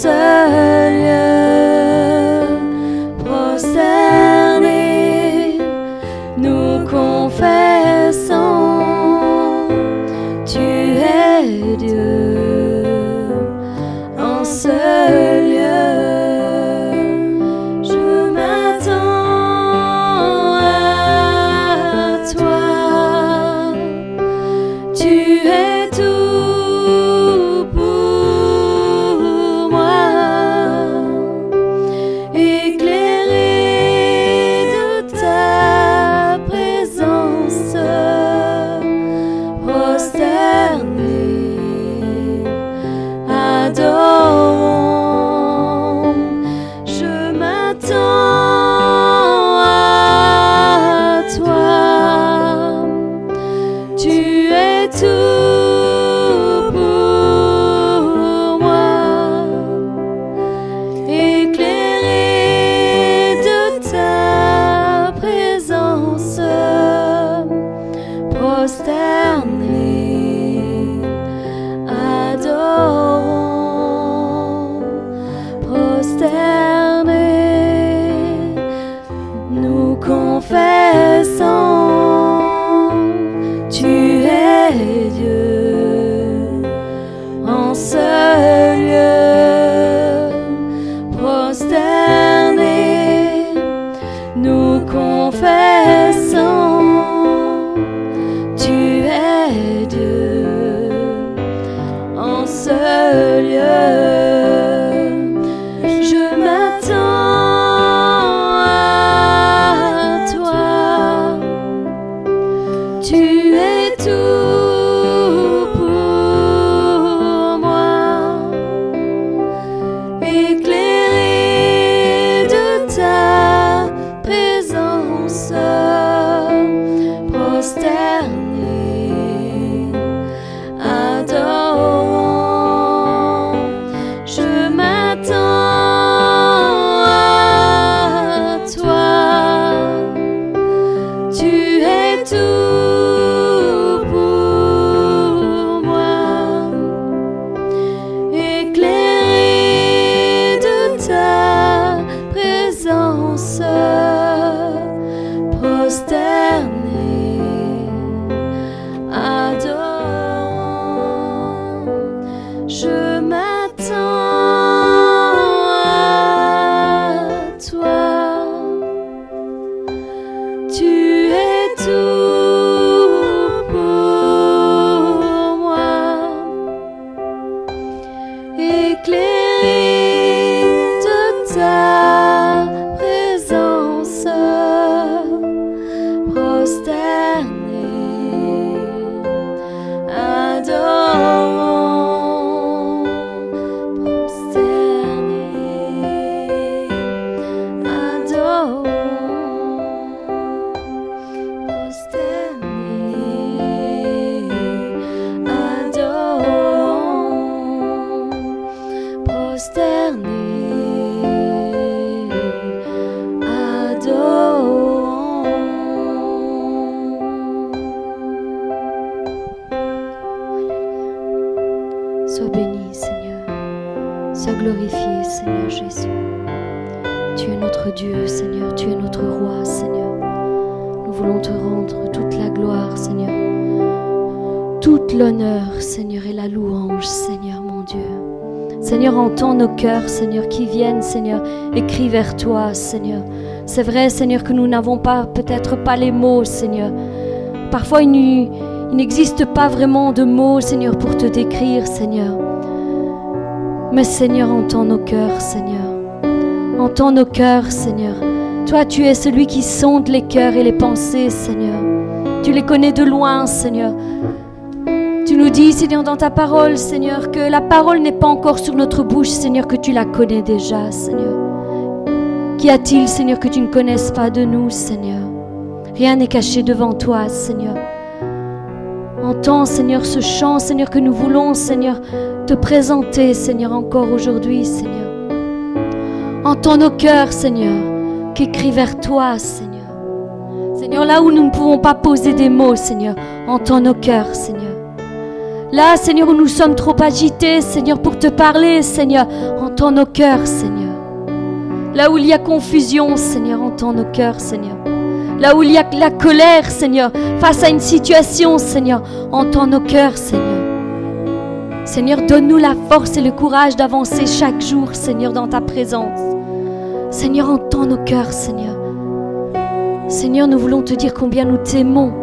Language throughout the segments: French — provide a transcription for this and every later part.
serve. Seigneur, qui viennent, Seigneur, écrit vers toi, Seigneur. C'est vrai, Seigneur, que nous n'avons pas, peut-être pas les mots, Seigneur. Parfois, il n'existe pas vraiment de mots, Seigneur, pour te décrire, Seigneur. Mais, Seigneur, entends nos cœurs, Seigneur. Entends nos cœurs, Seigneur. Toi, tu es celui qui sonde les cœurs et les pensées, Seigneur. Tu les connais de loin, Seigneur. Dis, Seigneur, dans ta parole, Seigneur, que la parole n'est pas encore sur notre bouche, Seigneur, que tu la connais déjà, Seigneur. Qu'y a-t-il, Seigneur, que tu ne connaisses pas de nous, Seigneur? Rien n'est caché devant toi, Seigneur. Entends, Seigneur, ce chant, Seigneur, que nous voulons, Seigneur, te présenter, Seigneur, encore aujourd'hui, Seigneur. Entends nos cœurs, Seigneur, qui crient vers toi, Seigneur. Seigneur, là où nous ne pouvons pas poser des mots, Seigneur, entends nos cœurs, Seigneur. Là, Seigneur, où nous sommes trop agités, Seigneur, pour te parler, Seigneur, entends nos cœurs, Seigneur. Là où il y a confusion, Seigneur, entends nos cœurs, Seigneur. Là où il y a la colère, Seigneur, face à une situation, Seigneur, entends nos cœurs, Seigneur. Seigneur, donne-nous la force et le courage d'avancer chaque jour, Seigneur, dans ta présence. Seigneur, entends nos cœurs, Seigneur. Seigneur, nous voulons te dire combien nous t'aimons.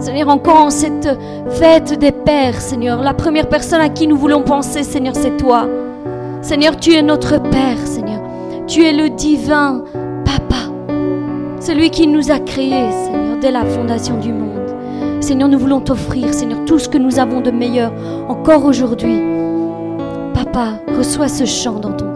Seigneur, encore en cette fête des Pères, Seigneur, la première personne à qui nous voulons penser, Seigneur, c'est toi. Seigneur, tu es notre Père, Seigneur. Tu es le divin Papa, celui qui nous a créés, Seigneur, dès la fondation du monde. Seigneur, nous voulons t'offrir, Seigneur, tout ce que nous avons de meilleur encore aujourd'hui. Papa, reçois ce chant dans ton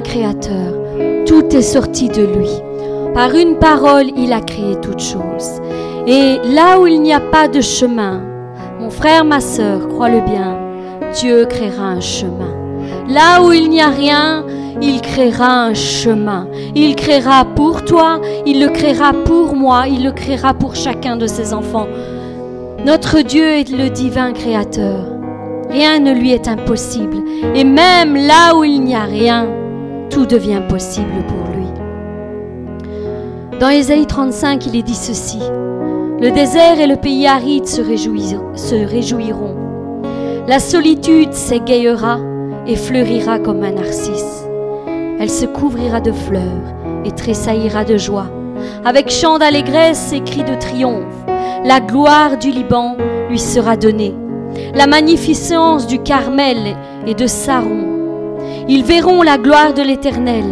créateur. Tout est sorti de lui. Par une parole, il a créé toutes choses. Et là où il n'y a pas de chemin, mon frère, ma sœur, crois-le bien, Dieu créera un chemin. Là où il n'y a rien, il créera un chemin. Il créera pour toi, il le créera pour moi, il le créera pour chacun de ses enfants. Notre Dieu est le divin créateur. Rien ne lui est impossible. Et même là où il n'y a rien, tout devient possible pour lui. Dans Ésaïe 35, il est dit ceci. Le désert et le pays aride se, réjouiront. La solitude s'égayera et fleurira comme un narcisse. Elle se couvrira de fleurs et tressaillira de joie. Avec chant d'allégresse et cris de triomphe, la gloire du Liban lui sera donnée la magnificence du Carmel et de Saron. Ils verront la gloire de l'Éternel,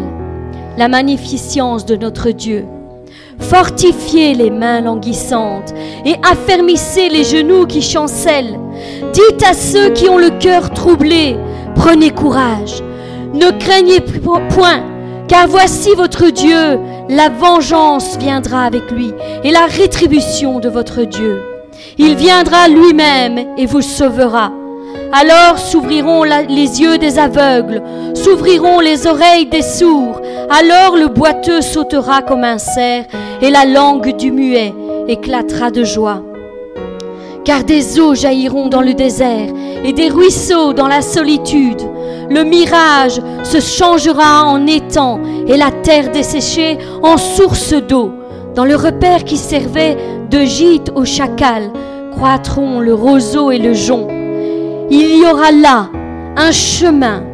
la magnificence de notre Dieu. Fortifiez les mains languissantes et affermissez les genoux qui chancellent. Dites à ceux qui ont le cœur troublé, prenez courage. Ne craignez point, car voici votre Dieu, la vengeance viendra avec lui et la rétribution de votre Dieu. Il viendra lui-même et vous sauvera. Alors s'ouvriront les yeux des aveugles, s'ouvriront les oreilles des sourds. Alors le boiteux sautera comme un cerf et la langue du muet éclatera de joie. Car des eaux jailliront dans le désert et des ruisseaux dans la solitude. Le mirage se changera en étang et la terre desséchée en source d'eau. Dans le repère qui servait de gîte au chacal, croîtront le roseau et le jonc. Il y aura là un chemin,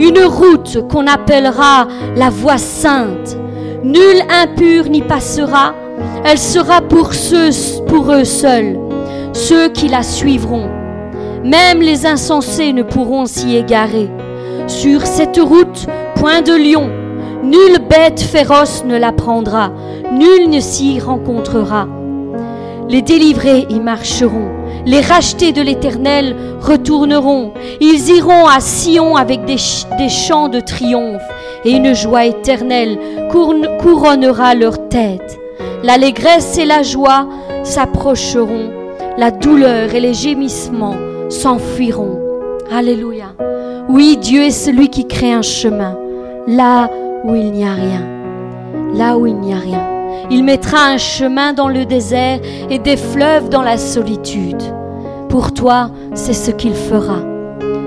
une route qu'on appellera la voie sainte. Nul impur n'y passera, elle sera pour eux seuls, ceux qui la suivront. Même les insensés ne pourront s'y égarer. Sur cette route, point de lion, nulle bête féroce ne la prendra, nul ne s'y rencontrera. Les délivrés y marcheront, les rachetés de l'Éternel retourneront, ils iront à Sion avec des, chants de triomphe, et une joie éternelle couronnera leur tête. L'allégresse et la joie s'approcheront, la douleur et les gémissements s'enfuiront. Alléluia. Oui, Dieu est celui qui crée un chemin là où il n'y a rien. Là où il n'y a rien. Il mettra un chemin dans le désert et des fleuves dans la solitude. Pour toi, c'est ce qu'il fera.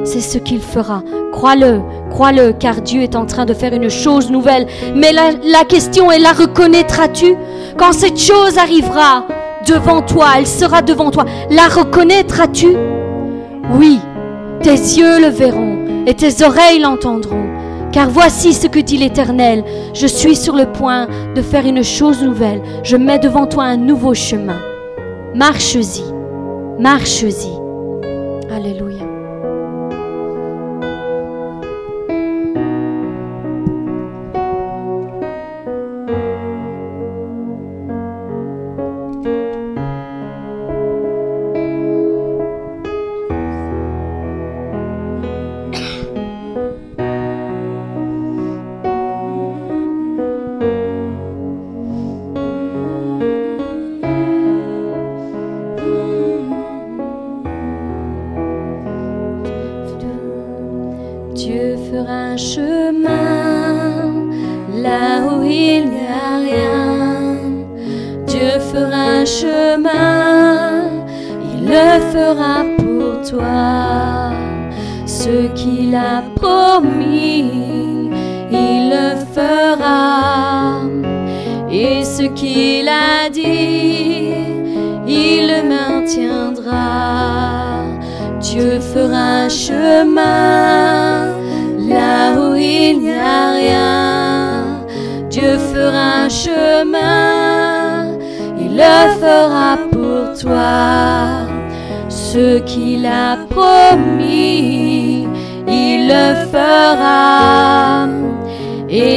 C'est ce qu'il fera. Crois-le, crois-le, car Dieu est en train de faire une chose nouvelle. Mais la, question est, la reconnaîtras-tu? Quand cette chose arrivera devant toi, elle sera devant toi, la reconnaîtras-tu? Oui, tes yeux le verront et tes oreilles l'entendront. Car voici ce que dit l'Éternel, je suis sur le point de faire une chose nouvelle, je mets devant toi un nouveau chemin. Marche-y, marche-y. Alléluia.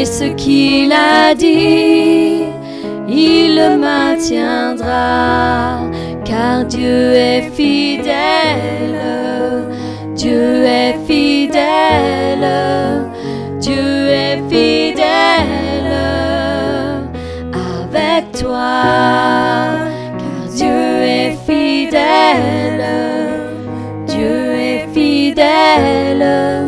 ce qu'il a dit, il le maintiendra, car Dieu est fidèle, Dieu est fidèle, Dieu est fidèle avec toi, car Dieu est fidèle, Dieu est fidèle.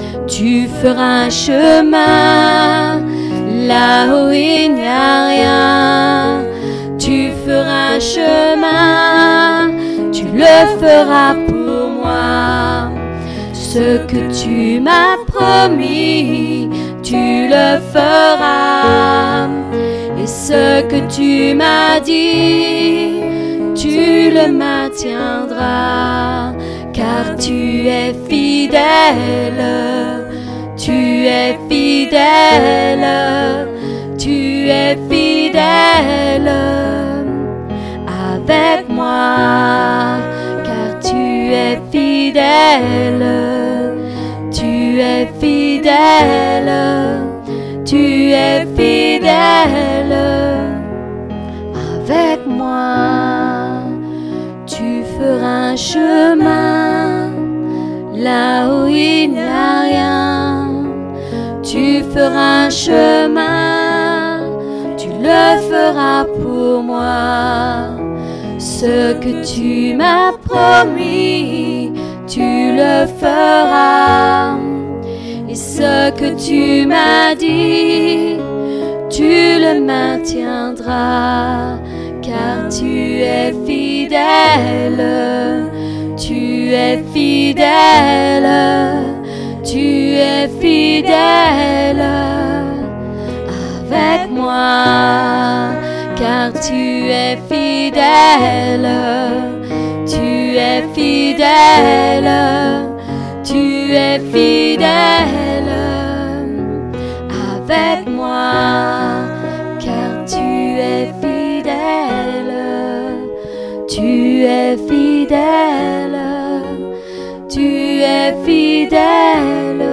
Tu feras un chemin là où il n'y a rien. Tu feras un chemin, tu le feras pour moi. Ce que tu m'as promis, tu le feras. Et ce que tu m'as dit, tu le maintiendras, car tu es fidèle, tu es fidèle, tu es fidèle avec moi, car tu es fidèle, tu es fidèle avec moi. Un chemin là où il n'y a rien. Tu feras un chemin, tu le feras pour moi. Ce que tu m'as promis, tu le feras. Et ce que tu m'as dit, tu le maintiendras, car tu es fidèle, tu es fidèle, tu es fidèle avec moi, car tu es fidèle, tu es fidèle, tu es fidèle avec moi, es fidèle, tu es fidèle.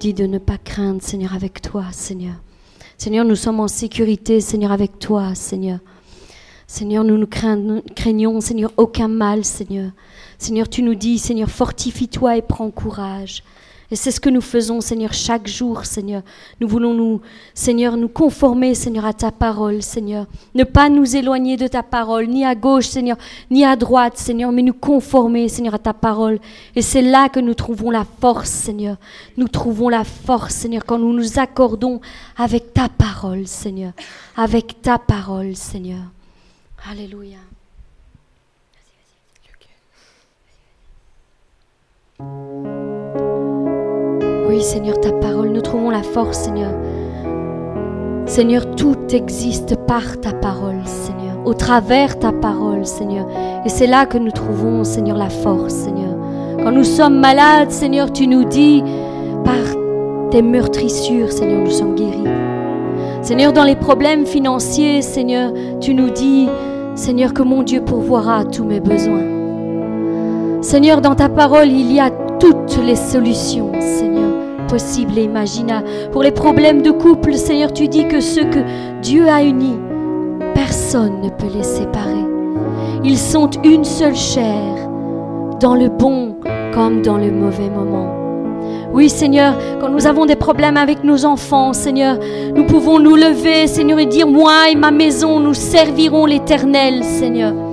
De ne pas craindre, Seigneur, avec toi, Seigneur. Seigneur, nous sommes en sécurité, Seigneur, avec toi, Seigneur. Seigneur, nous nous craignons, Seigneur, aucun mal, Seigneur. Seigneur, tu nous dis, Seigneur, fortifie-toi et prends courage. Et c'est ce que nous faisons, Seigneur, chaque jour, Seigneur. Nous voulons nous, Seigneur, nous conformer, Seigneur, à ta parole, Seigneur. Ne pas nous éloigner de ta parole, ni à gauche, Seigneur, ni à droite, Seigneur, mais nous conformer, Seigneur, à ta parole. Et c'est là que nous trouvons la force, Seigneur. Nous trouvons la force, Seigneur, quand nous nous accordons avec ta parole, Seigneur. Avec ta parole, Seigneur. Alléluia. Seigneur, ta parole, nous trouvons la force, Seigneur. Seigneur, tout existe par ta parole, Seigneur, au travers ta parole, Seigneur. Et c'est là que nous trouvons, Seigneur, la force, Seigneur. Quand nous sommes malades, Seigneur, tu nous dis, par tes meurtrissures, Seigneur, nous sommes guéris. Seigneur, dans les problèmes financiers, Seigneur, tu nous dis, Seigneur, que mon Dieu pourvoira tous mes besoins. Seigneur, dans ta parole, il y a toutes les solutions, Seigneur possible et. Pour les problèmes de couple, Seigneur, tu dis que ce que Dieu a uni, personne ne peut les séparer. Ils sont une seule chair, dans le bon comme dans le mauvais moment. Oui, Seigneur, quand nous avons des problèmes avec nos enfants, Seigneur, nous pouvons nous lever, Seigneur, et dire, moi et ma maison, nous servirons l'Éternel, Seigneur.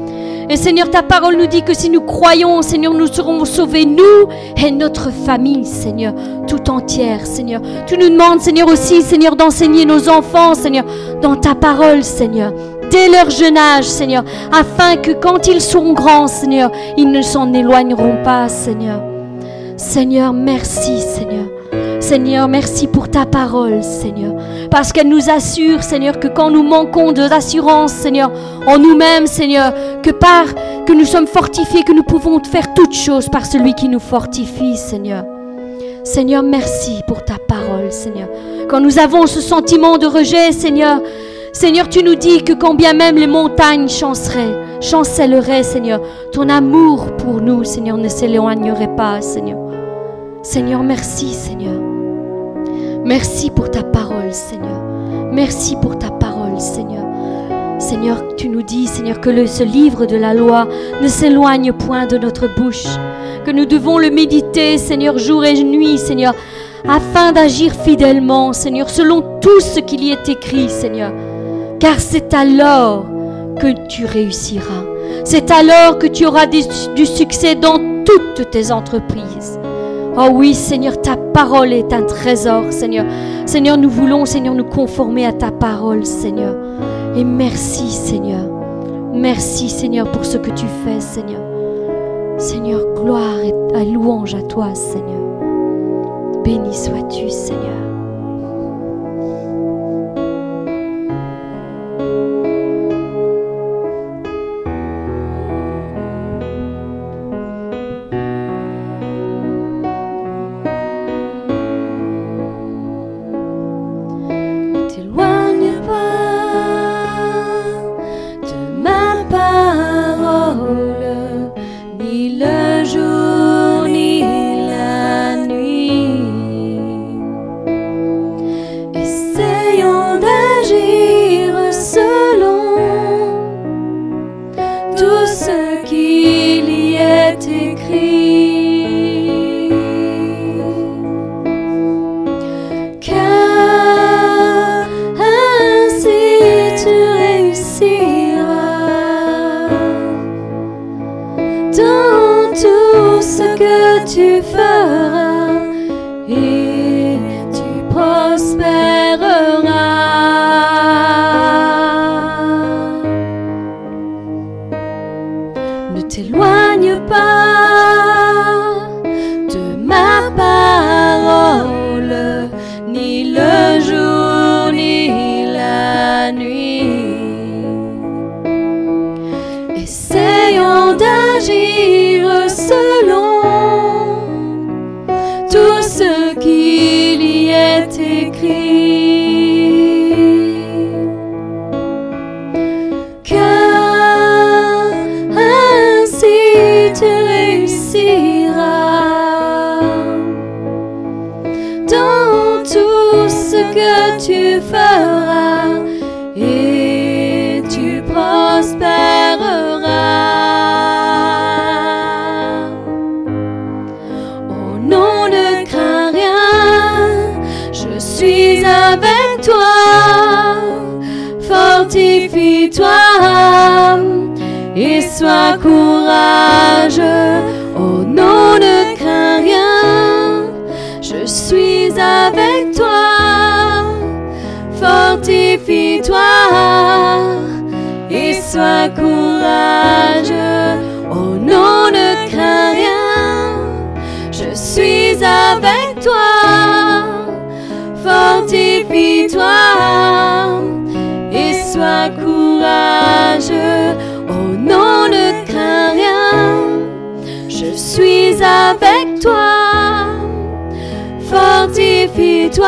Et Seigneur, ta parole nous dit que si nous croyons, Seigneur, nous serons sauvés, nous et notre famille, Seigneur, tout entière, Seigneur. Tu nous demandes, Seigneur, aussi, Seigneur, d'enseigner nos enfants, Seigneur, dans ta parole, Seigneur, dès leur jeune âge, Seigneur, afin que quand ils seront grands, Seigneur, ils ne s'en éloigneront pas, Seigneur. Seigneur, merci, Seigneur. Seigneur, merci pour ta parole, Seigneur. Parce qu'elle nous assure, Seigneur, que quand nous manquons d'assurance, Seigneur, en nous-mêmes, Seigneur, que par que nous sommes fortifiés, que nous pouvons faire toutes choses par celui qui nous fortifie, Seigneur. Seigneur, merci pour ta parole, Seigneur. Quand nous avons ce sentiment de rejet, Seigneur, Seigneur, tu nous dis que quand bien même les montagnes chanceraient, chancelleraient, Seigneur, ton amour pour nous, Seigneur, ne s'éloignerait pas, Seigneur. Seigneur, merci, Seigneur. Merci pour ta parole, Seigneur. Merci pour ta parole, Seigneur. Seigneur, tu nous dis, Seigneur, que ce livre de la loi ne s'éloigne point de notre bouche, que nous devons le méditer, Seigneur, jour et nuit, Seigneur, afin d'agir fidèlement, Seigneur, selon tout ce qu'il y est écrit, Seigneur. Car c'est alors que tu réussiras. C'est alors que tu auras du succès dans toutes tes entreprises. Oh oui, Seigneur, ta parole est un trésor, Seigneur. Seigneur, nous voulons, Seigneur, nous conformer à ta parole, Seigneur. Et merci, Seigneur. Merci, Seigneur, pour ce que tu fais, Seigneur. Seigneur, gloire et louange à toi, Seigneur. Béni sois-tu, Seigneur. me. Avec toi, fortifie-toi et sois courageux. Oh non, ne crains rien, je suis avec toi. Fortifie-toi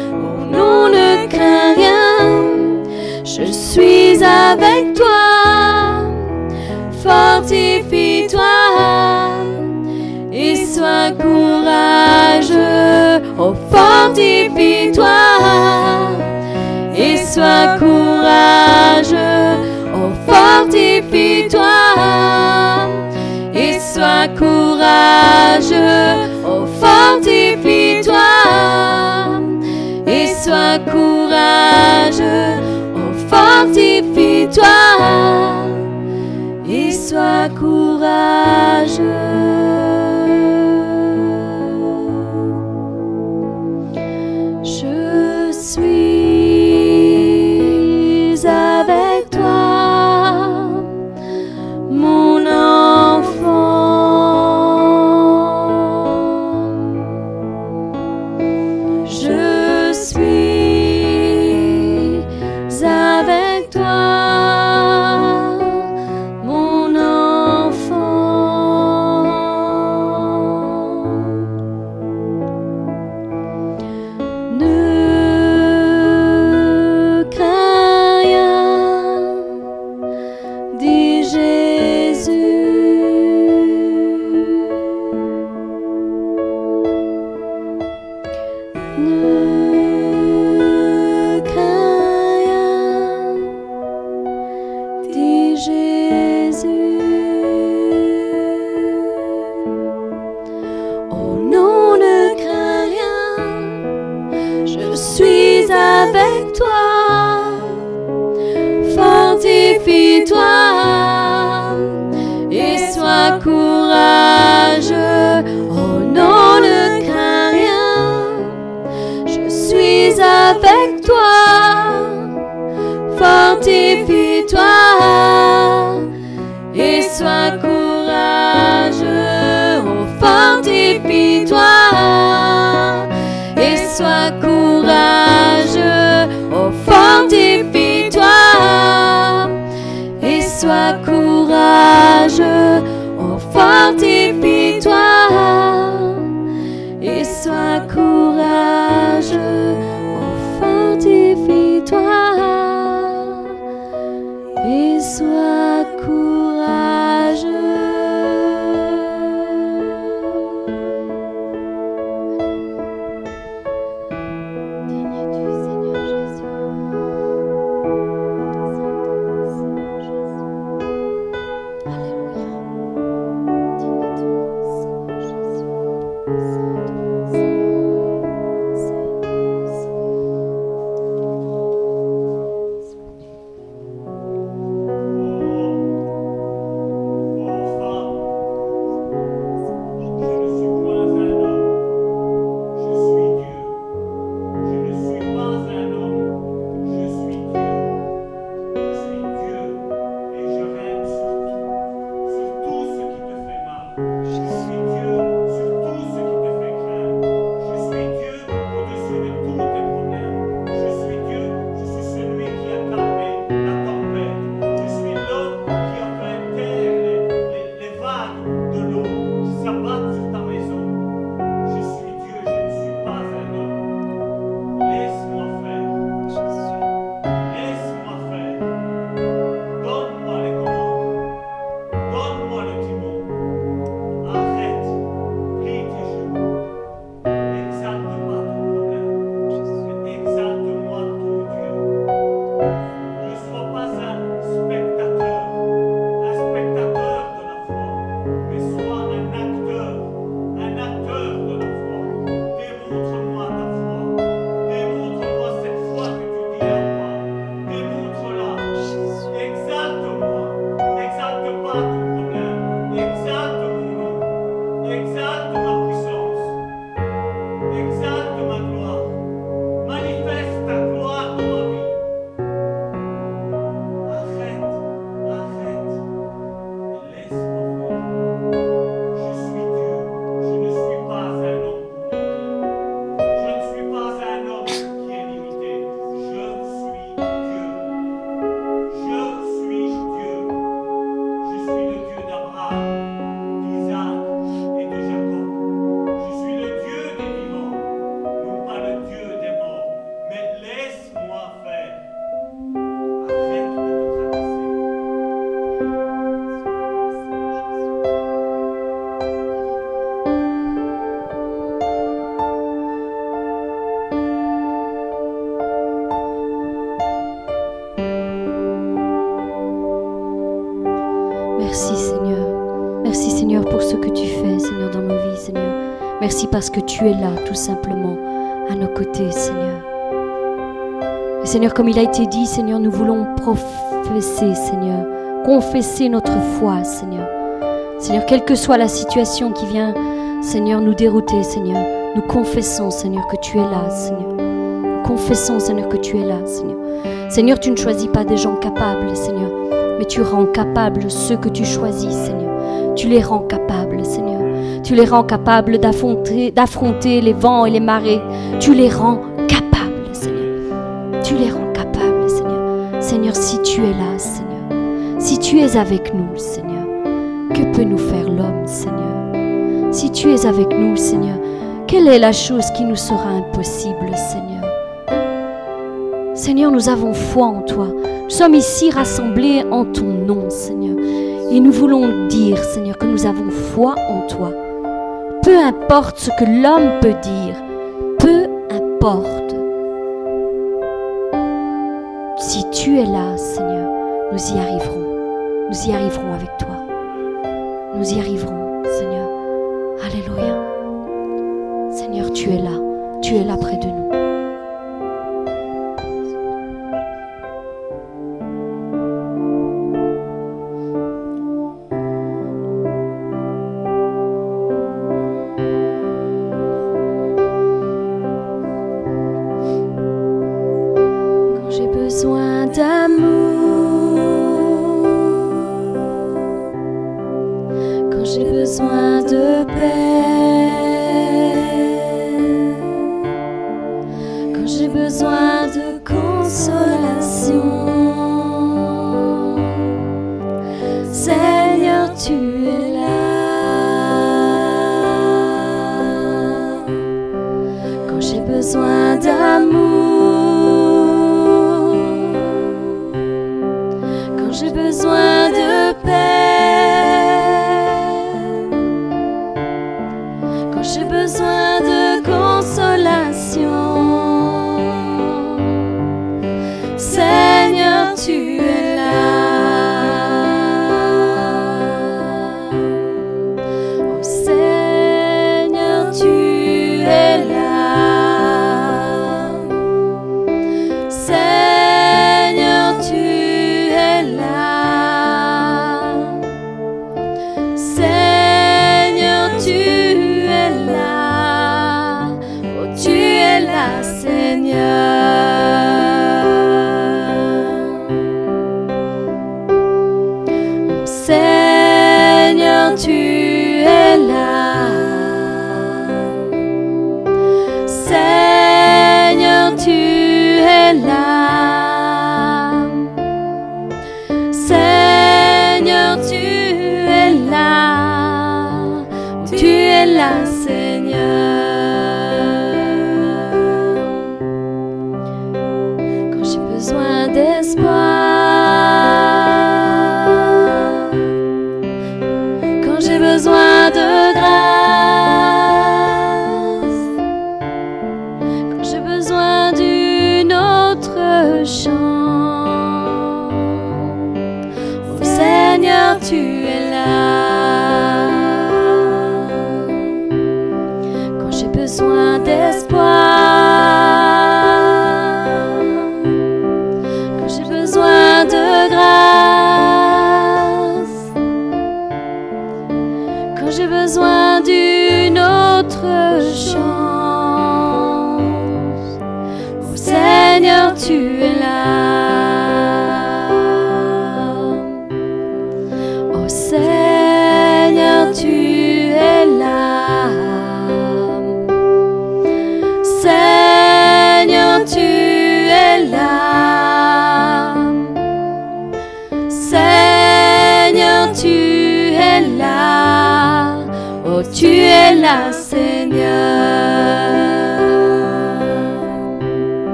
rien, je suis avec toi. Fortifie-toi et sois courageux. Oh, fortifie-toi et sois courageux. Oh, fortifie-toi et sois courageux. Oh, fortifie-toi sois courageux. Fortifie-toi et sois courageux. Tu es là, tout simplement, à nos côtés, Seigneur. Seigneur, comme il a été dit, Seigneur, nous voulons professer, Seigneur, confesser notre foi, Seigneur. Seigneur, quelle que soit la situation qui vient, Seigneur, nous dérouter, Seigneur, nous confessons, Seigneur, que tu es là, Seigneur. Confessons, Seigneur, que tu es là, Seigneur. Seigneur, tu ne choisis pas des gens capables, Seigneur, mais tu rends capables ceux que tu choisis, Seigneur. Tu les rends capables, Seigneur. Tu les rends capables d'affronter, les vents et les marées. Tu les rends capables, Seigneur. Tu les rends capables, Seigneur. Seigneur, si tu es là, Seigneur, si tu es avec nous, Seigneur, que peut nous faire l'homme, Seigneur? Si tu es avec nous, Seigneur, quelle est la chose qui nous sera impossible, Seigneur? Seigneur, nous avons foi en toi. Nous sommes ici rassemblés en ton nom, Seigneur. Et nous voulons dire, Seigneur, que nous avons foi en toi. Peu importe ce que l'homme peut dire, peu importe. Si tu es là, Seigneur, nous y arriverons. Nous y arriverons avec toi. Nous y arriverons, Seigneur. Alléluia. Seigneur, tu es là. Tu es là près de nous.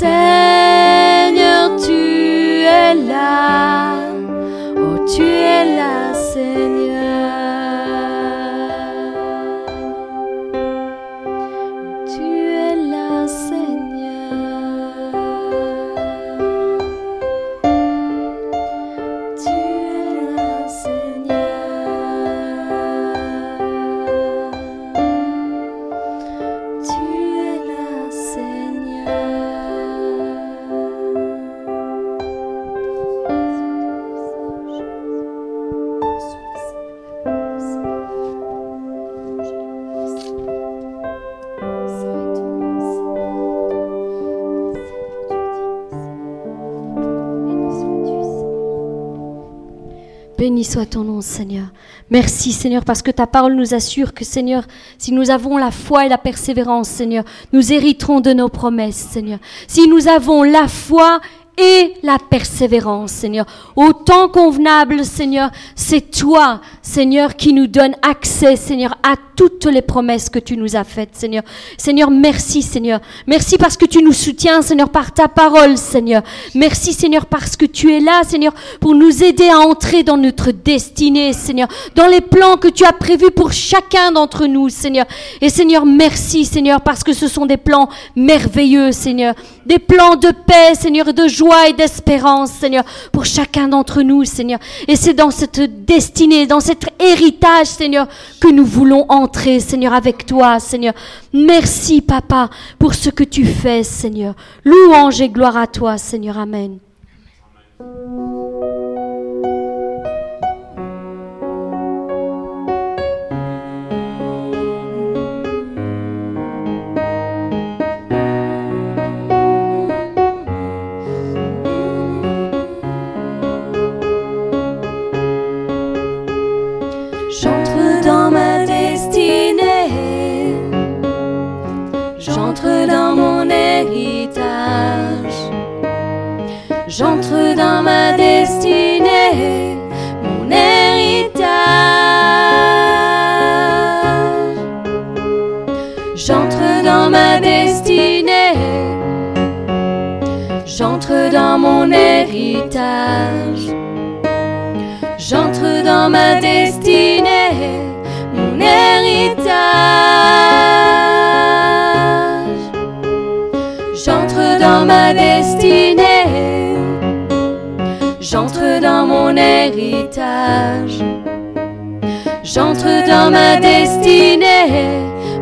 Seigneur, tu es là. Oh, tu es là, Béni soit ton nom, Seigneur. Merci, Seigneur, parce que ta parole nous assure que, Seigneur, si nous avons la foi et la persévérance, Seigneur, nous hériterons de nos promesses, Seigneur. Si nous avons la foi et la persévérance, Seigneur. Au temps convenable, Seigneur, c'est toi, Seigneur, qui nous donne accès, Seigneur, à toutes les promesses que tu nous as faites, Seigneur. Seigneur, merci, Seigneur. Merci parce que tu nous soutiens, Seigneur, par ta parole, Seigneur. Merci, Seigneur, parce que tu es là, Seigneur, pour nous aider à entrer dans notre destinée, Seigneur, dans les plans que tu as prévus pour chacun d'entre nous, Seigneur. Et Seigneur, merci, Seigneur, parce que ce sont des plans merveilleux, Seigneur. Des plans de paix, Seigneur, de joie et d'espérance, Seigneur, pour chacun d'entre nous, Seigneur. Et c'est dans cette destinée, dans cet héritage, Seigneur, que nous voulons entrer, Seigneur, avec toi, Seigneur. Merci, Papa, pour ce que tu fais, Seigneur. Louange et gloire à toi, Seigneur. Amen. Héritage, j'entre dans ma destinée, mon héritage, j'entre dans ma destinée, j'entre dans mon héritage. J'entre dans ma destinée, mon héritage. Ma destinée. J'entre dans mon héritage. J'entre dans ma destinée,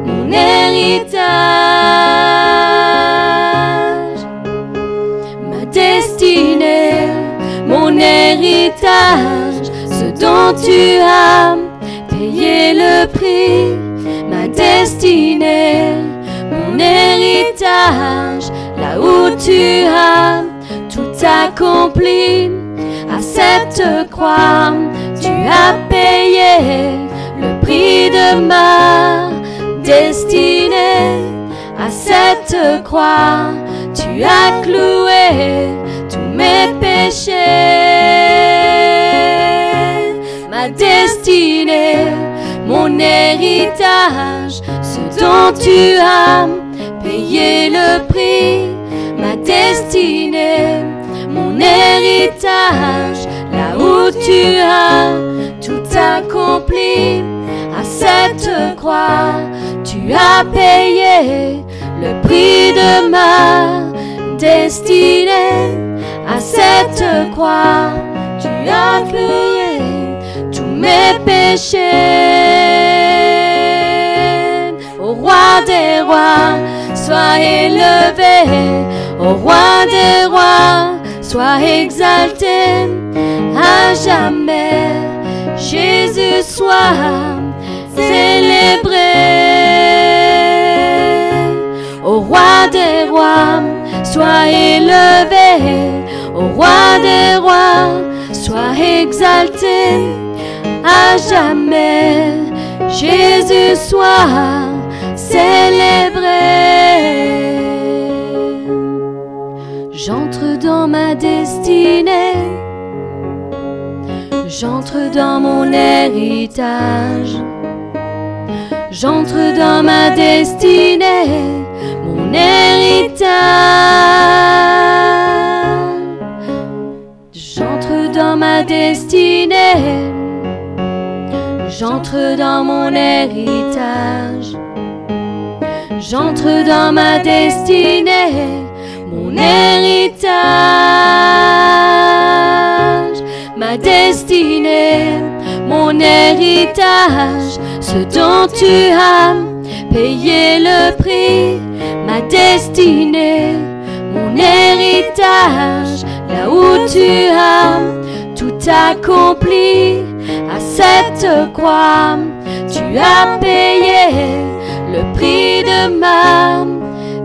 mon héritage. Ma destinée, mon héritage ce dont tu as payé le prix, ma destinée, mon héritage, où tu as tout accompli, à cette croix, tu as payé le prix de ma destinée, à cette croix, tu as cloué tous mes péchés. Ma destinée, mon héritage, ce dont tu as payé le prix, destinée, mon héritage, là où tu as tout accompli, à cette croix, tu as payé le prix de ma destinée, à cette croix, tu as cloué tous mes péchés. Au roi des rois, sois élevé. Au roi des rois, sois exalté à jamais. Jésus soit célébré. Au roi des rois, sois élevé. Au roi des rois, sois exalté à jamais. Jésus soit célébré. J'entre dans ma destinée, j'entre dans mon héritage, j'entre dans ma destinée, mon héritage. J'entre dans ma destinée, j'entre dans mon héritage, j'entre dans ma destinée mon héritage, ma destinée, mon héritage, ce dont tu as payé le prix, ma destinée, mon héritage, là où tu as tout accompli. À cette croix, tu as payé le prix de ma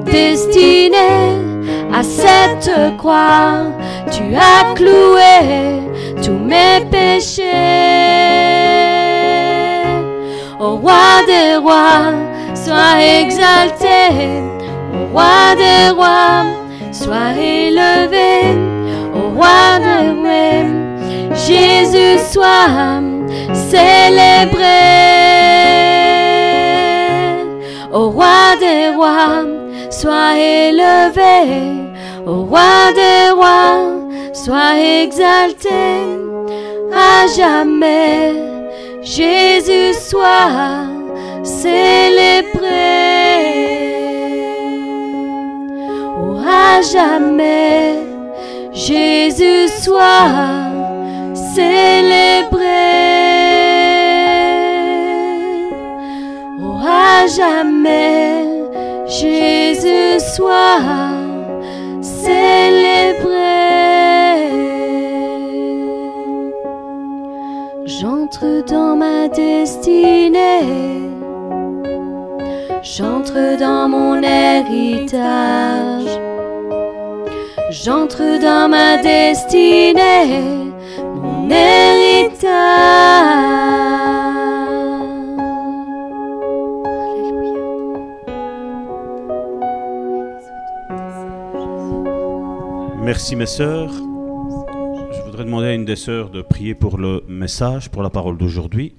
destinée. À cette croix, tu as cloué tous mes péchés. Au roi des rois, sois exalté. Au roi des rois, sois élevé. Au roi des rois, Jésus soit célébré. Au roi des rois, sois élevé. Au roi des rois, sois exalté à jamais. Jésus soit célébré. Oh, à jamais, Jésus soit célébré. Oh, à jamais, Jésus soit célébré. J'entre dans ma destinée. J'entre dans mon héritage. J'entre dans ma destinée, mon héritage. Merci mes sœurs. Je voudrais demander à une des sœurs de prier pour le message, pour la parole d'aujourd'hui.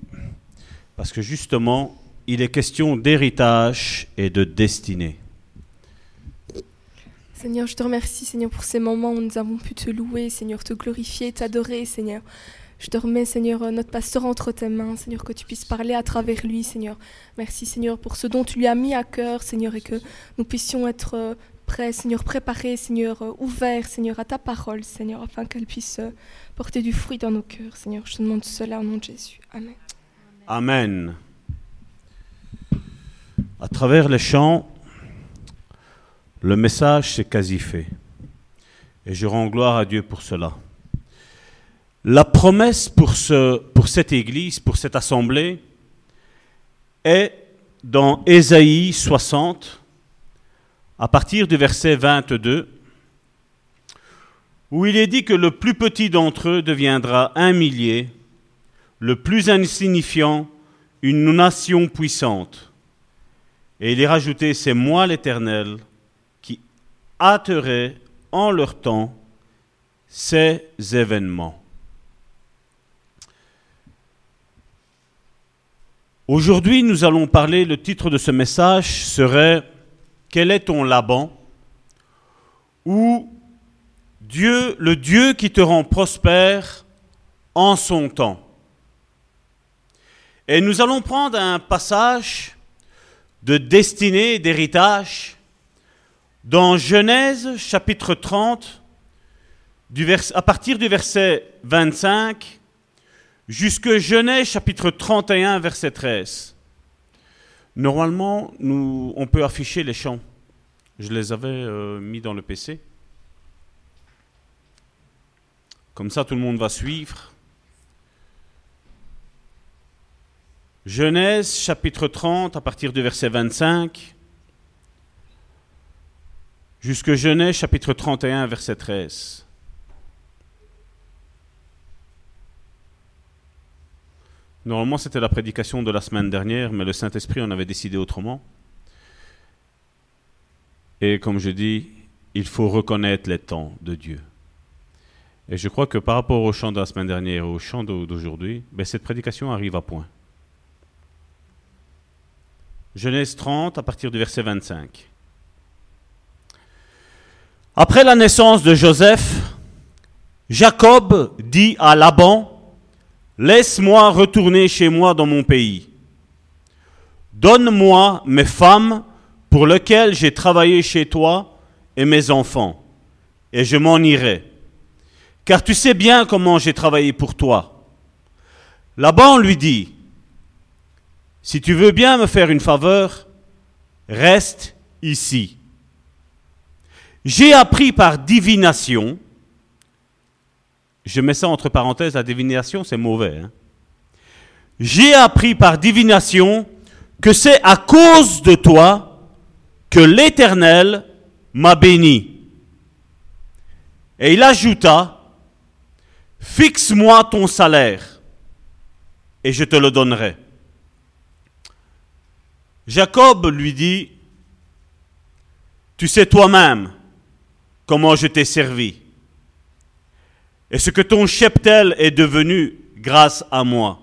Parce que justement, il est question d'héritage et de destinée. Seigneur, je te remercie, Seigneur, pour ces moments où nous avons pu te louer, Seigneur, te glorifier, t'adorer, Seigneur. Je te remets, Seigneur, euh, notre pasteur entre tes mains, Seigneur, que tu puisses parler à travers lui, Seigneur. Merci, Seigneur, pour ce dont tu lui as mis à cœur, Seigneur, et que nous puissions être Seigneur, préparés, Seigneur, euh, ouverts, Seigneur, à ta parole, Seigneur, afin qu'elle puisse euh, porter du fruit dans nos cœurs, Seigneur. Je te demande cela au nom de Jésus. Amen. Amen. À travers les chants, le message s'est quasi fait. Et je rends gloire à Dieu pour cela. La promesse pour, pour cette église, pour cette assemblée, est dans Ésaïe 60, à partir du verset 22, où il est dit que le plus petit d'entre eux deviendra un millier, le plus insignifiant, une nation puissante. Et il est rajouté, c'est moi l'Éternel qui hâterai en leur temps ces événements. Aujourd'hui, nous allons parler, le titre de ce message serait Quel est ton Laban ou Dieu, le Dieu qui te rend prospère en son temps? Et nous allons prendre un passage de destinée, d'héritage, dans Genèse chapitre 30, du vers, à partir du verset 25 jusque Genèse chapitre 31, verset 13. Normalement, nous, on peut afficher les chants. Je les avais euh, mis dans le PC. Comme ça, tout le monde va suivre. Genèse chapitre 30 à partir du verset 25 jusque Genèse chapitre 31 verset 13. Normalement, c'était la prédication de la semaine dernière, mais le Saint-Esprit en avait décidé autrement. Et comme je dis, il faut reconnaître les temps de Dieu. Et je crois que par rapport au chant de la semaine dernière et au chant d'aujourd'hui, ben cette prédication arrive à point. Genèse 30 à partir du verset 25. Après la naissance de Joseph, Jacob dit à Laban, Laisse-moi retourner chez moi dans mon pays. Donne-moi mes femmes pour lesquelles j'ai travaillé chez toi et mes enfants, et je m'en irai. Car tu sais bien comment j'ai travaillé pour toi. Laban lui dit, Si tu veux bien me faire une faveur, reste ici. J'ai appris par divination, je mets ça entre parenthèses, la divination c'est mauvais. hein. J'ai appris par divination que c'est à cause de toi que l'Éternel m'a béni. Et il ajouta, Fixe-moi ton salaire et je te le donnerai. Jacob lui dit, Tu sais toi-même comment je t'ai servi et ce que ton cheptel est devenu grâce à moi.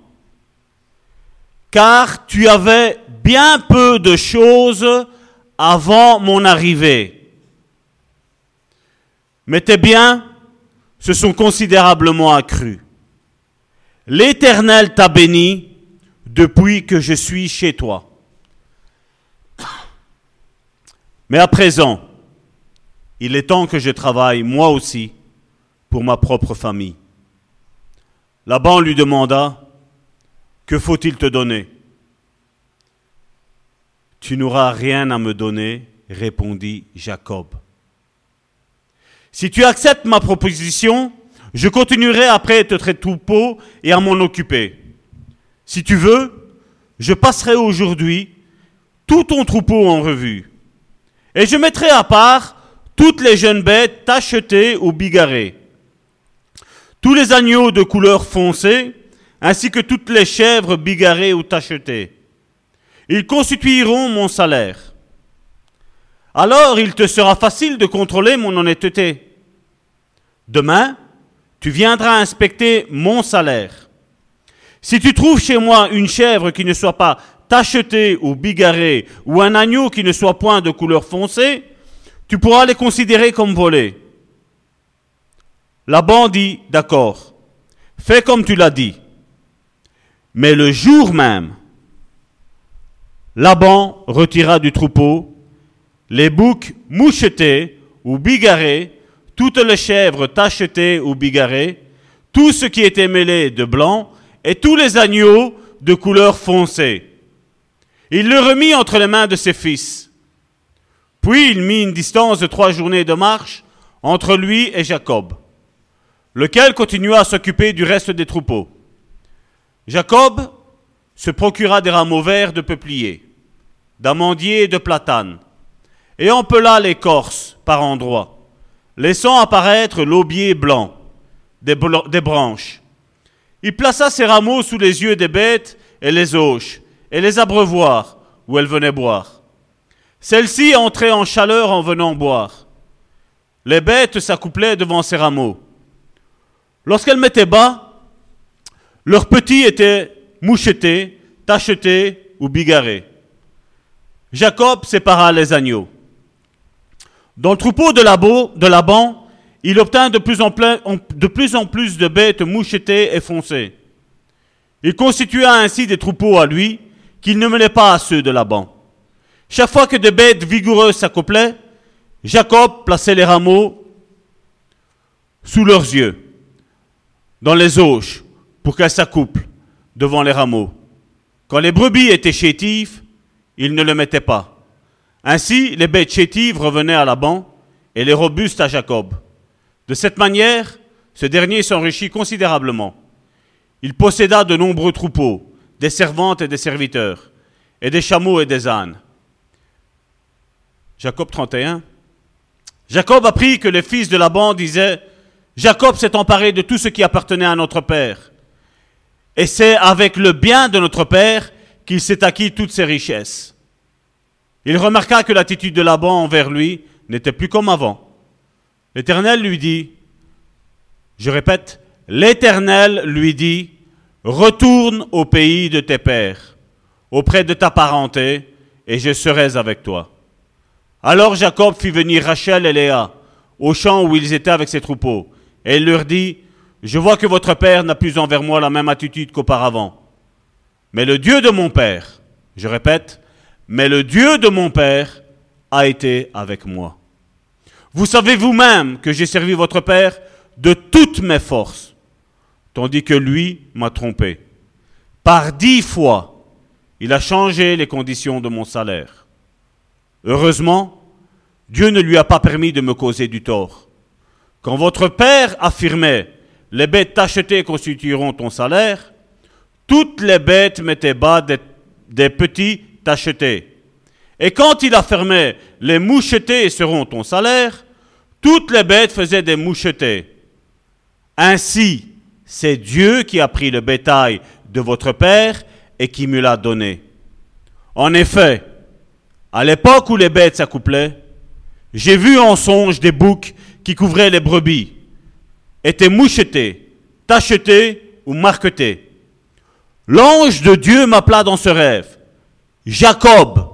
Car tu avais bien peu de choses avant mon arrivée. Mais tes biens se sont considérablement accrus. L'Éternel t'a béni depuis que je suis chez toi. Mais à présent, il est temps que je travaille moi aussi pour ma propre famille. Laban lui demanda, Que faut-il te donner Tu n'auras rien à me donner, répondit Jacob. Si tu acceptes ma proposition, je continuerai après à te troupeau et à m'en occuper. Si tu veux, je passerai aujourd'hui tout ton troupeau en revue. Et je mettrai à part toutes les jeunes bêtes tachetées ou bigarrées tous les agneaux de couleur foncée, ainsi que toutes les chèvres bigarrées ou tachetées. Ils constitueront mon salaire. Alors il te sera facile de contrôler mon honnêteté. Demain, tu viendras inspecter mon salaire. Si tu trouves chez moi une chèvre qui ne soit pas tachetée ou bigarrée, ou un agneau qui ne soit point de couleur foncée, tu pourras les considérer comme volés. Laban dit, d'accord, fais comme tu l'as dit. Mais le jour même, Laban retira du troupeau les boucs mouchetés ou bigarrés, toutes les chèvres tachetées ou bigarrées, tout ce qui était mêlé de blanc, et tous les agneaux de couleur foncée. Il le remit entre les mains de ses fils. Puis il mit une distance de trois journées de marche entre lui et Jacob lequel continua à s'occuper du reste des troupeaux. Jacob se procura des rameaux verts de peuplier, d'amandier et de platane, et empela l'écorce par endroits, laissant apparaître l'aubier blanc des, des, branches. Il plaça ses rameaux sous les yeux des bêtes et les auches, et les abreuvoirs où elles venaient boire. Celles-ci entraient en chaleur en venant boire. Les bêtes s'accouplaient devant ces rameaux. Lorsqu'elles mettaient bas, leurs petits étaient mouchetés, tachetés ou bigarrés. Jacob sépara les agneaux. Dans le troupeau de, Laban, il obtint de plus, en plein, de plus en plus de bêtes mouchetées et foncées. Il constitua ainsi des troupeaux à lui qu'il ne menait pas à ceux de Laban. Chaque fois que des bêtes vigoureuses s'accouplaient, Jacob plaçait les rameaux sous leurs yeux dans les auges pour qu'elles s'accouplent devant les rameaux. Quand les brebis étaient chétives, ils ne le mettaient pas. Ainsi, les bêtes chétives revenaient à Laban et les robustes à Jacob. De cette manière, ce dernier s'enrichit considérablement. Il posséda de nombreux troupeaux, des servantes et des serviteurs, et des chameaux et des ânes. Jacob 31. Jacob apprit que les fils de Laban disaient Jacob s'est emparé de tout ce qui appartenait à notre Père. Et c'est avec le bien de notre Père qu'il s'est acquis toutes ses richesses. Il remarqua que l'attitude de Laban envers lui n'était plus comme avant. L'Éternel lui dit, je répète, l'Éternel lui dit, retourne au pays de tes pères, auprès de ta parenté, et je serai avec toi. Alors Jacob fit venir Rachel et Léa au champ où ils étaient avec ses troupeaux, et il leur dit, je vois que votre père n'a plus envers moi la même attitude qu'auparavant. Mais le Dieu de mon père, je répète, mais le Dieu de mon père a été avec moi. Vous savez vous-même que j'ai servi votre père de toutes mes forces, tandis que lui m'a trompé. Par dix fois, il a changé les conditions de mon salaire. Heureusement, Dieu ne lui a pas permis de me causer du tort. Quand votre père affirmait les bêtes tachetées constitueront ton salaire, toutes les bêtes mettaient bas des, petits tachetés. Et quand il affirmait les mouchetés seront ton salaire, toutes les bêtes faisaient des mouchetés. Ainsi, c'est Dieu qui a pris le bétail de votre père et qui me l'a donné. En effet, à l'époque où les bêtes s'accouplaient, j'ai vu en songe des boucs qui couvraient les brebis, étaient mouchetés, tachetés ou marquetés. L'ange de Dieu m'appela dans ce rêve, Jacob.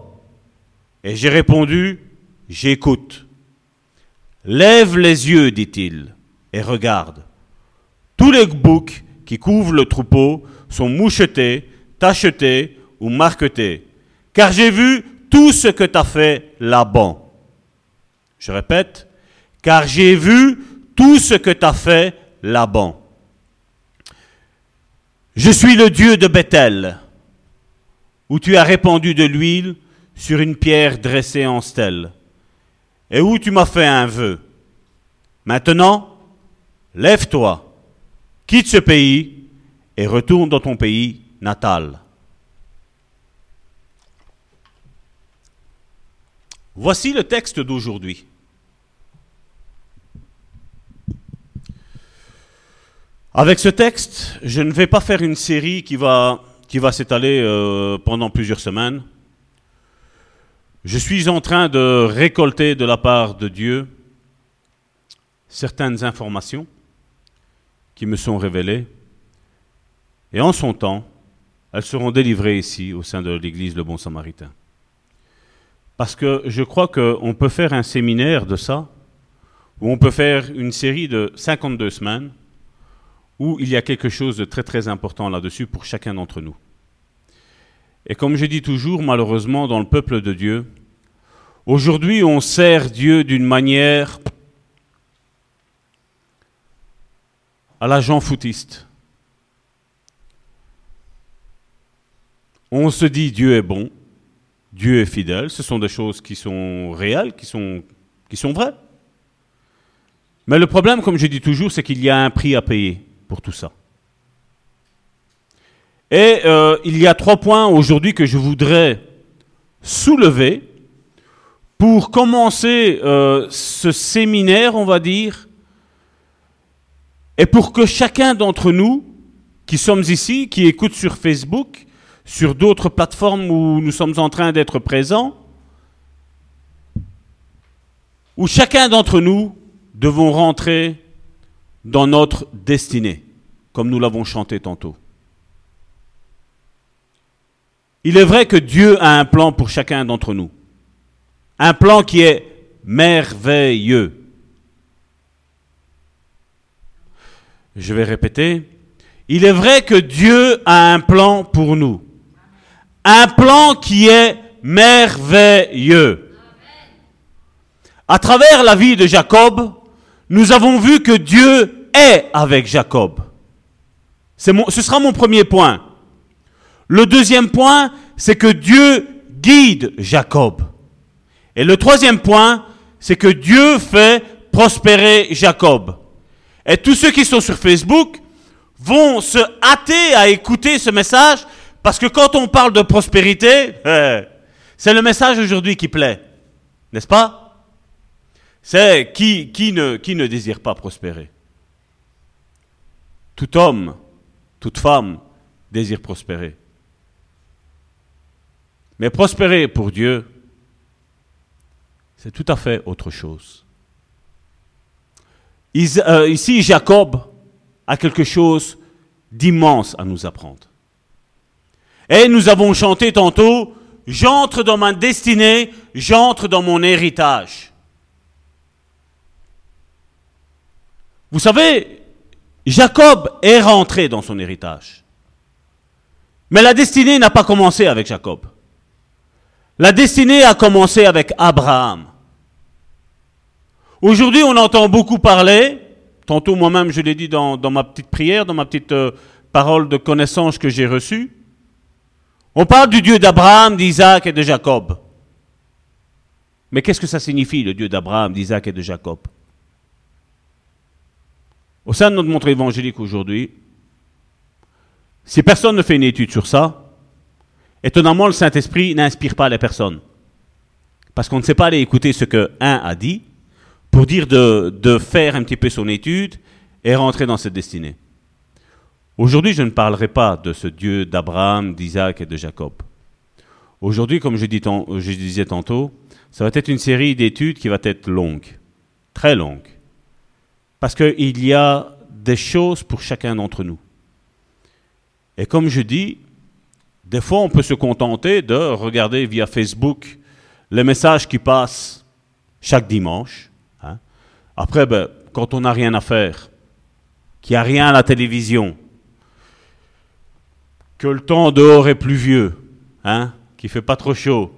Et j'ai répondu, j'écoute. Lève les yeux, dit-il, et regarde. Tous les boucs qui couvrent le troupeau sont mouchetés, tachetés ou marquetés, car j'ai vu tout ce que t'as fait Laban. Je répète, car j'ai vu tout ce que t'as fait Laban. Je suis le Dieu de Bethel, où tu as répandu de l'huile sur une pierre dressée en stèle, et où tu m'as fait un vœu. Maintenant, lève-toi quitte ce pays et retourne dans ton pays natal. Voici le texte d'aujourd'hui. Avec ce texte, je ne vais pas faire une série qui va, qui va s'étaler euh, pendant plusieurs semaines. Je suis en train de récolter de la part de Dieu certaines informations qui me sont révélées. Et en son temps, elles seront délivrées ici, au sein de l'Église Le Bon Samaritain. Parce que je crois qu'on peut faire un séminaire de ça, ou on peut faire une série de 52 semaines, où il y a quelque chose de très très important là-dessus pour chacun d'entre nous. Et comme je dis toujours, malheureusement, dans le peuple de Dieu, aujourd'hui on sert Dieu d'une manière à l'agent foutiste. On se dit Dieu est bon, Dieu est fidèle, ce sont des choses qui sont réelles, qui sont, qui sont vraies. Mais le problème, comme je dis toujours, c'est qu'il y a un prix à payer pour tout ça. Et euh, il y a trois points aujourd'hui que je voudrais soulever pour commencer euh, ce séminaire, on va dire, et pour que chacun d'entre nous, qui sommes ici, qui écoutent sur Facebook, sur d'autres plateformes où nous sommes en train d'être présents, où chacun d'entre nous devons rentrer dans notre destinée, comme nous l'avons chanté tantôt. Il est vrai que Dieu a un plan pour chacun d'entre nous. Un plan qui est merveilleux. Je vais répéter. Il est vrai que Dieu a un plan pour nous. Un plan qui est merveilleux. À travers la vie de Jacob, nous avons vu que Dieu est avec Jacob. Mon, ce sera mon premier point. Le deuxième point, c'est que Dieu guide Jacob. Et le troisième point, c'est que Dieu fait prospérer Jacob. Et tous ceux qui sont sur Facebook vont se hâter à écouter ce message parce que quand on parle de prospérité, c'est le message aujourd'hui qui plaît. N'est-ce pas? C'est qui, ne désire pas prospérer Tout homme, toute femme désire prospérer. Mais prospérer pour Dieu, c'est tout à fait autre chose. Euh, ici, Jacob a quelque chose d'immense à nous apprendre. Et nous avons chanté tantôt, j'entre dans ma destinée, j'entre dans mon héritage. Vous savez, Jacob est rentré dans son héritage. Mais la destinée n'a pas commencé avec Jacob. La destinée a commencé avec Abraham. Aujourd'hui, on entend beaucoup parler, tantôt moi-même je l'ai dit dans, ma petite prière, dans ma petite euh, parole de connaissance que j'ai reçue, on parle du Dieu d'Abraham, d'Isaac et de Jacob. Mais qu'est-ce que ça signifie, le Dieu d'Abraham, d'Isaac et de Jacob? Au sein de notre montre évangélique aujourd'hui, si personne ne fait une étude sur ça, étonnamment, le Saint-Esprit n'inspire pas les personnes. Parce qu'on ne sait pas aller écouter ce que un a dit pour dire de, faire un petit peu son étude et rentrer dans cette destinée. Aujourd'hui, je ne parlerai pas de ce Dieu d'Abraham, d'Isaac et de Jacob. Aujourd'hui, comme je, je disais tantôt, ça va être une série d'études qui va être longue, très longue. Parce qu'il y a des choses pour chacun d'entre nous. Et comme je dis, des fois on peut se contenter de regarder via Facebook les messages qui passent chaque dimanche. Hein. Après, ben, quand on n'a rien à faire, qu'il n'y a rien à la télévision, que le temps dehors est pluvieux, hein, qu'il ne fait pas trop chaud,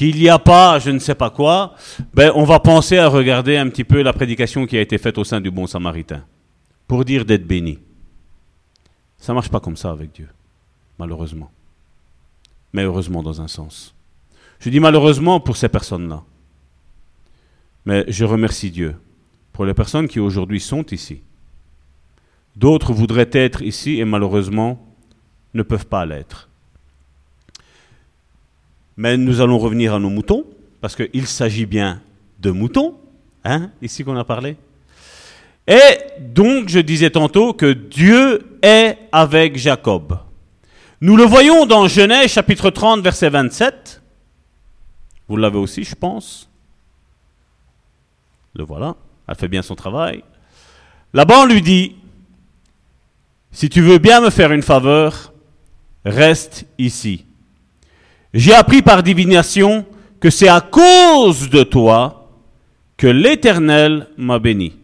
qu'il n'y a pas je ne sais pas quoi, ben, on va penser à regarder un petit peu la prédication qui a été faite au sein du Bon Samaritain, pour dire d'être béni. Ça ne marche pas comme ça avec Dieu, malheureusement. Mais heureusement dans un sens. Je dis malheureusement pour ces personnes-là. Mais je remercie Dieu pour les personnes qui aujourd'hui sont ici. D'autres voudraient être ici et malheureusement ne peuvent pas l'être. Mais nous allons revenir à nos moutons, parce qu'il s'agit bien de moutons, hein, ici qu'on a parlé. Et donc, je disais tantôt que Dieu est avec Jacob. Nous le voyons dans Genèse chapitre 30, verset 27. Vous l'avez aussi, je pense. Le voilà, elle fait bien son travail. Là-bas, on lui dit, si tu veux bien me faire une faveur, reste ici. J'ai appris par divination que c'est à cause de toi que l'Éternel m'a béni.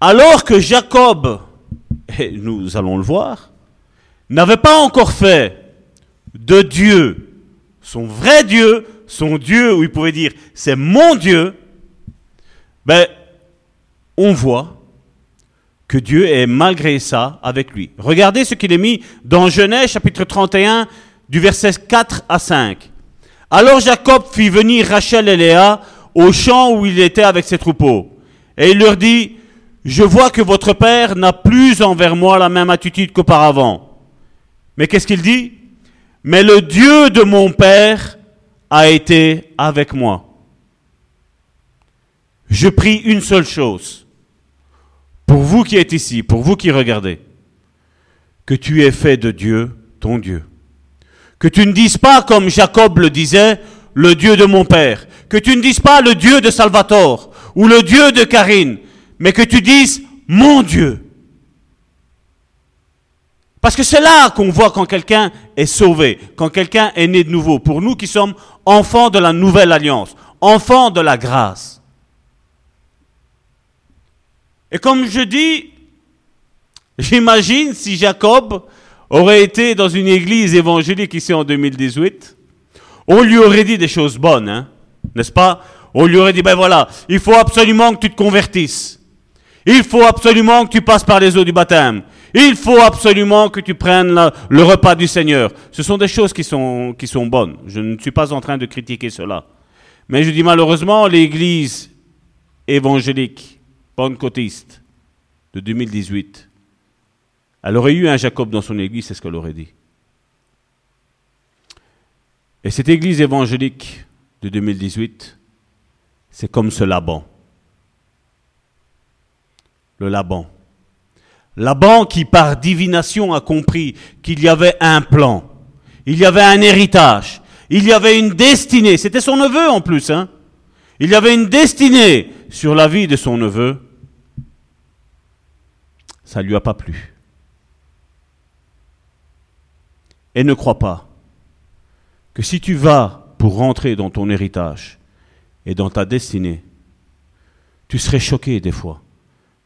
Alors que Jacob, et nous allons le voir, n'avait pas encore fait de Dieu son vrai Dieu, son Dieu où il pouvait dire c'est mon Dieu, ben, on voit que Dieu est malgré ça avec lui. Regardez ce qu'il est mis dans Genèse chapitre 31 du verset 4 à 5. Alors Jacob fit venir Rachel et Léa au champ où il était avec ses troupeaux. Et il leur dit, je vois que votre père n'a plus envers moi la même attitude qu'auparavant. Mais qu'est-ce qu'il dit? Mais le Dieu de mon père a été avec moi. Je prie une seule chose, pour vous qui êtes ici, pour vous qui regardez, que tu aies fait de Dieu ton Dieu. Que tu ne dises pas, comme Jacob le disait, le Dieu de mon Père. Que tu ne dises pas le Dieu de Salvatore ou le Dieu de Karine, mais que tu dises mon Dieu. Parce que c'est là qu'on voit quand quelqu'un est sauvé, quand quelqu'un est né de nouveau. Pour nous qui sommes enfants de la nouvelle alliance, enfants de la grâce. Et comme je dis, j'imagine si Jacob aurait été dans une église évangélique ici en 2018, on lui aurait dit des choses bonnes, hein, n'est-ce pas? On lui aurait dit, ben voilà, il faut absolument que tu te convertisses. Il faut absolument que tu passes par les eaux du baptême. Il faut absolument que tu prennes le repas du Seigneur. Ce sont des choses qui sont, qui sont bonnes. Je ne suis pas en train de critiquer cela. Mais je dis malheureusement, l'église évangélique pentecôtiste de 2018 elle aurait eu un Jacob dans son église, c'est ce qu'elle aurait dit. Et cette église évangélique de 2018, c'est comme ce Laban. Le Laban. Laban qui par divination a compris qu'il y avait un plan, il y avait un héritage, il y avait une destinée. C'était son neveu en plus. Hein. Il y avait une destinée sur la vie de son neveu. Ça ne lui a pas plu. Et ne crois pas que si tu vas pour rentrer dans ton héritage et dans ta destinée, tu serais choqué des fois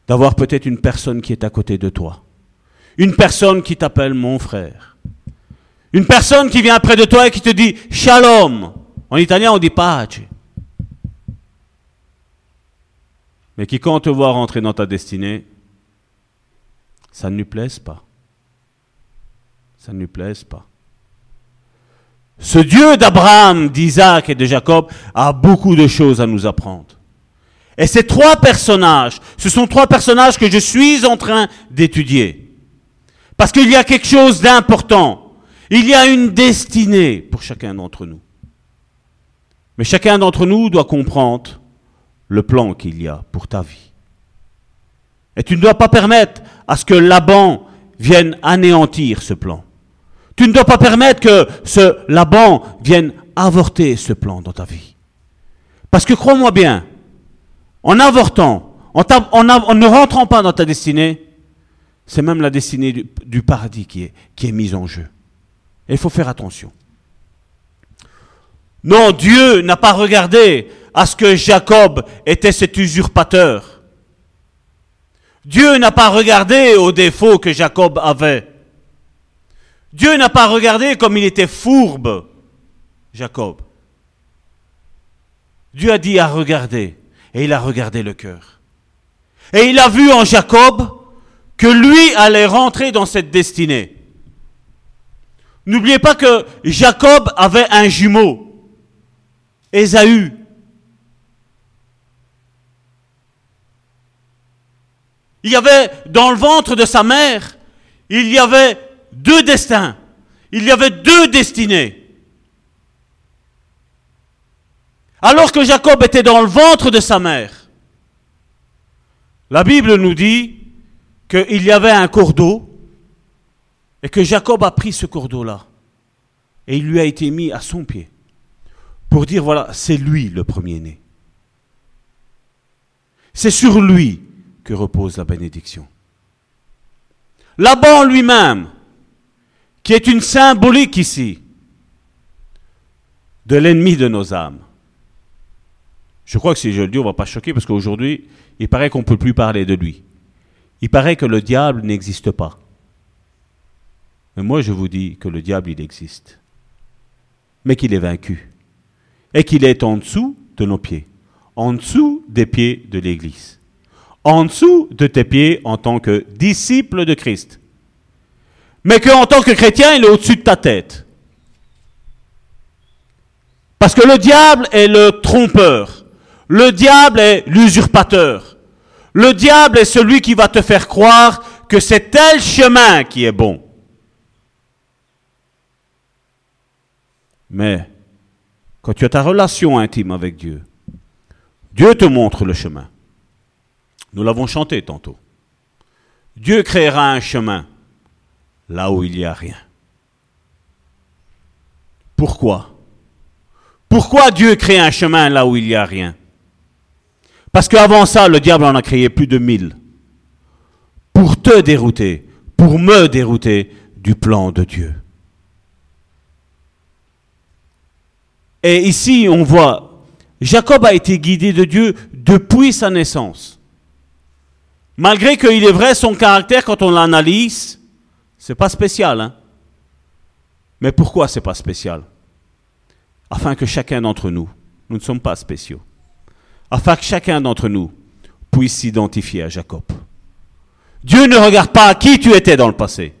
d'avoir peut-être une personne qui est à côté de toi. Une personne qui t'appelle mon frère. Une personne qui vient près de toi et qui te dit shalom. En italien, on dit pace. Mais qui, quand on te voit rentrer dans ta destinée, ça ne lui plaise pas. Ça ne lui plaise pas. Ce Dieu d'Abraham, d'Isaac et de Jacob a beaucoup de choses à nous apprendre. Et ces trois personnages, ce sont trois personnages que je suis en train d'étudier. Parce qu'il y a quelque chose d'important. Il y a une destinée pour chacun d'entre nous. Mais chacun d'entre nous doit comprendre le plan qu'il y a pour ta vie. Et tu ne dois pas permettre à ce que Laban vienne anéantir ce plan. Tu ne dois pas permettre que ce Laban vienne avorter ce plan dans ta vie. Parce que crois-moi bien, en avortant, en, ne rentrant pas dans ta destinée, c'est même la destinée du, paradis qui est, qui est mise en jeu. Et il faut faire attention. Non, Dieu n'a pas regardé à ce que Jacob était cet usurpateur. Dieu n'a pas regardé aux défauts que Jacob avait. Dieu n'a pas regardé comme il était fourbe, Jacob. Dieu a dit à regarder, et il a regardé le cœur. Et il a vu en Jacob que lui allait rentrer dans cette destinée. N'oubliez pas que Jacob avait un jumeau, Ésaü. Il y avait dans le ventre de sa mère, il y avait deux destins. Il y avait deux destinées. Alors que Jacob était dans le ventre de sa mère, la Bible nous dit qu'il y avait un cours d'eau et que Jacob a pris ce cours d'eau-là et il lui a été mis à son pied pour dire voilà, c'est lui le premier-né. C'est sur lui que repose la bénédiction. Laban lui-même, qui est une symbolique ici de l'ennemi de nos âmes. Je crois que si je le dis, on ne va pas choquer parce qu'aujourd'hui, il paraît qu'on ne peut plus parler de lui. Il paraît que le diable n'existe pas. Mais moi, je vous dis que le diable, il existe. Mais qu'il est vaincu. Et qu'il est en dessous de nos pieds. En dessous des pieds de l'Église. En dessous de tes pieds en tant que disciple de Christ mais qu'en tant que chrétien, il est au-dessus de ta tête. Parce que le diable est le trompeur. Le diable est l'usurpateur. Le diable est celui qui va te faire croire que c'est tel chemin qui est bon. Mais quand tu as ta relation intime avec Dieu, Dieu te montre le chemin. Nous l'avons chanté tantôt. Dieu créera un chemin là où il n'y a rien. Pourquoi? Pourquoi Dieu crée un chemin là où il n'y a rien? Parce qu'avant ça, le diable en a créé plus de mille. Pour te dérouter, pour me dérouter du plan de Dieu. Et ici, on voit, Jacob a été guidé de Dieu depuis sa naissance. Malgré qu'il est vrai, son caractère, quand on l'analyse, c'est pas spécial, hein Mais pourquoi c'est pas spécial? Afin que chacun d'entre nous, nous ne sommes pas spéciaux, afin que chacun d'entre nous puisse s'identifier à Jacob. Dieu ne regarde pas à qui tu étais dans le passé.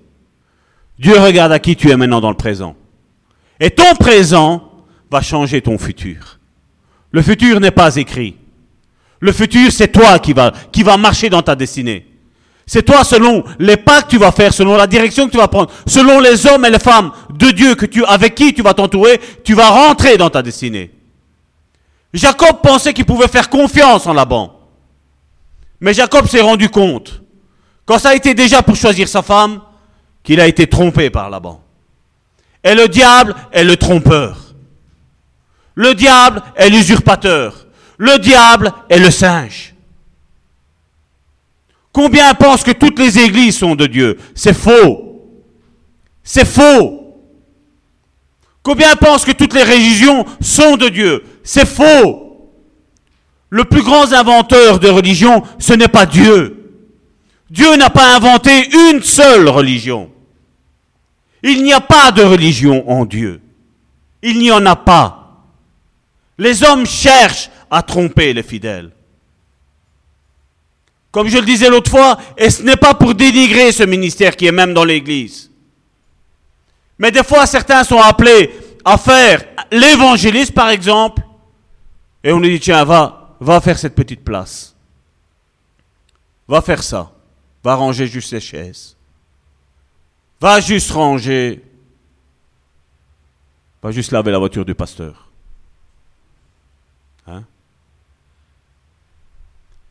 Dieu regarde à qui tu es maintenant dans le présent. Et ton présent va changer ton futur. Le futur n'est pas écrit. Le futur, c'est toi qui va, qui va marcher dans ta destinée. C'est toi, selon les pas que tu vas faire, selon la direction que tu vas prendre, selon les hommes et les femmes de Dieu que tu, avec qui tu vas t'entourer, tu vas rentrer dans ta destinée. Jacob pensait qu'il pouvait faire confiance en Laban. Mais Jacob s'est rendu compte, quand ça a été déjà pour choisir sa femme, qu'il a été trompé par Laban. Et le diable est le trompeur. Le diable est l'usurpateur. Le diable est le singe. Combien pensent que toutes les églises sont de Dieu? C'est faux. C'est faux. Combien pensent que toutes les religions sont de Dieu? C'est faux. Le plus grand inventeur de religion, ce n'est pas Dieu. Dieu n'a pas inventé une seule religion. Il n'y a pas de religion en Dieu. Il n'y en a pas. Les hommes cherchent à tromper les fidèles. Comme je le disais l'autre fois, et ce n'est pas pour dénigrer ce ministère qui est même dans l'Église. Mais des fois, certains sont appelés à faire l'évangéliste, par exemple, et on lui dit, tiens, va, va faire cette petite place. Va faire ça. Va ranger juste les chaises. Va juste ranger. Va juste laver la voiture du pasteur.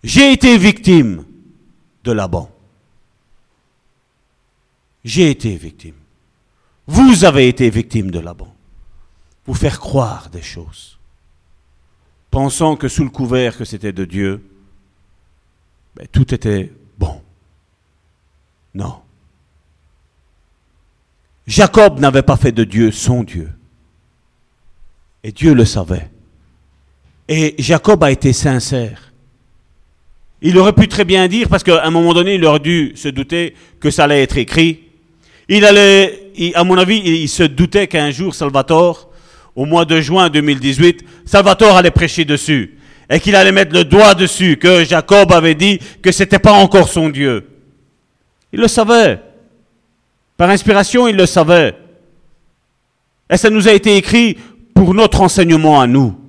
J'ai été victime de Laban. J'ai été victime. Vous avez été victime de Laban. Vous faire croire des choses. Pensant que sous le couvert que c'était de Dieu, ben, tout était bon. Non. Jacob n'avait pas fait de Dieu son Dieu. Et Dieu le savait. Et Jacob a été sincère. Il aurait pu très bien dire, parce qu'à un moment donné, il aurait dû se douter que ça allait être écrit. Il allait, à mon avis, il se doutait qu'un jour, Salvatore, au mois de juin 2018, Salvatore allait prêcher dessus. Et qu'il allait mettre le doigt dessus, que Jacob avait dit que c'était pas encore son Dieu. Il le savait. Par inspiration, il le savait. Et ça nous a été écrit pour notre enseignement à nous.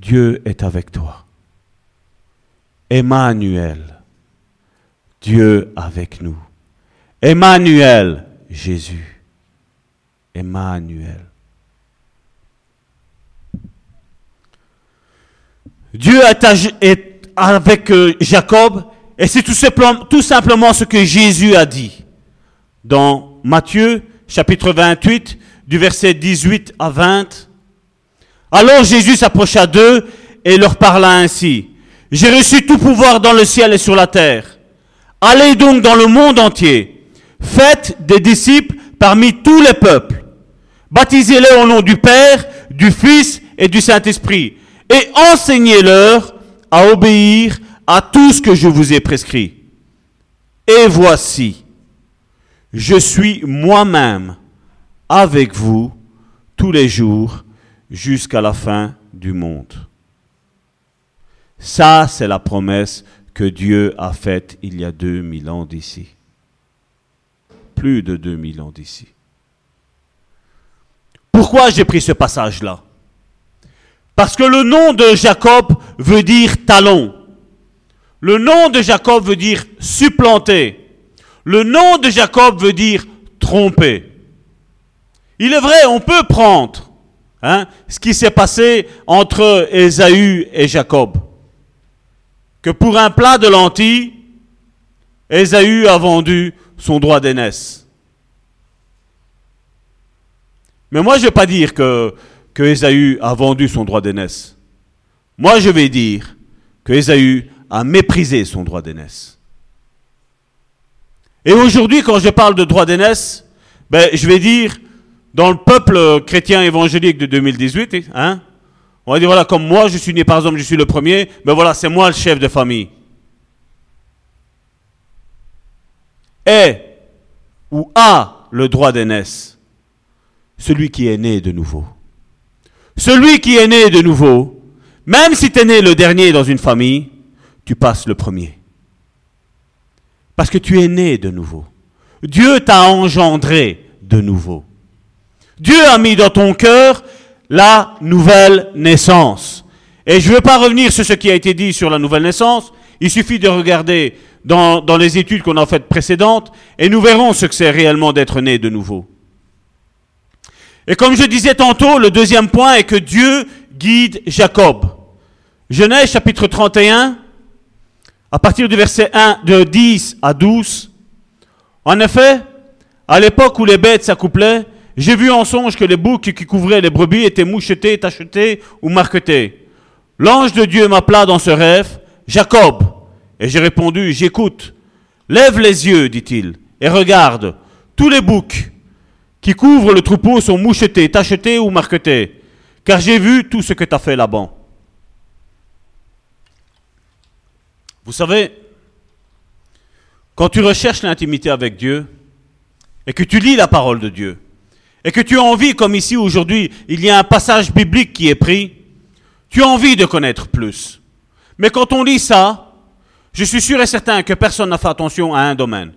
Dieu est avec toi. Emmanuel, Dieu avec nous. Emmanuel, Jésus. Emmanuel. Dieu est avec euh, Jacob et c'est tout simplement, tout simplement ce que Jésus a dit dans Matthieu chapitre 28 du verset 18 à 20. Alors Jésus s'approcha d'eux et leur parla ainsi. J'ai reçu tout pouvoir dans le ciel et sur la terre. Allez donc dans le monde entier. Faites des disciples parmi tous les peuples. Baptisez-les au nom du Père, du Fils et du Saint-Esprit. Et enseignez-leur à obéir à tout ce que je vous ai prescrit. Et voici, je suis moi-même avec vous tous les jours jusqu'à la fin du monde. Ça, c'est la promesse que Dieu a faite il y a 2000 ans d'ici. Plus de 2000 ans d'ici. Pourquoi j'ai pris ce passage-là? Parce que le nom de Jacob veut dire talon. Le nom de Jacob veut dire supplanter. Le nom de Jacob veut dire tromper. Il est vrai, on peut prendre hein, ce qui s'est passé entre Ésaü et Jacob. Que pour un plat de lentilles, Ésaü a vendu son droit d'aînesse. Mais moi, je ne vais pas dire que, que Ésaü a vendu son droit d'aînesse. Moi, je vais dire que Ésaü a méprisé son droit d'aînesse. Et aujourd'hui, quand je parle de droit d'aînesse, ben, je vais dire, dans le peuple chrétien évangélique de 2018, hein, on va dire, voilà, comme moi, je suis né par exemple, je suis le premier, mais ben voilà, c'est moi le chef de famille. Est ou a le droit d'aînesse celui qui est né de nouveau. Celui qui est né de nouveau, même si tu es né le dernier dans une famille, tu passes le premier. Parce que tu es né de nouveau. Dieu t'a engendré de nouveau. Dieu a mis dans ton cœur la nouvelle naissance. Et je ne veux pas revenir sur ce qui a été dit sur la nouvelle naissance. Il suffit de regarder dans, les études qu'on a faites précédentes et nous verrons ce que c'est réellement d'être né de nouveau. Et comme je disais tantôt, le deuxième point est que Dieu guide Jacob. Genèse chapitre 31, à partir du verset 1, de 10 à 12. En effet, à l'époque où les bêtes s'accouplaient, j'ai vu en songe que les boucs qui couvraient les brebis étaient mouchetés, tachetés ou marquetés. L'ange de Dieu m'appela dans ce rêve, Jacob. Et j'ai répondu, j'écoute. Lève les yeux, dit-il, et regarde. Tous les boucs qui couvrent le troupeau sont mouchetés, tachetés ou marquetés. Car j'ai vu tout ce que tu as fait là-bas. Vous savez, quand tu recherches l'intimité avec Dieu et que tu lis la parole de Dieu et que tu as envie, comme ici aujourd'hui, il y a un passage biblique qui est pris, tu as envie de connaître plus. Mais quand on lit ça, je suis sûr et certain que personne n'a fait attention à un domaine.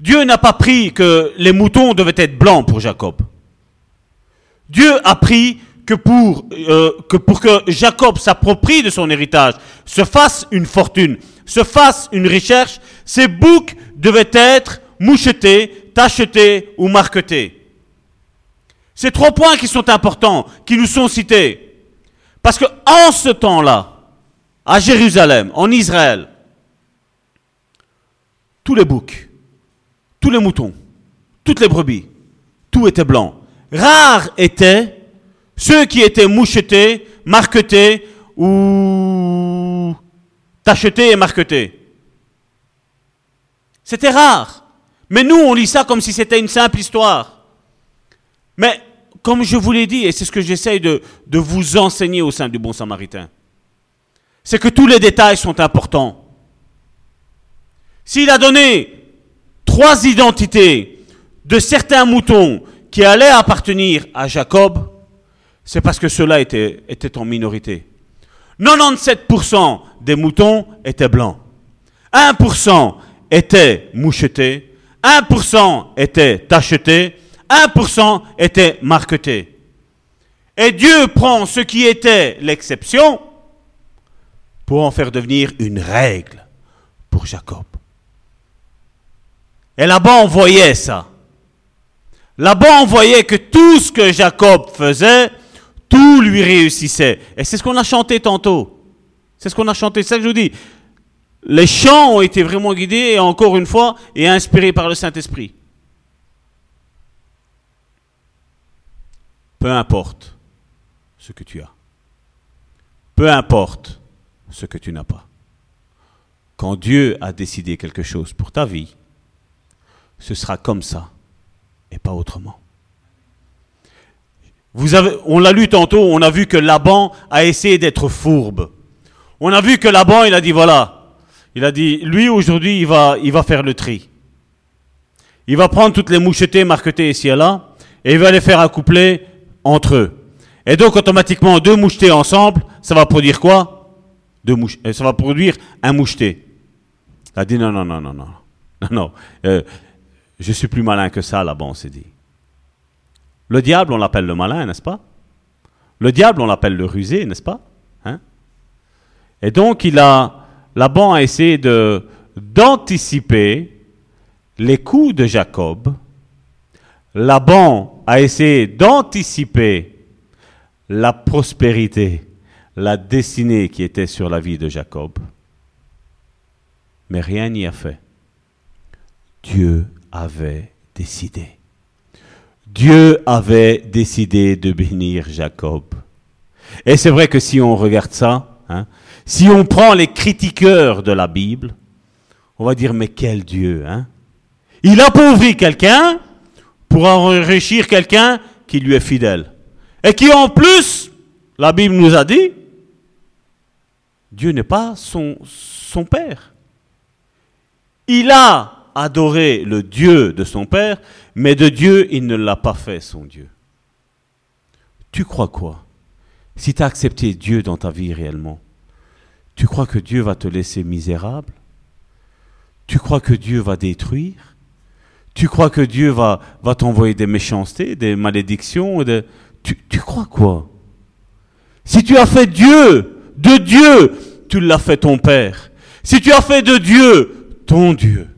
Dieu n'a pas pris que les moutons devaient être blancs pour Jacob. Dieu a pris que pour, euh, que que Jacob s'approprie de son héritage, se fasse une fortune, se fasse une recherche, ces boucs devaient être mouchetés, tachetés ou marquetés. Ces trois points qui sont importants, qui nous sont cités. Parce que en ce temps-là, à Jérusalem, en Israël, tous les boucs, tous les moutons, toutes les brebis, tout était blanc. Rares étaient ceux qui étaient mouchetés, marquetés ou tachetés et marquetés. C'était rare. Mais nous, on lit ça comme si c'était une simple histoire. Mais comme je vous l'ai dit, et c'est ce que j'essaye de, vous enseigner au sein du Bon Samaritain, c'est que tous les détails sont importants. S'il a donné trois identités de certains moutons qui allaient appartenir à Jacob, c'est parce que ceux-là étaient en minorité. 97% des moutons étaient blancs. 1% étaient mouchetés. 1% étaient tachetés. 1% étaient marquetés. Et Dieu prend ce qui était l'exception pour en faire devenir une règle pour Jacob. Et là-bas, on voyait ça. Là-bas, on voyait que tout ce que Jacob faisait, tout lui réussissait. Et c'est ce qu'on a chanté tantôt. C'est ce qu'on a chanté. C'est ça que je vous dis. Les chants ont été vraiment guidés, et encore une fois, et inspirés par le Saint-Esprit. Peu importe ce que tu as. Peu importe ce que tu n'as pas. Quand Dieu a décidé quelque chose pour ta vie, ce sera comme ça et pas autrement. Vous avez, on l'a lu tantôt, on a vu que Laban a essayé d'être fourbe. On a vu que Laban, il a dit voilà, il a dit, lui aujourd'hui, il va, faire le tri. Il va prendre toutes les mouchetées marquetées ici et là, et il va les faire accoupler entre eux. Et donc automatiquement, deux mouchetés ensemble, ça va produire quoi? Deux mouche, euh, Ça va produire un moucheté. Il a dit non, non, non, non, non. Non, non. Euh, je suis plus malin que ça, là-bas, on s'est dit. Le diable, on l'appelle le malin, n'est-ce pas? Le diable, on l'appelle le rusé, n'est-ce pas? Hein? Et donc, il a, Laban a essayé d'anticiper les coups de Jacob. Laban a essayé d'anticiper la prospérité, la destinée qui était sur la vie de Jacob. Mais rien n'y a fait. Dieu avait décidé. Dieu avait décidé de bénir Jacob. Et c'est vrai que si on regarde ça, hein, si on prend les critiqueurs de la Bible, on va dire mais quel Dieu hein? Il appauvrit quelqu'un pour enrichir quelqu'un qui lui est fidèle. Et qui en plus, la Bible nous a dit, Dieu n'est pas son, son père. Il a adorer le Dieu de son père, mais de Dieu, il ne l'a pas fait son Dieu. Tu crois quoi? Si tu as accepté Dieu dans ta vie réellement, tu crois que Dieu va te laisser misérable? Tu crois que Dieu va détruire? Tu crois que Dieu va, t'envoyer des méchancetés, des malédictions tu, tu crois quoi? Si tu as fait Dieu, de Dieu, tu l'as fait ton Père. Si tu as fait de Dieu, ton Dieu.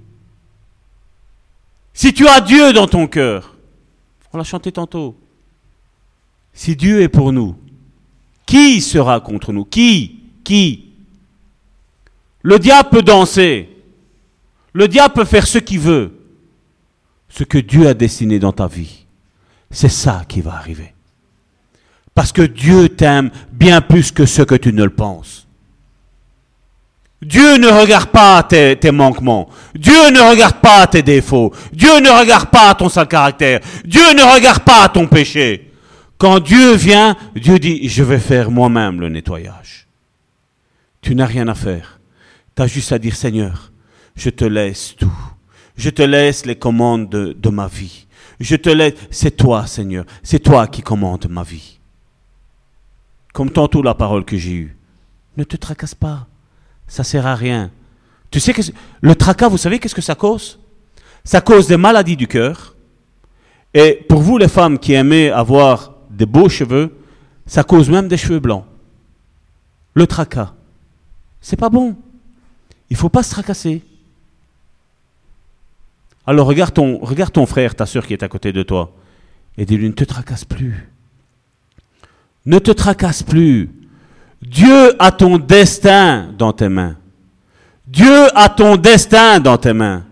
Si tu as Dieu dans ton cœur, on l'a chanté tantôt, si Dieu est pour nous, qui sera contre nous? Qui? Qui? Le diable peut danser. Le diable peut faire ce qu'il veut. Ce que Dieu a dessiné dans ta vie, c'est ça qui va arriver. Parce que Dieu t'aime bien plus que ce que tu ne le penses. Dieu ne regarde pas tes, manquements. Dieu ne regarde pas tes défauts. Dieu ne regarde pas ton sale caractère. Dieu ne regarde pas ton péché. Quand Dieu vient, Dieu dit, je vais faire moi-même le nettoyage. Tu n'as rien à faire. Tu juste à dire Seigneur, je te laisse tout. Je te laisse les commandes de, de ma vie. Je te laisse. C'est toi, Seigneur. C'est toi qui commandes ma vie. Comme tantôt la parole que j'ai eue. Ne te tracasse pas. Ça sert à rien. Tu sais que le tracas, vous savez qu'est-ce que ça cause? Ça cause des maladies du cœur. Et pour vous, les femmes qui aimez avoir des beaux cheveux, ça cause même des cheveux blancs. Le tracas. C'est pas bon. Il faut pas se tracasser. Alors regarde ton, regarde ton frère, ta soeur qui est à côté de toi, et dis-lui, ne te tracasse plus. Ne te tracasse plus. Dieu a ton destin dans tes mains. Dieu a ton destin dans tes mains.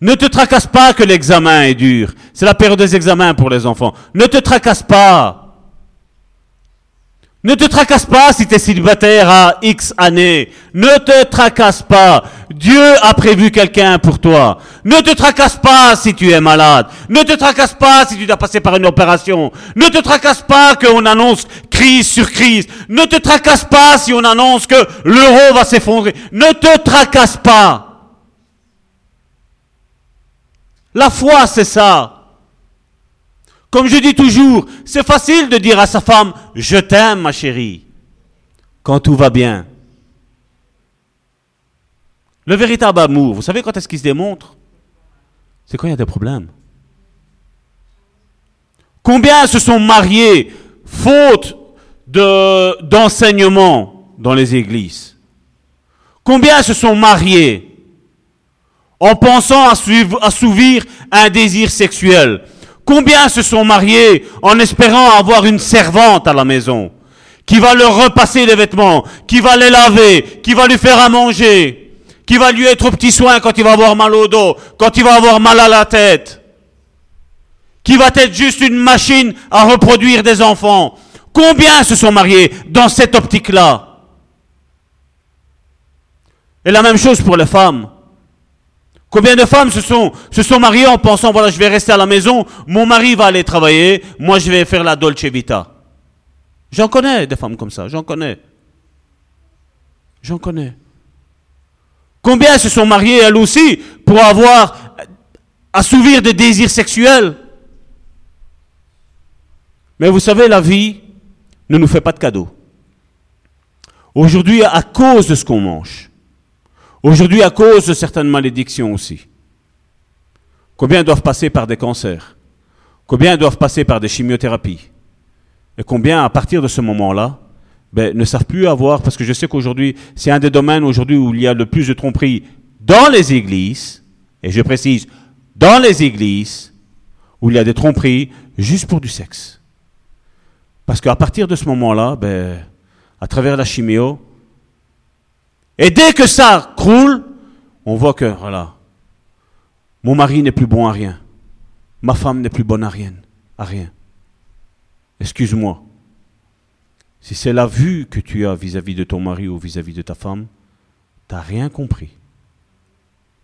Ne te tracasse pas que l'examen est dur. C'est la période des examens pour les enfants. Ne te tracasse pas. Ne te tracasse pas si tu es célibataire à X années. Ne te tracasse pas. Dieu a prévu quelqu'un pour toi. Ne te tracasse pas si tu es malade. Ne te tracasse pas si tu dois passer par une opération. Ne te tracasse pas qu'on annonce crise sur crise. Ne te tracasse pas si on annonce que l'euro va s'effondrer. Ne te tracasse pas. La foi, c'est ça. Comme je dis toujours, c'est facile de dire à sa femme, je t'aime ma chérie, quand tout va bien. Le véritable amour, vous savez quand est-ce qu'il se démontre? C'est quand il y a des problèmes. Combien se sont mariés faute d'enseignement dans les églises? Combien se sont mariés en pensant assouvir un désir sexuel? Combien se sont mariés en espérant avoir une servante à la maison qui va leur repasser les vêtements, qui va les laver, qui va lui faire à manger, qui va lui être au petit soin quand il va avoir mal au dos, quand il va avoir mal à la tête, qui va être juste une machine à reproduire des enfants. Combien se sont mariés dans cette optique-là? Et la même chose pour les femmes. Combien de femmes se sont, se sont mariées en pensant, voilà, je vais rester à la maison, mon mari va aller travailler, moi je vais faire la Dolce Vita. J'en connais des femmes comme ça, j'en connais. J'en connais. Combien se sont mariées elles aussi pour avoir, assouvir des désirs sexuels? Mais vous savez, la vie ne nous fait pas de cadeaux. Aujourd'hui, à cause de ce qu'on mange, Aujourd'hui, à cause de certaines malédictions aussi. Combien doivent passer par des cancers? Combien doivent passer par des chimiothérapies? Et combien, à partir de ce moment-là, ben, ne savent plus avoir, parce que je sais qu'aujourd'hui, c'est un des domaines aujourd'hui où il y a le plus de tromperies dans les églises, et je précise, dans les églises, où il y a des tromperies juste pour du sexe. Parce qu'à partir de ce moment-là, ben, à travers la chimio, et dès que ça croule, on voit que, voilà, mon mari n'est plus bon à rien. Ma femme n'est plus bonne à rien. À rien. Excuse-moi. Si c'est la vue que tu as vis-à-vis de ton mari ou vis-à-vis de ta femme, tu n'as rien compris.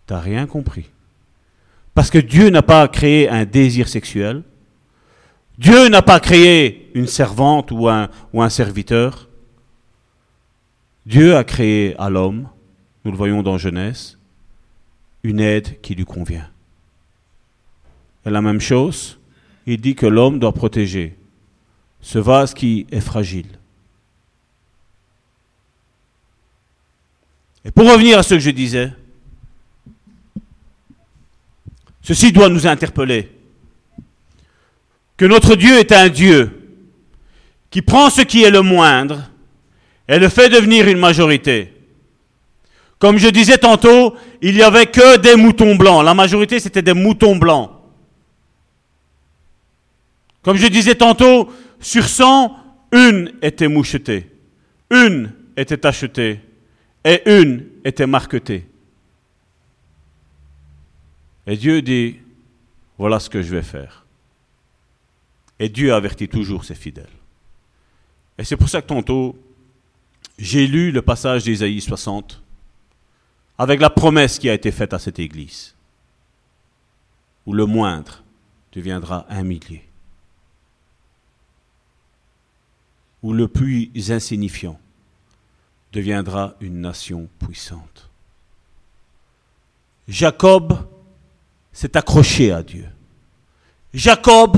Tu n'as rien compris. Parce que Dieu n'a pas créé un désir sexuel. Dieu n'a pas créé une servante ou un, ou un serviteur. Dieu a créé à l'homme, nous le voyons dans Genèse, une aide qui lui convient. Et la même chose, il dit que l'homme doit protéger ce vase qui est fragile. Et pour revenir à ce que je disais, ceci doit nous interpeller. Que notre Dieu est un Dieu qui prend ce qui est le moindre et le fait devenir une majorité. Comme je disais tantôt, il n'y avait que des moutons blancs. La majorité, c'était des moutons blancs. Comme je disais tantôt, sur 100, une était mouchetée, une était achetée et une était marquetée. Et Dieu dit, voilà ce que je vais faire. Et Dieu avertit toujours ses fidèles. Et c'est pour ça que tantôt, j'ai lu le passage d'Ésaïe 60 avec la promesse qui a été faite à cette église, où le moindre deviendra un millier, où le plus insignifiant deviendra une nation puissante. Jacob s'est accroché à Dieu. Jacob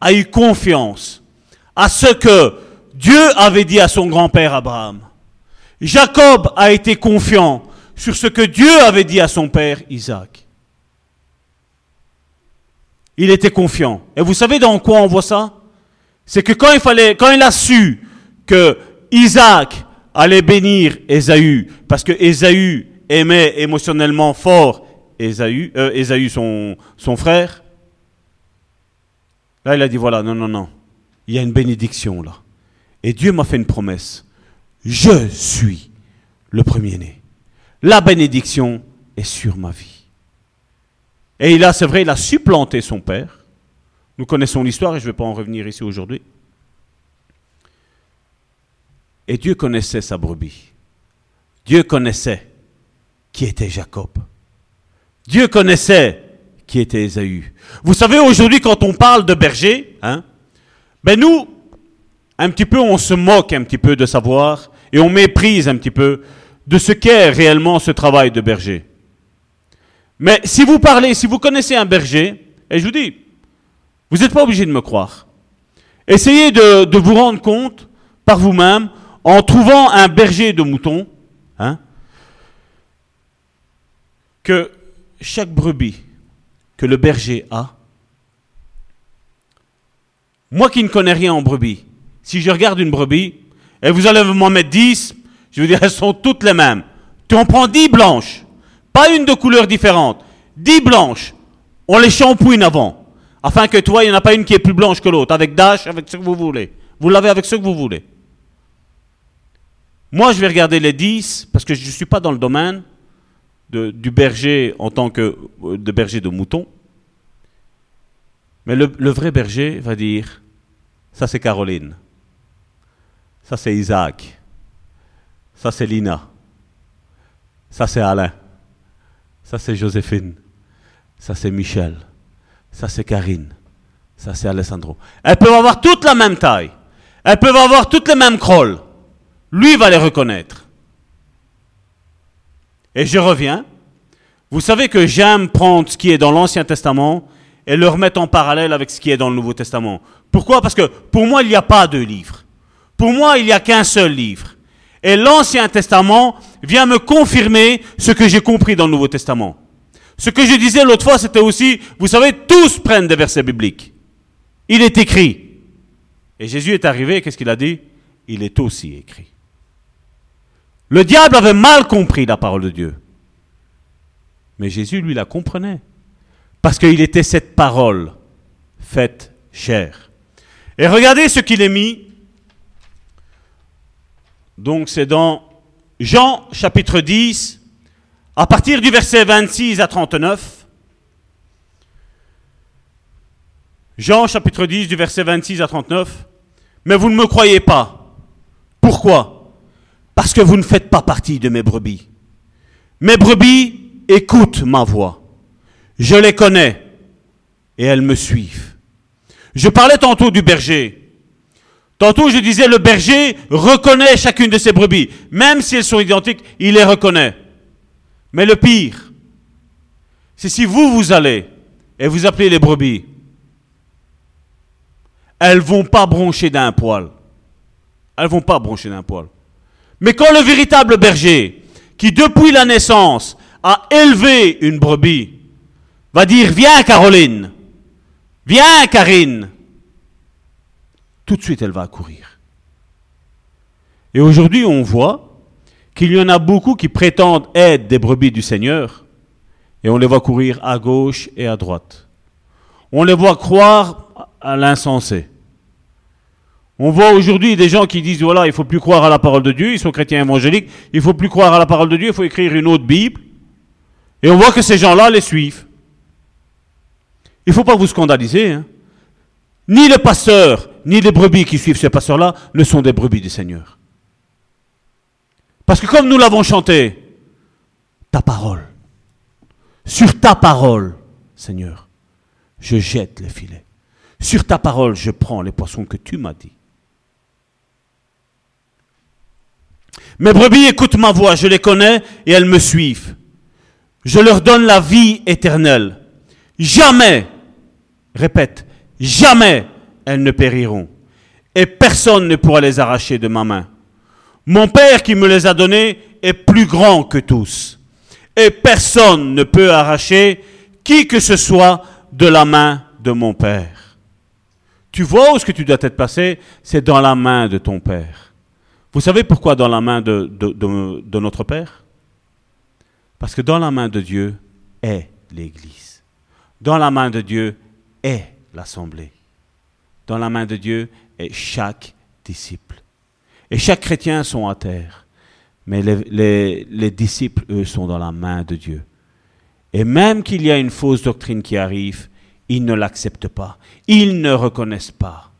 a eu confiance à ce que Dieu avait dit à son grand-père Abraham. Jacob a été confiant sur ce que Dieu avait dit à son père Isaac. Il était confiant. Et vous savez dans quoi on voit ça? C'est que quand il a su que Isaac allait bénir Ésaü, parce que Ésaü aimait émotionnellement fort Ésaü, euh, son frère, là il a dit voilà, non, non, non, il y a une bénédiction là. Et Dieu m'a fait une promesse. Je suis le premier-né. La bénédiction est sur ma vie. Et il a, c'est vrai, il a supplanté son père. Nous connaissons l'histoire et je ne vais pas en revenir ici aujourd'hui. Et Dieu connaissait sa brebis. Dieu connaissait qui était Jacob. Dieu connaissait qui était Ésaü. Vous savez, aujourd'hui, quand on parle de berger, hein, ben nous, un petit peu, on se moque un petit peu de savoir et on méprise un petit peu de ce qu'est réellement ce travail de berger. Mais si vous parlez, si vous connaissez un berger, et je vous dis, vous n'êtes pas obligé de me croire. Essayez de, vous rendre compte par vous-même en trouvant un berger de moutons, hein, que chaque brebis que le berger a, moi qui ne connais rien en brebis, si je regarde une brebis, et vous allez m'en mettre 10, je veux dire, elles sont toutes les mêmes. Tu en prends 10 blanches, pas une de couleur différente, 10 blanches, on les shampouine avant, afin que toi, il n'y en a pas une qui est plus blanche que l'autre, avec dash, avec ce que vous voulez. Vous l'avez avec ce que vous voulez. Moi, je vais regarder les 10 parce que je ne suis pas dans le domaine du berger en tant que de berger de moutons. Mais le vrai berger va dire ça c'est Caroline, ça c'est Isaac, ça c'est Lina, ça c'est Alain, ça c'est Joséphine, ça c'est Michel, ça c'est Karine, ça c'est Alessandro. Elles peuvent avoir toutes la même taille, elles peuvent avoir toutes les mêmes crolles. Lui va les reconnaître. Et je reviens. Vous savez que j'aime prendre ce qui est dans l'Ancien Testament et le remettre en parallèle avec ce qui est dans le Nouveau Testament. Pourquoi? Parce que pour moi, il n'y a pas deux livres. Pour moi, il n'y a qu'un seul livre. Et l'Ancien Testament vient me confirmer ce que j'ai compris dans le Nouveau Testament. Ce que je disais l'autre fois, c'était aussi, vous savez, tous prennent des versets bibliques. Il est écrit. Et Jésus est arrivé, qu'est-ce qu'il a dit? Il est aussi écrit. Le diable avait mal compris la parole de Dieu. Mais Jésus, lui, la comprenait. Parce qu'il était cette parole faite chair. Et regardez ce qu'il est mis. Donc c'est dans Jean chapitre 10, à partir du verset 26 à 39. Jean chapitre 10 du verset 26 à 39. Mais vous ne me croyez pas. Pourquoi? Parce que vous ne faites pas partie de mes brebis. Mes brebis écoutent ma voix. Je les connais et elles me suivent. Je parlais tantôt du berger. Tantôt je disais le berger reconnaît chacune de ses brebis. Même si elles sont identiques, il les reconnaît. Mais le pire, c'est si vous vous allez et vous appelez les brebis, elles vont pas broncher d'un poil. Elles vont pas broncher d'un poil. Mais quand le véritable berger, qui depuis la naissance a élevé une brebis, va dire Viens Caroline, viens Karine, tout de suite elle va accourir. Et aujourd'hui, on voit qu'il y en a beaucoup qui prétendent être des brebis du Seigneur, et on les voit courir à gauche et à droite. On les voit croire à l'insensé. On voit aujourd'hui des gens qui disent voilà, il faut plus croire à la parole de Dieu, ils sont chrétiens évangéliques, il faut plus croire à la parole de Dieu, il faut écrire une autre Bible. Et on voit que ces gens-là les suivent. Il ne faut pas vous scandaliser. Hein. Ni le pasteur, ni les brebis qui suivent ces pasteurs-là ne sont des brebis du Seigneur. Parce que comme nous l'avons chanté, ta parole, sur ta parole, Seigneur, je jette les filets. Sur ta parole, je prends les poissons que tu m'as dit. Mes brebis écoutent ma voix, je les connais et elles me suivent. Je leur donne la vie éternelle. Jamais, répète, jamais elles ne périront. Et personne ne pourra les arracher de ma main. Mon Père qui me les a donnés est plus grand que tous. Et personne ne peut arracher qui que ce soit de la main de mon Père. Tu vois où ce que tu dois être placé? C'est dans la main de ton Père. Vous savez pourquoi dans la main de notre Père? Parce que dans la main de Dieu est l'Église. Dans la main de Dieu est l'Assemblée. Dans la main de Dieu est chaque disciple. Et chaque chrétien sont à terre. Mais les, disciples, eux, sont dans la main de Dieu. Et même qu'il y a une fausse doctrine qui arrive, ils ne l'acceptent pas. Ils ne reconnaissent pas.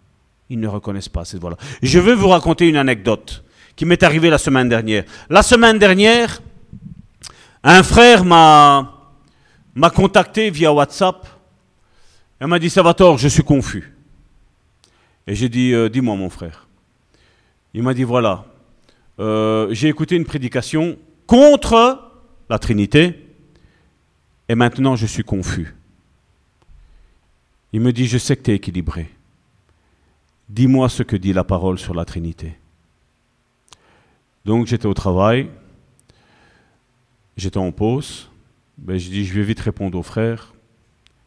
Ils ne reconnaissent pas cette voie-là. Je veux vous raconter une anecdote qui m'est arrivée la semaine dernière. La semaine dernière, un frère m'a contacté via WhatsApp. Il m'a dit, Salvatore, je suis confus. Et j'ai dit, euh, dis-moi mon frère. Il m'a dit, voilà, euh, j'ai écouté une prédication contre la Trinité, et maintenant je suis confus. Il me dit, je sais que tu es équilibré. Dis-moi ce que dit la parole sur la Trinité. Donc j'étais au travail, j'étais en pause, ben, je dis, je vais vite répondre aux frères.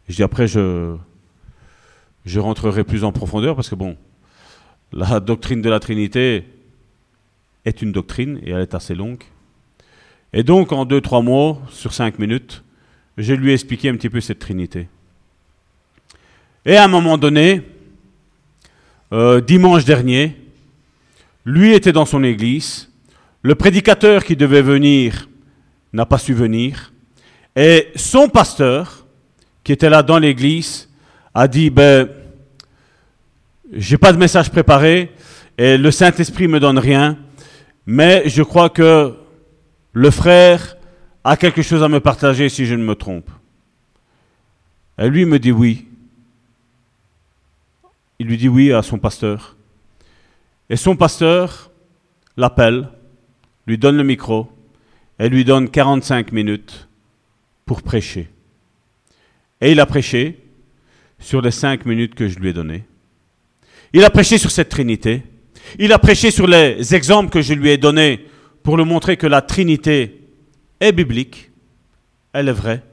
Je dis, après, je, rentrerai plus en profondeur parce que, bon, la doctrine de la Trinité est une doctrine et elle est assez longue. Et donc, en deux, trois mots, sur cinq minutes, je lui ai expliqué un petit peu cette Trinité. Et à un moment donné, euh, dimanche dernier, lui était dans son église, le prédicateur qui devait venir n'a pas su venir, et son pasteur, qui était là dans l'église, a dit, ben, j'ai pas de message préparé et le Saint-Esprit me donne rien, mais je crois que le frère a quelque chose à me partager si je ne me trompe. Et lui me dit oui. Il lui dit oui à son pasteur. Et son pasteur l'appelle, lui donne le micro et lui donne 45 minutes pour prêcher. Et il a prêché sur les cinq minutes que je lui ai données. Il a prêché sur cette Trinité. Il a prêché sur les exemples que je lui ai donnés pour lui montrer que la Trinité est biblique, elle est vraie.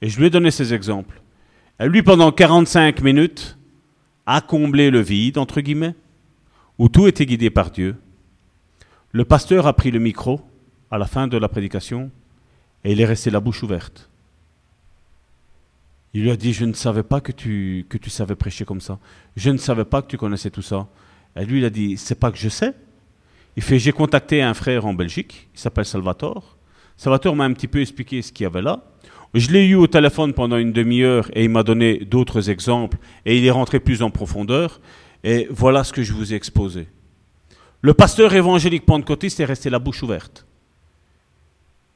Et je lui ai donné ces exemples. Et lui, pendant 45 minutes, a comblé le vide, entre guillemets, où tout était guidé par Dieu. Le pasteur a pris le micro à la fin de la prédication et il est resté la bouche ouverte. Il lui a dit, je ne savais pas que tu, savais prêcher comme ça. Je ne savais pas que tu connaissais tout ça. Et lui, il a dit, c'est pas que je sais. Il fait, j'ai contacté un frère en Belgique, il s'appelle Salvatore. Salvatore m'a un petit peu expliqué ce qu'il y avait là. Je l'ai eu au téléphone pendant une demi-heure et il m'a donné d'autres exemples et il est rentré plus en profondeur. Et voilà ce que je vous ai exposé. Le pasteur évangélique pentecôtiste est resté la bouche ouverte.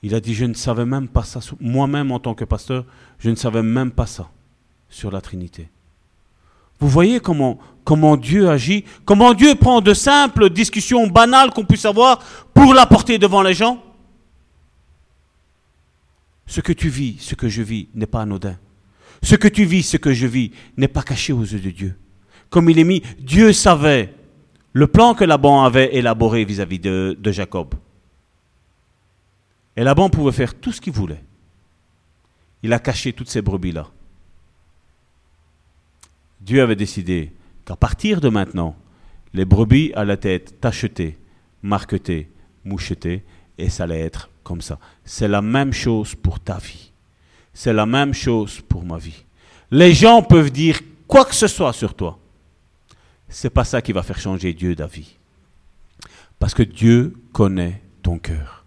Il a dit, je ne savais même pas ça. Moi-même, en tant que pasteur, je ne savais même pas ça sur la Trinité. Vous voyez comment, comment Dieu agit, comment Dieu prend de simples discussions banales qu'on puisse avoir pour la porter devant les gens Ce que tu vis, ce que je vis, n'est pas anodin. Ce que tu vis, ce que je vis, n'est pas caché aux yeux de Dieu. Comme il est mis, Dieu savait le plan que Laban avait élaboré vis-à-vis de, de Jacob. Et Laban pouvait faire tout ce qu'il voulait. Il a caché toutes ces brebis-là. Dieu avait décidé qu'à partir de maintenant, les brebis allaient être tachetées, marquetées, mouchetées, et ça allait être comme ça. C'est la même chose pour ta vie. C'est la même chose pour ma vie. Les gens peuvent dire quoi que ce soit sur toi. C'est pas ça qui va faire changer Dieu d'avis. Parce que Dieu connaît ton cœur.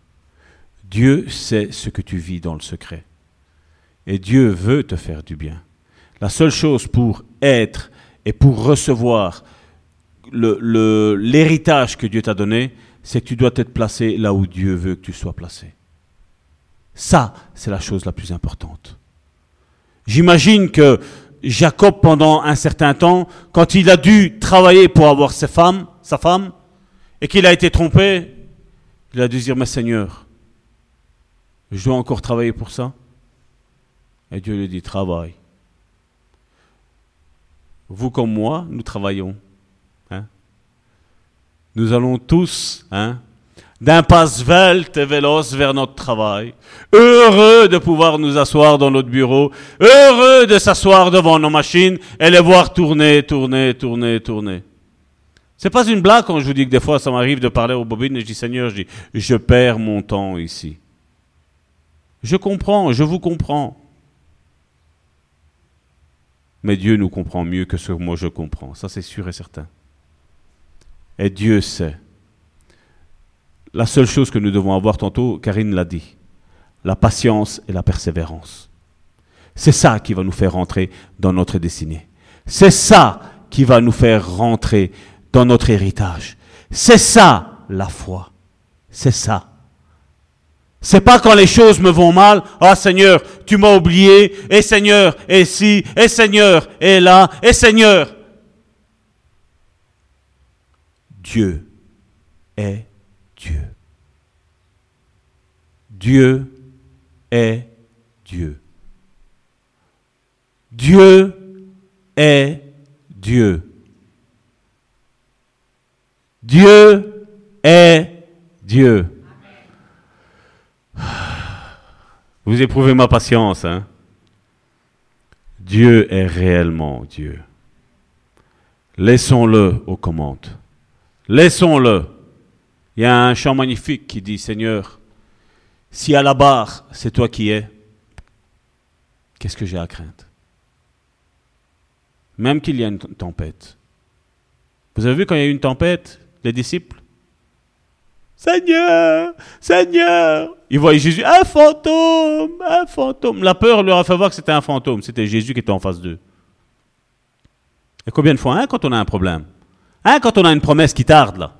Dieu sait ce que tu vis dans le secret. Et Dieu veut te faire du bien. La seule chose pour être et pour recevoir l'héritage que Dieu t'a donné, c'est que tu dois être placé là où Dieu veut que tu sois placé. Ça, c'est la chose la plus importante. J'imagine que Jacob, pendant un certain temps, quand il a dû travailler pour avoir sa femme, sa femme, et qu'il a été trompé, Il a dû dire, mais Seigneur, je dois encore travailler pour ça. Et Dieu lui dit, travaille. Vous comme moi, nous travaillons. Hein. Nous allons tous, hein, d'un pas svelte et véloce vers notre travail. Heureux de pouvoir nous asseoir dans notre bureau, heureux de s'asseoir devant nos machines et les voir tourner, tourner, tourner, tourner. C'est pas une blague quand je vous dis que des fois ça m'arrive de parler aux bobines et je dis Seigneur, je dis, je perds mon temps ici. Je comprends, je vous comprends. Mais Dieu nous comprend mieux que ce que moi je comprends. Ça c'est sûr et certain. Et Dieu sait la seule chose que nous devons avoir tantôt, Karine l'a dit, la patience et la persévérance. C'est ça qui va nous faire rentrer dans notre destinée. C'est ça qui va nous faire rentrer dans notre héritage. C'est ça la foi. C'est ça. C'est pas quand les choses me vont mal, ah Seigneur, tu m'as oublié, et Seigneur, et si, et Seigneur, et là, et Seigneur. Dieu est Dieu. Dieu est Dieu. Dieu est Dieu. Dieu est Dieu. Vous éprouvez ma patience, hein? Dieu est réellement Dieu. Laissons-le aux commandes. Laissons-le. Il y a un chant magnifique qui dit, Seigneur, si à la barre c'est toi qui es, qu'est-ce que j'ai à craindre? Même qu'il y a une tempête. Vous avez vu quand il y a eu une tempête, les disciples? Seigneur, Seigneur. Ils voyaient Jésus, un fantôme, un fantôme. La peur leur a fait voir que c'était un fantôme. C'était Jésus qui était en face d'eux. Et combien de fois, hein, quand on a un problème? Hein, quand on a une promesse qui tarde, là?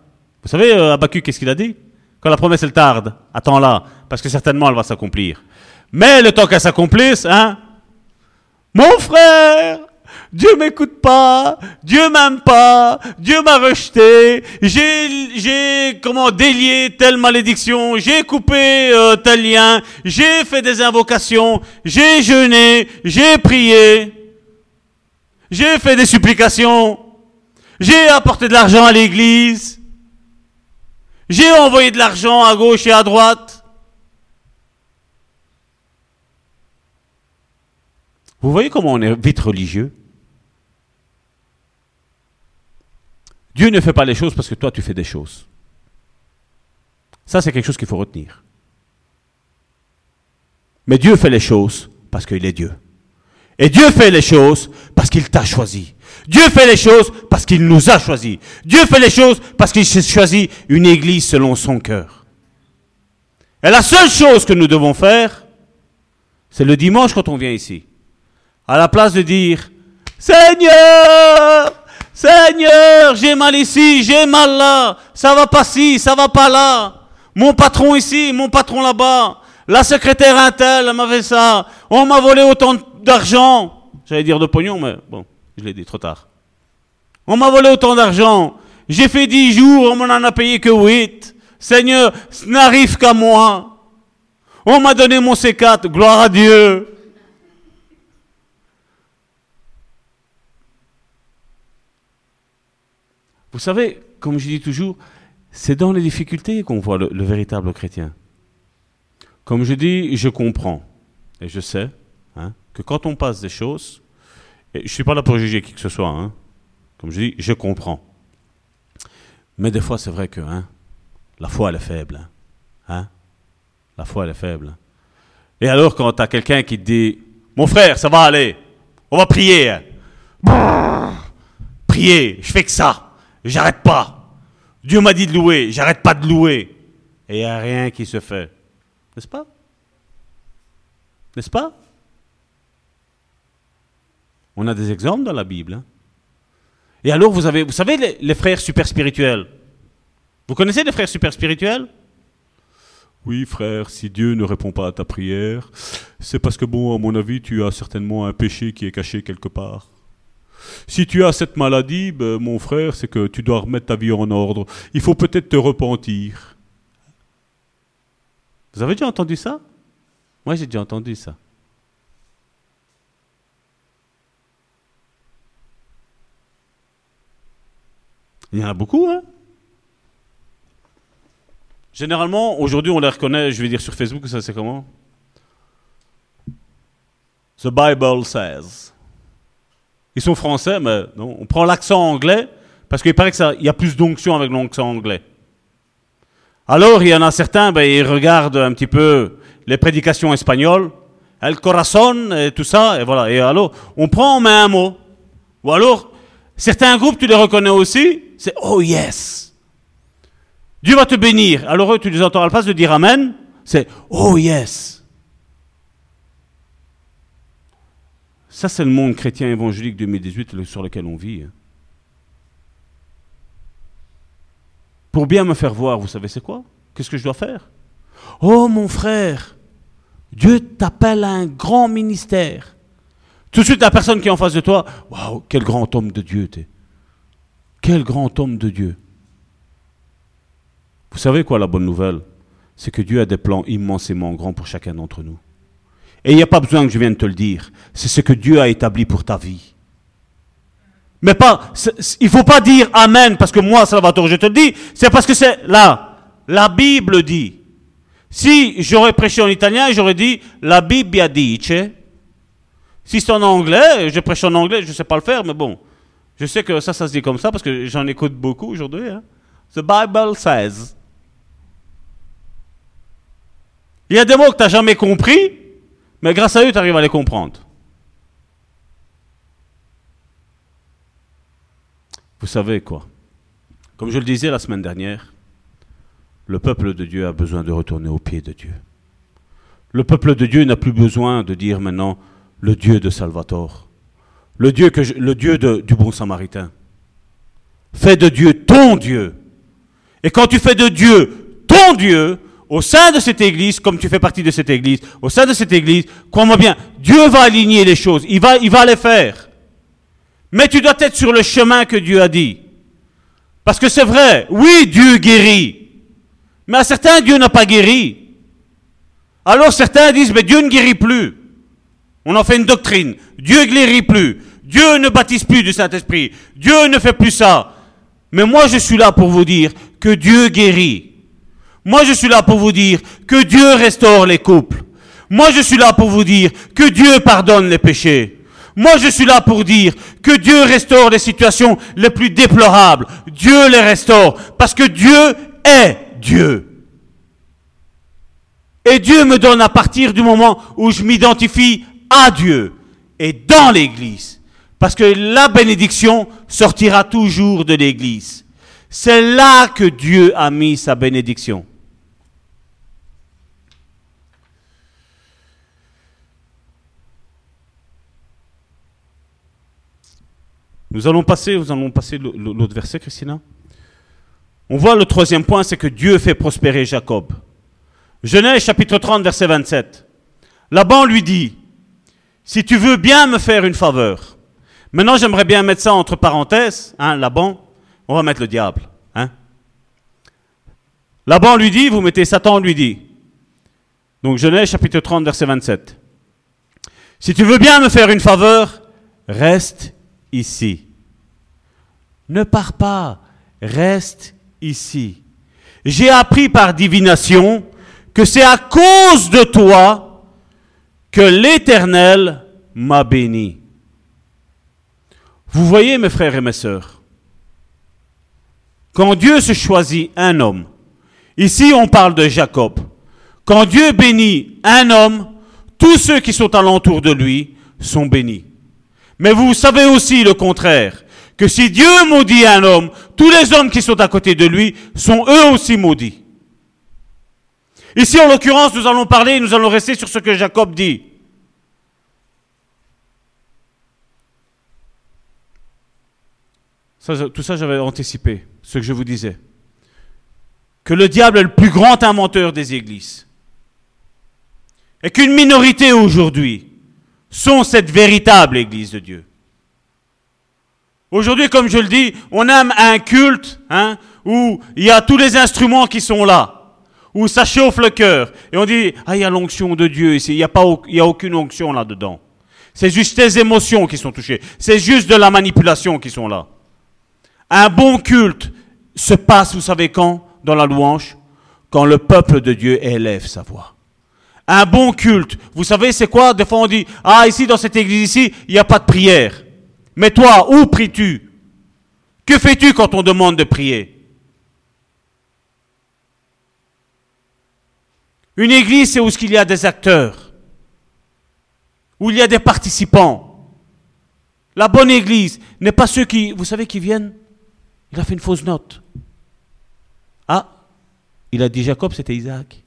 Vous savez, euh, qu'est-ce qu'il a dit? Quand la promesse, elle tarde, attends-la, parce que certainement, elle va s'accomplir. Mais le temps qu'elle s'accomplisse, hein? Mon frère Dieu m'écoute pas, Dieu m'aime pas, Dieu m'a rejeté, j'ai, comment, délié telle malédiction, j'ai coupé euh, tel lien, j'ai fait des invocations, j'ai jeûné, j'ai prié, j'ai fait des supplications, j'ai apporté de l'argent à l'église, j'ai envoyé de l'argent à gauche et à droite. Vous voyez comment on est vite religieux? Dieu ne fait pas les choses parce que toi tu fais des choses. Ça c'est quelque chose qu'il faut retenir. Mais Dieu fait les choses parce qu'il est Dieu. Et Dieu fait les choses parce qu'il t'a choisi. Dieu fait les choses parce qu'il nous a choisis. Dieu fait les choses parce qu'il s'est choisi une église selon son cœur. Et la seule chose que nous devons faire, c'est le dimanche quand on vient ici. À la place de dire, Seigneur, Seigneur, j'ai mal ici, j'ai mal là, ça va pas ci, ça va pas là. Mon patron ici, mon patron là-bas, la secrétaire Intel m'a fait ça, on m'a volé autant d'argent. J'allais dire de pognon, mais bon, je l'ai dit trop tard. On m'a volé autant d'argent. J'ai fait dix jours, on m'en a payé que huit. Seigneur, ce n'arrive qu'à moi. On m'a donné mon C4, gloire à Dieu. Vous savez, comme je dis toujours, c'est dans les difficultés qu'on voit le, le, véritable chrétien. Comme je dis, je comprends et je sais hein, que quand on passe des choses, et je ne suis pas là pour juger qui que ce soit, hein, comme je dis, je comprends. Mais des fois, c'est vrai que hein, la foi, elle est faible. Hein. La foi, elle est faible. Et alors, quand tu as quelqu'un qui te dit Mon frère, ça va aller, on va prier. prier, je fais que ça, j'arrête pas. Dieu m'a dit de louer, j'arrête pas de louer. Et il n'y a rien qui se fait. N'est-ce pas? N'est-ce pas? On a des exemples dans la Bible. Hein. Et alors, vous avez, vous savez, les, les frères super spirituels? Vous connaissez les frères super spirituels? Oui, frère, si Dieu ne répond pas à ta prière, c'est parce que, bon, à mon avis, tu as certainement un péché qui est caché quelque part. Si tu as cette maladie, ben, mon frère, c'est que tu dois remettre ta vie en ordre. Il faut peut-être te repentir. Vous avez déjà entendu ça? Moi, j'ai déjà entendu ça. Il y en a beaucoup, hein? Généralement, aujourd'hui, on les reconnaît, je vais dire sur Facebook, ça c'est comment? The Bible says. Ils sont français, mais on prend l'accent anglais, parce qu'il paraît qu'il y a plus d'onction avec l'accent anglais. Alors, il y en a certains, ben, ils regardent un petit peu les prédications espagnoles, El Corazon et tout ça, et voilà. Et alors, on prend en un mot. Ou alors, certains groupes, tu les reconnais aussi, c'est Oh yes. Dieu va te bénir. Alors eux, tu les entends à la place de dire Amen, c'est Oh yes. Ça, c'est le monde chrétien évangélique 2018 sur lequel on vit. hein. Pour bien me faire voir, vous savez c'est quoi? Qu'est-ce que je dois faire? Oh mon frère, Dieu t'appelle à un grand ministère. Tout de suite, la personne qui est en face de toi, waouh, quel grand homme de Dieu t'es. Quel grand homme de Dieu. Vous savez quoi la bonne nouvelle? C'est que Dieu a des plans immensément grands pour chacun d'entre nous. Et il n'y a pas besoin que je vienne te le dire. C'est ce que Dieu a établi pour ta vie. Mais pas, il faut pas dire Amen parce que moi, Salvatore, je te le dis. C'est parce que c'est là. La Bible dit. Si j'aurais prêché en italien, j'aurais dit La Bibbia dice. Si c'est en anglais, je prêche en anglais, je ne sais pas le faire, mais bon. Je sais que ça, ça se dit comme ça parce que j'en écoute beaucoup aujourd'hui. hein. The Bible says. Il y a des mots que tu n'as jamais compris, mais grâce à eux, tu arrives à les comprendre. Vous savez quoi? Comme je le disais la semaine dernière, le peuple de Dieu a besoin de retourner au pied de Dieu. Le peuple de Dieu n'a plus besoin de dire maintenant le Dieu de Salvatore, le Dieu, que le Dieu du bon samaritain. Fais de Dieu ton Dieu. Et quand tu fais de Dieu ton Dieu, au sein de cette église, comme tu fais partie de cette église, au sein de cette église, crois-moi bien, Dieu va aligner les choses, il va, il va les faire. Mais tu dois être sur le chemin que Dieu a dit. Parce que c'est vrai, oui, Dieu guérit. Mais à certains, Dieu n'a pas guéri. Alors certains disent, mais Dieu ne guérit plus. On en fait une doctrine. Dieu guérit plus. Dieu ne baptise plus du Saint-Esprit. Dieu ne fait plus ça. Mais moi, je suis là pour vous dire que Dieu guérit. Moi, je suis là pour vous dire que Dieu restaure les couples. Moi, je suis là pour vous dire que Dieu pardonne les péchés. Moi, je suis là pour dire que Dieu restaure les situations les plus déplorables. Dieu les restaure parce que Dieu est Dieu. Et Dieu me donne à partir du moment où je m'identifie à Dieu et dans l'Église. Parce que la bénédiction sortira toujours de l'Église. C'est là que Dieu a mis sa bénédiction. Nous allons passer, nous allons passer l'autre verset, Christina. On voit le troisième point, c'est que Dieu fait prospérer Jacob. Genèse chapitre 30, verset 27. Laban lui dit, si tu veux bien me faire une faveur, maintenant j'aimerais bien mettre ça entre parenthèses, hein, Laban, on va mettre le diable. Hein. Laban lui dit, vous mettez Satan lui dit. Donc Genèse chapitre 30, verset 27. Si tu veux bien me faire une faveur, reste ici. Ne pars pas, reste ici. J'ai appris par divination que c'est à cause de toi que l'Éternel m'a béni. Vous voyez, mes frères et mes sœurs, quand Dieu se choisit un homme, ici on parle de Jacob, quand Dieu bénit un homme, tous ceux qui sont alentour de lui sont bénis. Mais vous savez aussi le contraire, que si Dieu maudit un homme, tous les hommes qui sont à côté de lui sont eux aussi maudits. Ici, en l'occurrence, nous allons parler, nous allons rester sur ce que Jacob dit. Ça, tout ça, j'avais anticipé ce que je vous disais. Que le diable est le plus grand inventeur des églises. Et qu'une minorité aujourd'hui sont cette véritable église de Dieu. Aujourd'hui, comme je le dis, on aime un culte hein, où il y a tous les instruments qui sont là. où ça chauffe le cœur. Et on dit, ah, il y a l'onction de Dieu ici. Il n'y a, pas, il a aucune onction là-dedans. C'est juste tes émotions qui sont touchées. C'est juste de la manipulation qui sont là. Un bon culte se passe, vous savez quand, dans la louange Quand le peuple de Dieu élève sa voix. Un bon culte, vous savez, c'est quoi? Des fois on dit, ah, ici, dans cette église ici, il n'y a pas de prière. Mais toi, où pries-tu? Que fais-tu quand on demande de prier Une église, c'est où il y a des acteurs, où il y a des participants. La bonne église n'est pas ceux qui, vous savez, qui viennent. Il a fait une fausse note. Ah, il a dit Jacob, c'était Isaac.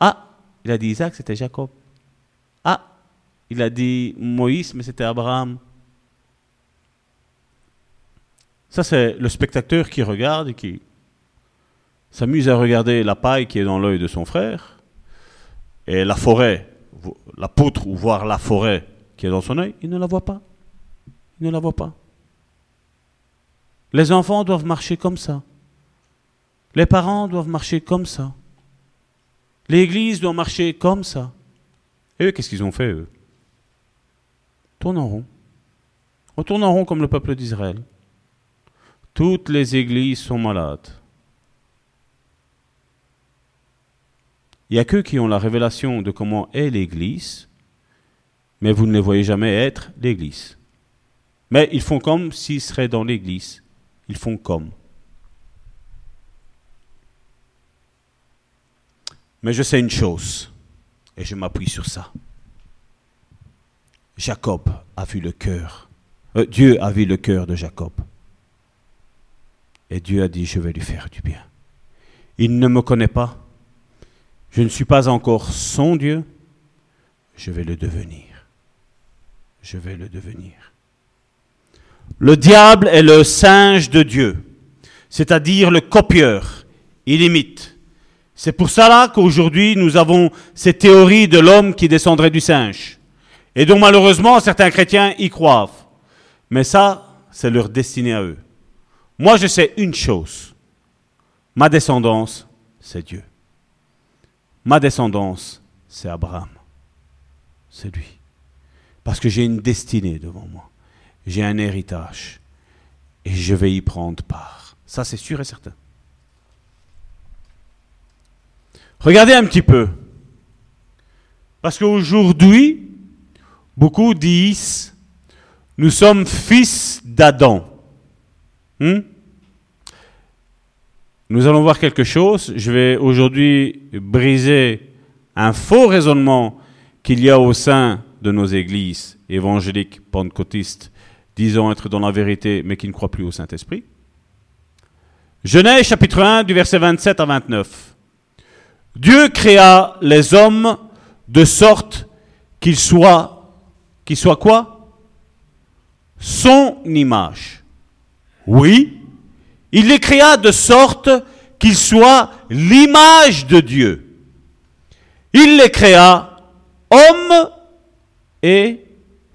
Ah, il a dit Isaac, c'était Jacob. Ah, il a dit Moïse, mais c'était Abraham. Ça, c'est le spectateur qui regarde et qui s'amuse à regarder la paille qui est dans l'œil de son frère et la forêt, la poutre ou voir la forêt qui est dans son œil, il ne la voit pas. Il ne la voit pas. Les enfants doivent marcher comme ça. Les parents doivent marcher comme ça. L'Église doit marcher comme ça. Et eux, qu'est-ce qu'ils ont fait, eux? Tournent en rond. On tourne en rond comme le peuple d'Israël. Toutes les églises sont malades. Il n'y a qu'eux qui ont la révélation de comment est l'Église, mais vous ne les voyez jamais être l'Église. Mais ils font comme s'ils seraient dans l'Église. Ils font comme. Mais je sais une chose, et je m'appuie sur ça. Jacob a vu le cœur. Euh, Dieu a vu le cœur de Jacob. Et Dieu a dit, je vais lui faire du bien. Il ne me connaît pas, je ne suis pas encore son Dieu, je vais le devenir. Je vais le devenir. Le diable est le singe de Dieu, c'est-à-dire le copieur. Il imite. C'est pour cela qu'aujourd'hui nous avons cette théorie de l'homme qui descendrait du singe. Et dont malheureusement certains chrétiens y croient. Mais ça, c'est leur destinée à eux. Moi je sais une chose. Ma descendance, c'est Dieu. Ma descendance, c'est Abraham. C'est lui. Parce que j'ai une destinée devant moi. J'ai un héritage. Et je vais y prendre part. Ça, c'est sûr et certain. Regardez un petit peu. Parce qu'aujourd'hui, beaucoup disent, nous sommes fils d'Adam. Hmm? Nous allons voir quelque chose. Je vais aujourd'hui briser un faux raisonnement qu'il y a au sein de nos églises évangéliques pentecôtistes disant être dans la vérité mais qui ne croient plus au Saint-Esprit. Genèse chapitre 1 du verset 27 à 29. Dieu créa les hommes de sorte qu'ils soient, qu'ils soient quoi? Son image. Oui, il les créa de sorte qu'ils soient l'image de Dieu. Il les créa hommes et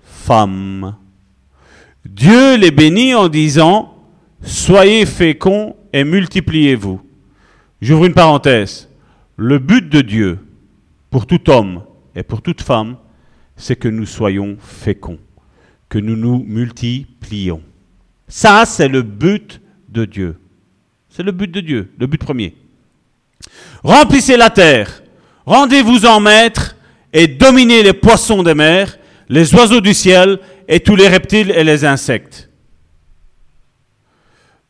femmes. Dieu les bénit en disant, Soyez féconds et multipliez-vous. J'ouvre une parenthèse. Le but de Dieu pour tout homme et pour toute femme, c'est que nous soyons féconds, que nous nous multiplions. Ça, c'est le but de Dieu. C'est le but de Dieu, le but premier. Remplissez la terre, rendez-vous en maître et dominez les poissons des mers, les oiseaux du ciel et tous les reptiles et les insectes.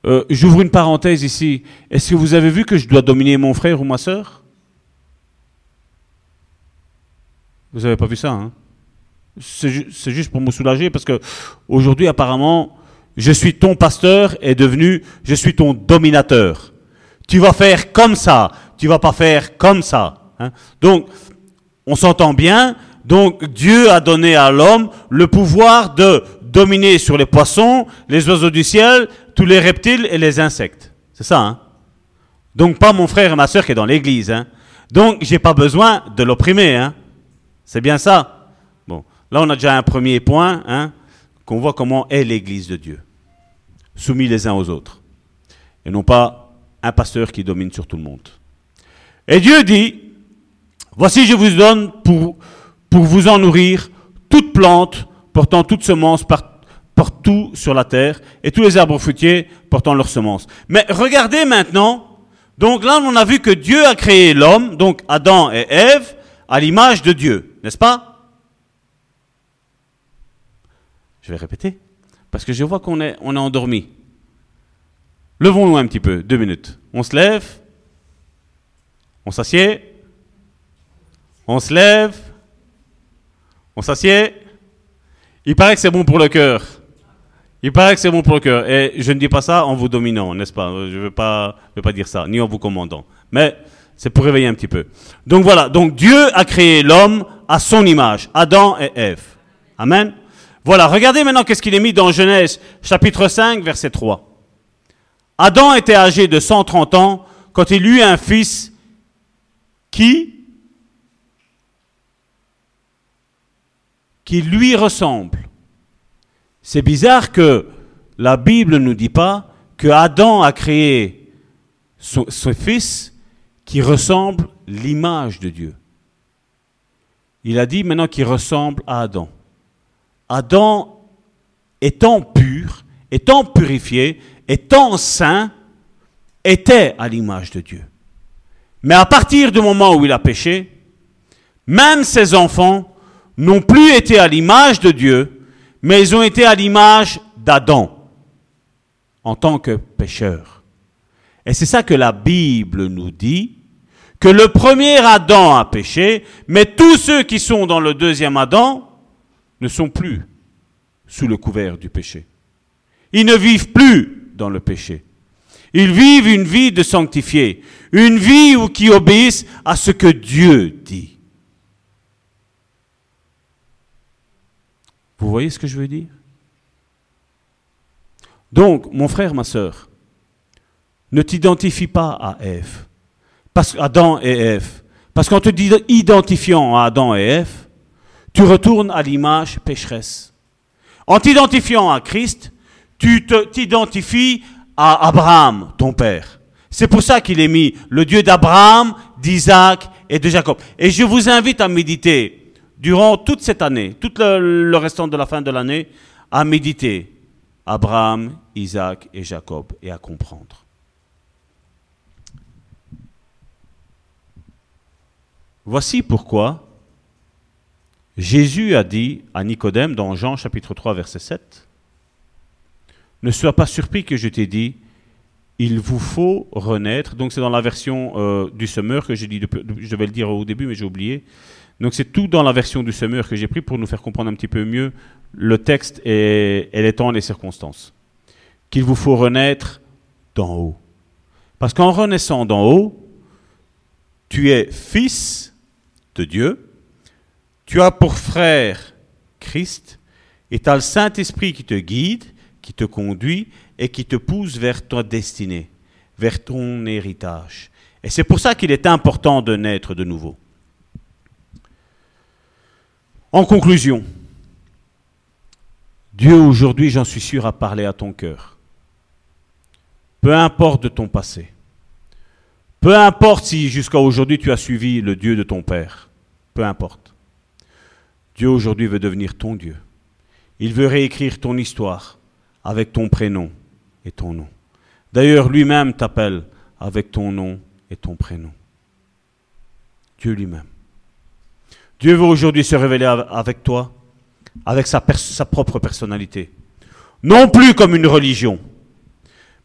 Euh, j'ouvre une parenthèse ici. Est-ce que vous avez vu que je dois dominer mon frère ou ma soeur Vous n'avez pas vu ça, hein? C'est juste pour me soulager parce que aujourd'hui, apparemment, je suis ton pasteur est devenu je suis ton dominateur. Tu vas faire comme ça, tu vas pas faire comme ça. Hein? Donc, on s'entend bien. Donc, Dieu a donné à l'homme le pouvoir de dominer sur les poissons, les oiseaux du ciel, tous les reptiles et les insectes. C'est ça, hein? Donc, pas mon frère et ma soeur qui est dans l'église, hein Donc, j'ai pas besoin de l'opprimer, hein C'est bien ça. Bon, là, on a déjà un premier point, hein qu'on voit comment est l'Église de Dieu, soumis les uns aux autres, et non pas un pasteur qui domine sur tout le monde. Et Dieu dit, voici je vous donne pour, pour vous en nourrir toute plante portant toute semence partout sur la terre et tous les arbres fruitiers portant leurs semences. Mais regardez maintenant, donc là on a vu que Dieu a créé l'homme, donc Adam et Ève, à l'image de Dieu, n'est-ce pas? Je vais répéter, parce que je vois qu'on est, on est endormi. Levons-nous un petit peu, deux minutes. On se lève, on s'assied, on se lève, on s'assied. Il paraît que c'est bon pour le cœur. Il paraît que c'est bon pour le cœur. Et je ne dis pas ça en vous dominant, n'est-ce pas? Je ne veux pas, veux pas dire ça, ni en vous commandant. Mais c'est pour réveiller un petit peu. Donc voilà, donc Dieu a créé l'homme à son image, Adam et Ève. Amen. Voilà, regardez maintenant qu'est-ce qu'il est mis dans Genèse chapitre 5, verset 3. Adam était âgé de 130 ans quand il eut un fils qui qui lui ressemble. C'est bizarre que la Bible ne nous dit pas que Adam a créé son, fils qui ressemble l'image de Dieu. Il a dit maintenant qu'il ressemble à Adam. Adam étant pur, étant purifié, étant saint, était à l'image de Dieu. Mais à partir du moment où il a péché, même ses enfants n'ont plus été à l'image de Dieu, mais ils ont été à l'image d'Adam en tant que pécheur. Et c'est ça que la Bible nous dit, que le premier Adam a péché, mais tous ceux qui sont dans le deuxième Adam ne sont plus sous le couvert du péché. Ils ne vivent plus dans le péché. Ils vivent une vie de sanctifié, une vie où qui obéissent à ce que Dieu dit. Vous voyez ce que je veux dire? Donc, mon frère, ma soeur, ne t'identifie pas à Ève, parce Adam et Ève, parce qu'en te identifiant à Adam et Ève, tu retournes à l'image pécheresse. En t'identifiant à Christ, tu t'identifies à Abraham, ton père. C'est pour ça qu'il est mis le Dieu d'Abraham, d'Isaac et de Jacob. Et je vous invite à méditer durant toute cette année, tout le, restant de la fin de l'année, à méditer Abraham, Isaac et Jacob et à comprendre. Voici pourquoi Jésus a dit à Nicodème dans Jean chapitre 3 verset 7, Ne sois pas surpris que je t'ai dit, il vous faut renaître. Donc c'est dans la version euh, du semeur que j'ai dit, je devais le dire au début mais j'ai oublié. Donc c'est tout dans la version du semeur que j'ai pris pour nous faire comprendre un petit peu mieux le texte et, et les temps et les circonstances. Qu'il vous faut renaître d'en haut. Parce qu'en renaissant d'en haut, tu es fils de Dieu, tu as pour frère Christ, et tu as le Saint-Esprit qui te guide, qui te conduit et qui te pousse vers ta destinée, vers ton héritage. Et c'est pour ça qu'il est important de naître de nouveau. En conclusion, Dieu aujourd'hui, j'en suis sûr, a parlé à ton cœur. Peu importe de ton passé. Peu importe si jusqu'à aujourd'hui tu as suivi le Dieu de ton Père. Peu importe. Dieu aujourd'hui veut devenir ton Dieu. Il veut réécrire ton histoire avec ton prénom et ton nom. D'ailleurs, lui-même t'appelle avec ton nom et ton prénom. Dieu lui-même. Dieu veut aujourd'hui se révéler avec toi, avec sa, sa, propre personnalité. Non plus comme une religion,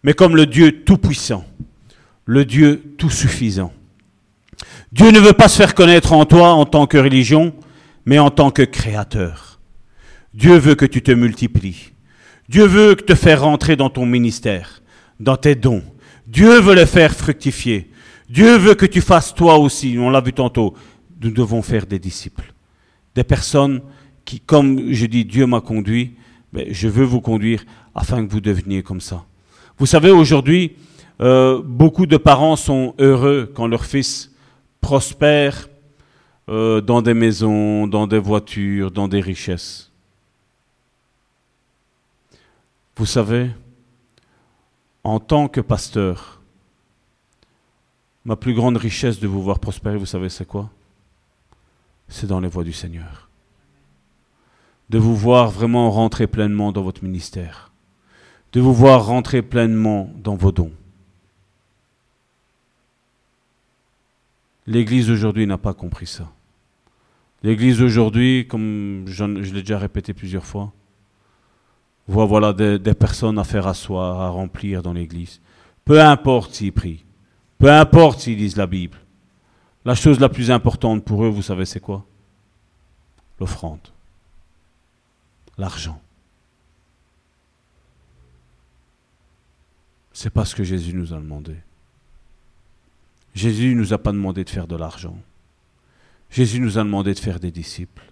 mais comme le Dieu tout-puissant, le Dieu tout-suffisant. Dieu ne veut pas se faire connaître en toi en tant que religion, mais en tant que créateur. Dieu veut que tu te multiplies. Dieu veut te faire rentrer dans ton ministère, dans tes dons. Dieu veut le faire fructifier. Dieu veut que tu fasses toi aussi, on l'a vu tantôt, nous devons faire des disciples. Des personnes qui, comme je dis, Dieu m'a conduit, mais je veux vous conduire afin que vous deveniez comme ça. Vous savez, aujourd'hui, euh, beaucoup de parents sont heureux quand leur fils prospère euh, dans des maisons, dans des voitures, dans des richesses. Vous savez, en tant que pasteur, Ma plus grande richesse de vous voir prospérer, vous savez, c'est quoi? C'est dans les voies du Seigneur. De vous voir vraiment rentrer pleinement dans votre ministère. De vous voir rentrer pleinement dans vos dons. L'Église aujourd'hui n'a pas compris ça. L'Église aujourd'hui, comme je l'ai déjà répété plusieurs fois, voilà des, des, personnes à faire asseoir, à remplir dans l'Église. Peu importe s'ils prient, peu importe s'ils lisent la Bible. La chose la plus importante pour eux, vous savez, c'est quoi? L'offrande. L'argent. C'est pas ce que Jésus nous a demandé. Jésus ne nous a pas demandé de faire de l'argent. Jésus nous a demandé de faire des disciples.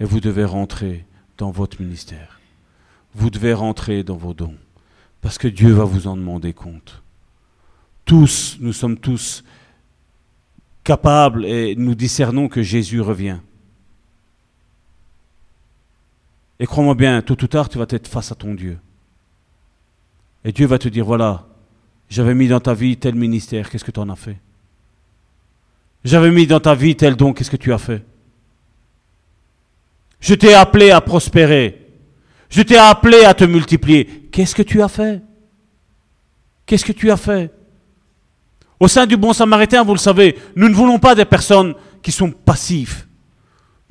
Et vous devez rentrer dans votre ministère. Vous devez rentrer dans vos dons. Parce que Dieu va vous en demander compte. Tous, nous sommes tous capables et nous discernons que Jésus revient. Et crois-moi bien, tôt ou tard, tu vas être face à ton Dieu. Et Dieu va te dire, voilà, j'avais mis dans ta vie tel ministère, qu'est-ce que tu en as fait? J'avais mis dans ta vie tel don, qu'est-ce que tu as fait? Je t'ai appelé à prospérer. Je t'ai appelé à te multiplier. Qu'est-ce que tu as fait? Qu'est-ce que tu as fait? Au sein du bon samaritain, vous le savez, nous ne voulons pas des personnes qui sont passives.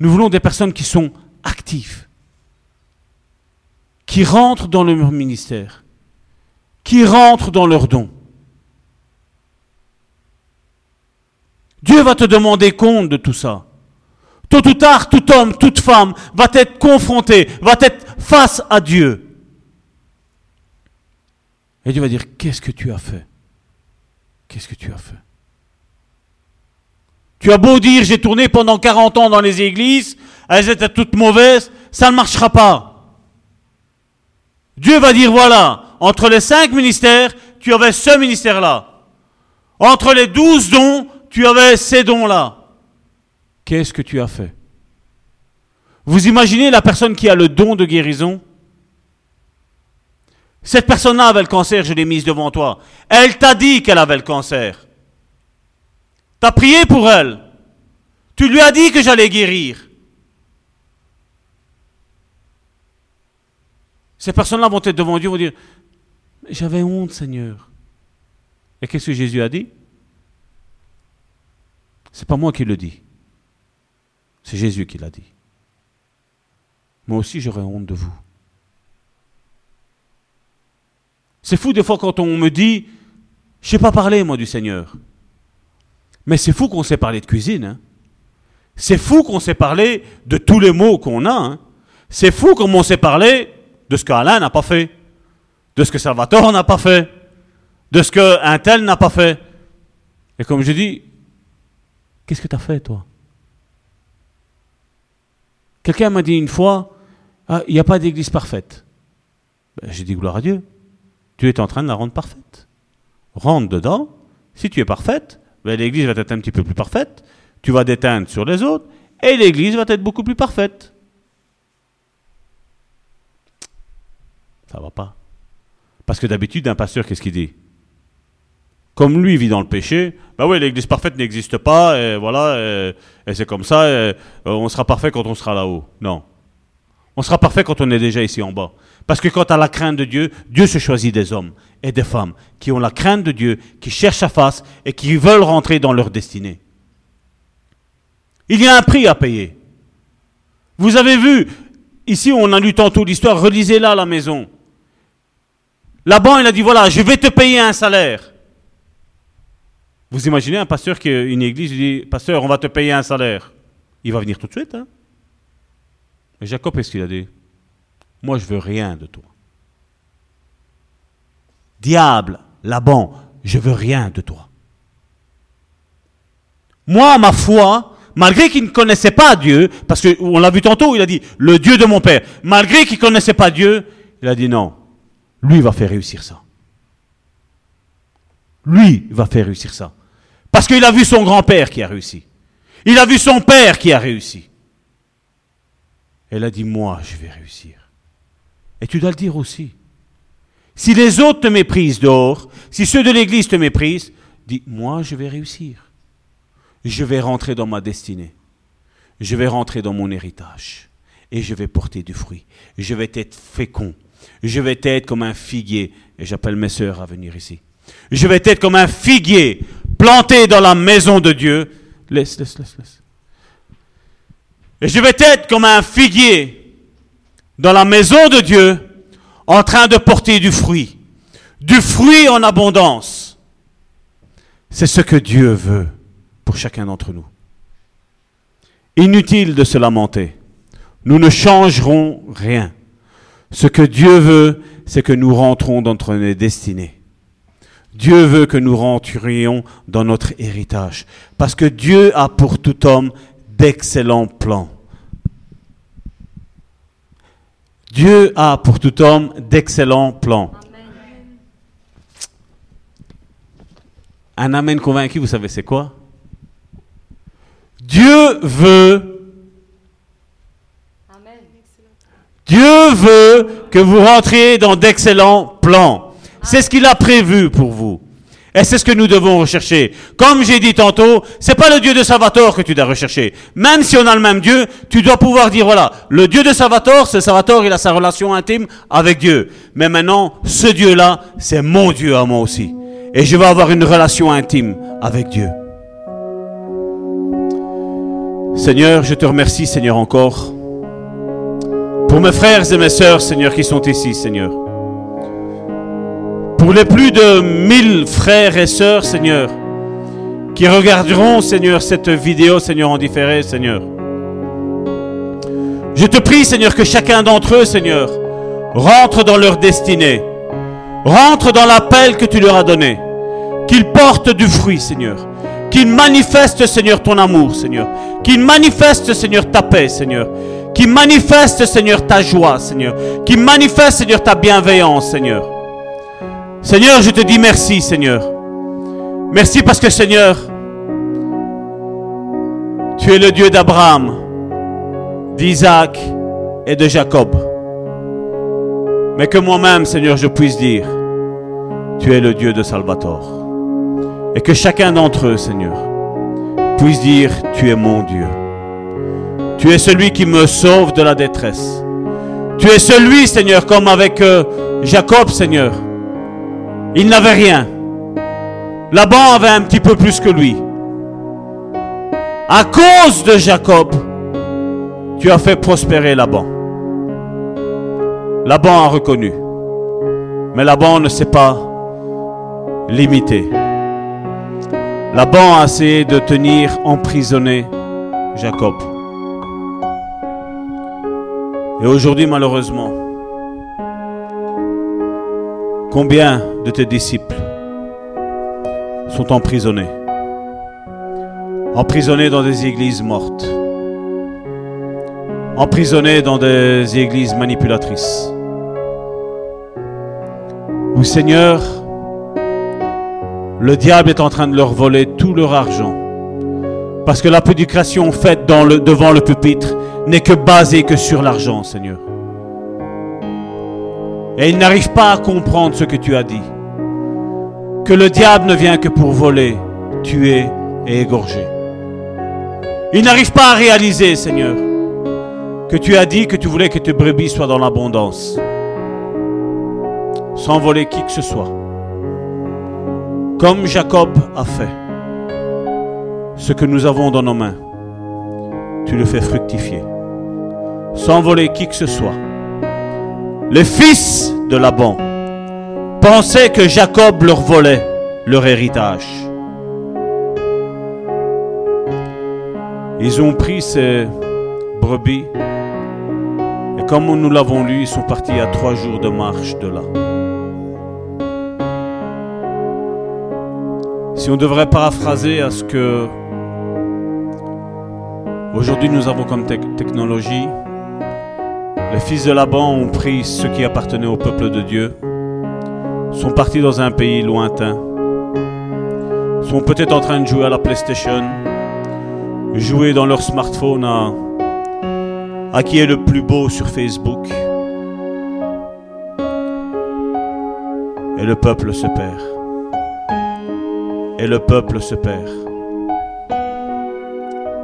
Nous voulons des personnes qui sont actives, qui rentrent dans le ministère qui rentrent dans leurs dons. Dieu va te demander compte de tout ça. Tôt ou tard, tout homme, toute femme va être confronté, va être face à Dieu. Et Dieu va dire, qu'est-ce que tu as fait? Qu'est-ce que tu as fait? Tu as beau dire, j'ai tourné pendant 40 ans dans les églises, elles étaient toutes mauvaises, ça ne marchera pas. Dieu va dire, voilà, entre les cinq ministères, tu avais ce ministère-là. Entre les douze dons, tu avais ces dons-là. Qu'est-ce que tu as fait? Vous imaginez la personne qui a le don de guérison? Cette personne-là avait le cancer, je l'ai mise devant toi. Elle t'a dit qu'elle avait le cancer. Tu as prié pour elle. Tu lui as dit que j'allais guérir. Ces personnes-là vont être devant Dieu, vont dire, j'avais honte, Seigneur. Et qu'est-ce que Jésus a dit? C'est pas moi qui le dis. C'est Jésus qui l'a dit. Moi aussi, j'aurais honte de vous. C'est fou des fois quand on me dit, je sais pas parler moi du Seigneur. Mais c'est fou qu'on sait parler de cuisine. Hein. C'est fou qu'on sait parler de tous les mots qu'on a. Hein. C'est fou comme on sait parler de ce qu'Alain n'a pas fait de ce que Salvatore n'a pas fait, de ce qu'un tel n'a pas fait. Et comme je dis, qu'est-ce que tu as fait, toi? Quelqu'un m'a dit une fois, ah, il n'y a pas d'église parfaite. Ben, J'ai dit gloire à Dieu. Tu es en train de la rendre parfaite. Rentre dedans. Si tu es parfaite, ben, l'église va être un petit peu plus parfaite. Tu vas déteindre sur les autres. Et l'église va être beaucoup plus parfaite. Ça va pas. Parce que d'habitude, un pasteur, qu'est-ce qu'il dit? Comme lui vit dans le péché, bah oui, l'église parfaite n'existe pas, et voilà, et, c'est comme ça, et, on sera parfait quand on sera là-haut. Non. On sera parfait quand on est déjà ici en bas. Parce que quand tu as la crainte de Dieu, Dieu se choisit des hommes et des femmes qui ont la crainte de Dieu, qui cherchent sa face et qui veulent rentrer dans leur destinée. Il y a un prix à payer. Vous avez vu, ici on a lu tantôt l'histoire, relisez-la à la maison. Là-bas, il a dit, voilà, je vais te payer un salaire. Vous imaginez un pasteur qui une église, il dit, pasteur, on va te payer un salaire. Il va venir tout de suite. Hein? Mais Jacob, qu'est-ce qu'il a dit? Moi, je veux rien de toi. Diable, Laban, je veux rien de toi. Moi, ma foi, malgré qu'il ne connaissait pas Dieu, parce qu'on l'a vu tantôt, il a dit, le Dieu de mon père, malgré qu'il ne connaissait pas Dieu, il a dit non, lui va faire réussir ça. Lui va faire réussir ça. Parce qu'il a vu son grand-père qui a réussi. Il a vu son père qui a réussi. Elle a dit, moi, je vais réussir. Et tu dois le dire aussi. Si les autres te méprisent dehors, si ceux de l'Église te méprisent, Dis, moi, je vais réussir. Je vais rentrer dans ma destinée. Je vais rentrer dans mon héritage. Et je vais porter du fruit. Je vais être fécond. Je vais être comme un figuier. Et j'appelle mes sœurs à venir ici. Je vais être comme un figuier planté dans la maison de Dieu. Laisse, laisse, laisse, laisse. Et je vais être comme un figuier dans la maison de Dieu en train de porter du fruit. Du fruit en abondance. C'est ce que Dieu veut pour chacun d'entre nous. Inutile de se lamenter. Nous ne changerons rien. Ce que Dieu veut, c'est que nous rentrons dans notre destinée. Dieu veut que nous rentrions dans notre héritage. Parce que Dieu a pour tout homme d'excellents plans. Dieu a pour tout homme d'excellents plans. Un amen convaincu, vous savez c'est quoi? Dieu veut Dieu veut que vous rentriez dans d'excellents plans. C'est ce qu'il a prévu pour vous. Et c'est ce que nous devons rechercher. Comme j'ai dit tantôt, c'est pas le Dieu de Salvatore que tu dois rechercher. Même si on a le même Dieu, tu dois pouvoir dire voilà, le Dieu de Salvatore, c'est Salvatore, il a sa relation intime avec Dieu. Mais maintenant, ce Dieu-là, c'est mon Dieu à moi aussi. Et je vais avoir une relation intime avec Dieu. Seigneur, je te remercie, Seigneur, encore pour mes frères et mes sœurs, Seigneur, qui sont ici, Seigneur. Pour les plus de mille frères et sœurs, Seigneur, qui regarderont, Seigneur, cette vidéo, Seigneur, en différé, Seigneur. Je te prie, Seigneur, que chacun d'entre eux, Seigneur, rentre dans leur destinée, rentre dans l'appel que tu leur as donné, qu'ils portent du fruit, Seigneur, qu'ils manifestent, Seigneur, ton amour, Seigneur, qu'ils manifestent, Seigneur, ta paix, Seigneur, qui manifeste, Seigneur, ta joie, Seigneur. Qui manifeste, Seigneur, ta bienveillance, Seigneur. Seigneur, je te dis merci, Seigneur. Merci parce que, Seigneur, tu es le Dieu d'Abraham, d'Isaac et de Jacob. Mais que moi-même, Seigneur, je puisse dire, tu es le Dieu de Salvatore. Et que chacun d'entre eux, Seigneur, puisse dire, tu es mon Dieu. Tu es celui qui me sauve de la détresse. Tu es celui, Seigneur, comme avec euh, Jacob, Seigneur. Il n'avait rien. Laban avait un petit peu plus que lui. À cause de Jacob, tu as fait prospérer Laban. Laban a reconnu. Mais Laban ne s'est pas limité. Laban a essayé de tenir emprisonné Jacob. Et aujourd'hui, malheureusement, combien de tes disciples sont emprisonnés Emprisonnés dans des églises mortes. Emprisonnés dans des églises manipulatrices? Où Seigneur, le diable est en train de leur voler tout leur argent. Parce que la prédication faite devant le pupitre n'est que basé que sur l'argent, Seigneur. Et il n'arrive pas à comprendre ce que tu as dit. Que le diable ne vient que pour voler, tuer et égorger. Il n'arrive pas à réaliser, Seigneur, que tu as dit que tu voulais que tes brebis soient dans l'abondance, sans voler qui que ce soit. Comme Jacob a fait, ce que nous avons dans nos mains, tu le fais fructifier sans voler qui que ce soit. Les fils de Laban pensaient que Jacob leur volait leur héritage. Ils ont pris ces brebis et comme nous l'avons lu, ils sont partis à trois jours de marche de là. Si on devrait paraphraser à ce que aujourd'hui nous avons comme technologie, les fils de Laban ont pris ce qui appartenait au peuple de Dieu, sont partis dans un pays lointain, sont peut-être en train de jouer à la PlayStation, jouer dans leur smartphone à, à qui est le plus beau sur Facebook. Et le peuple se perd. et le peuple se perd.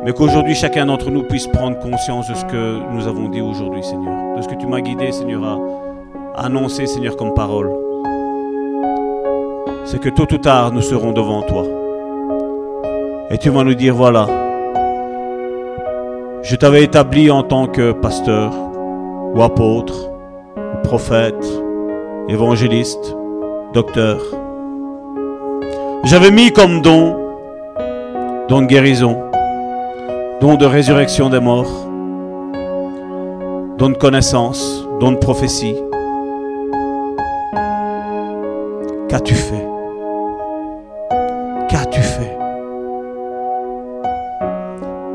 Mais qu'aujourd'hui chacun d'entre nous puisse prendre conscience de ce que nous avons dit aujourd'hui, Seigneur. De ce que tu m'as guidé, Seigneur, à annoncer, Seigneur, comme parole. C'est que tôt ou tard, nous serons devant toi. Et tu vas nous dire, voilà, je t'avais établi en tant que pasteur, ou apôtre, ou prophète, évangéliste, docteur. J'avais mis comme don, don de guérison, don de résurrection des morts, don de connaissance, don de prophétie. Qu'as-tu fait? Qu'as-tu fait?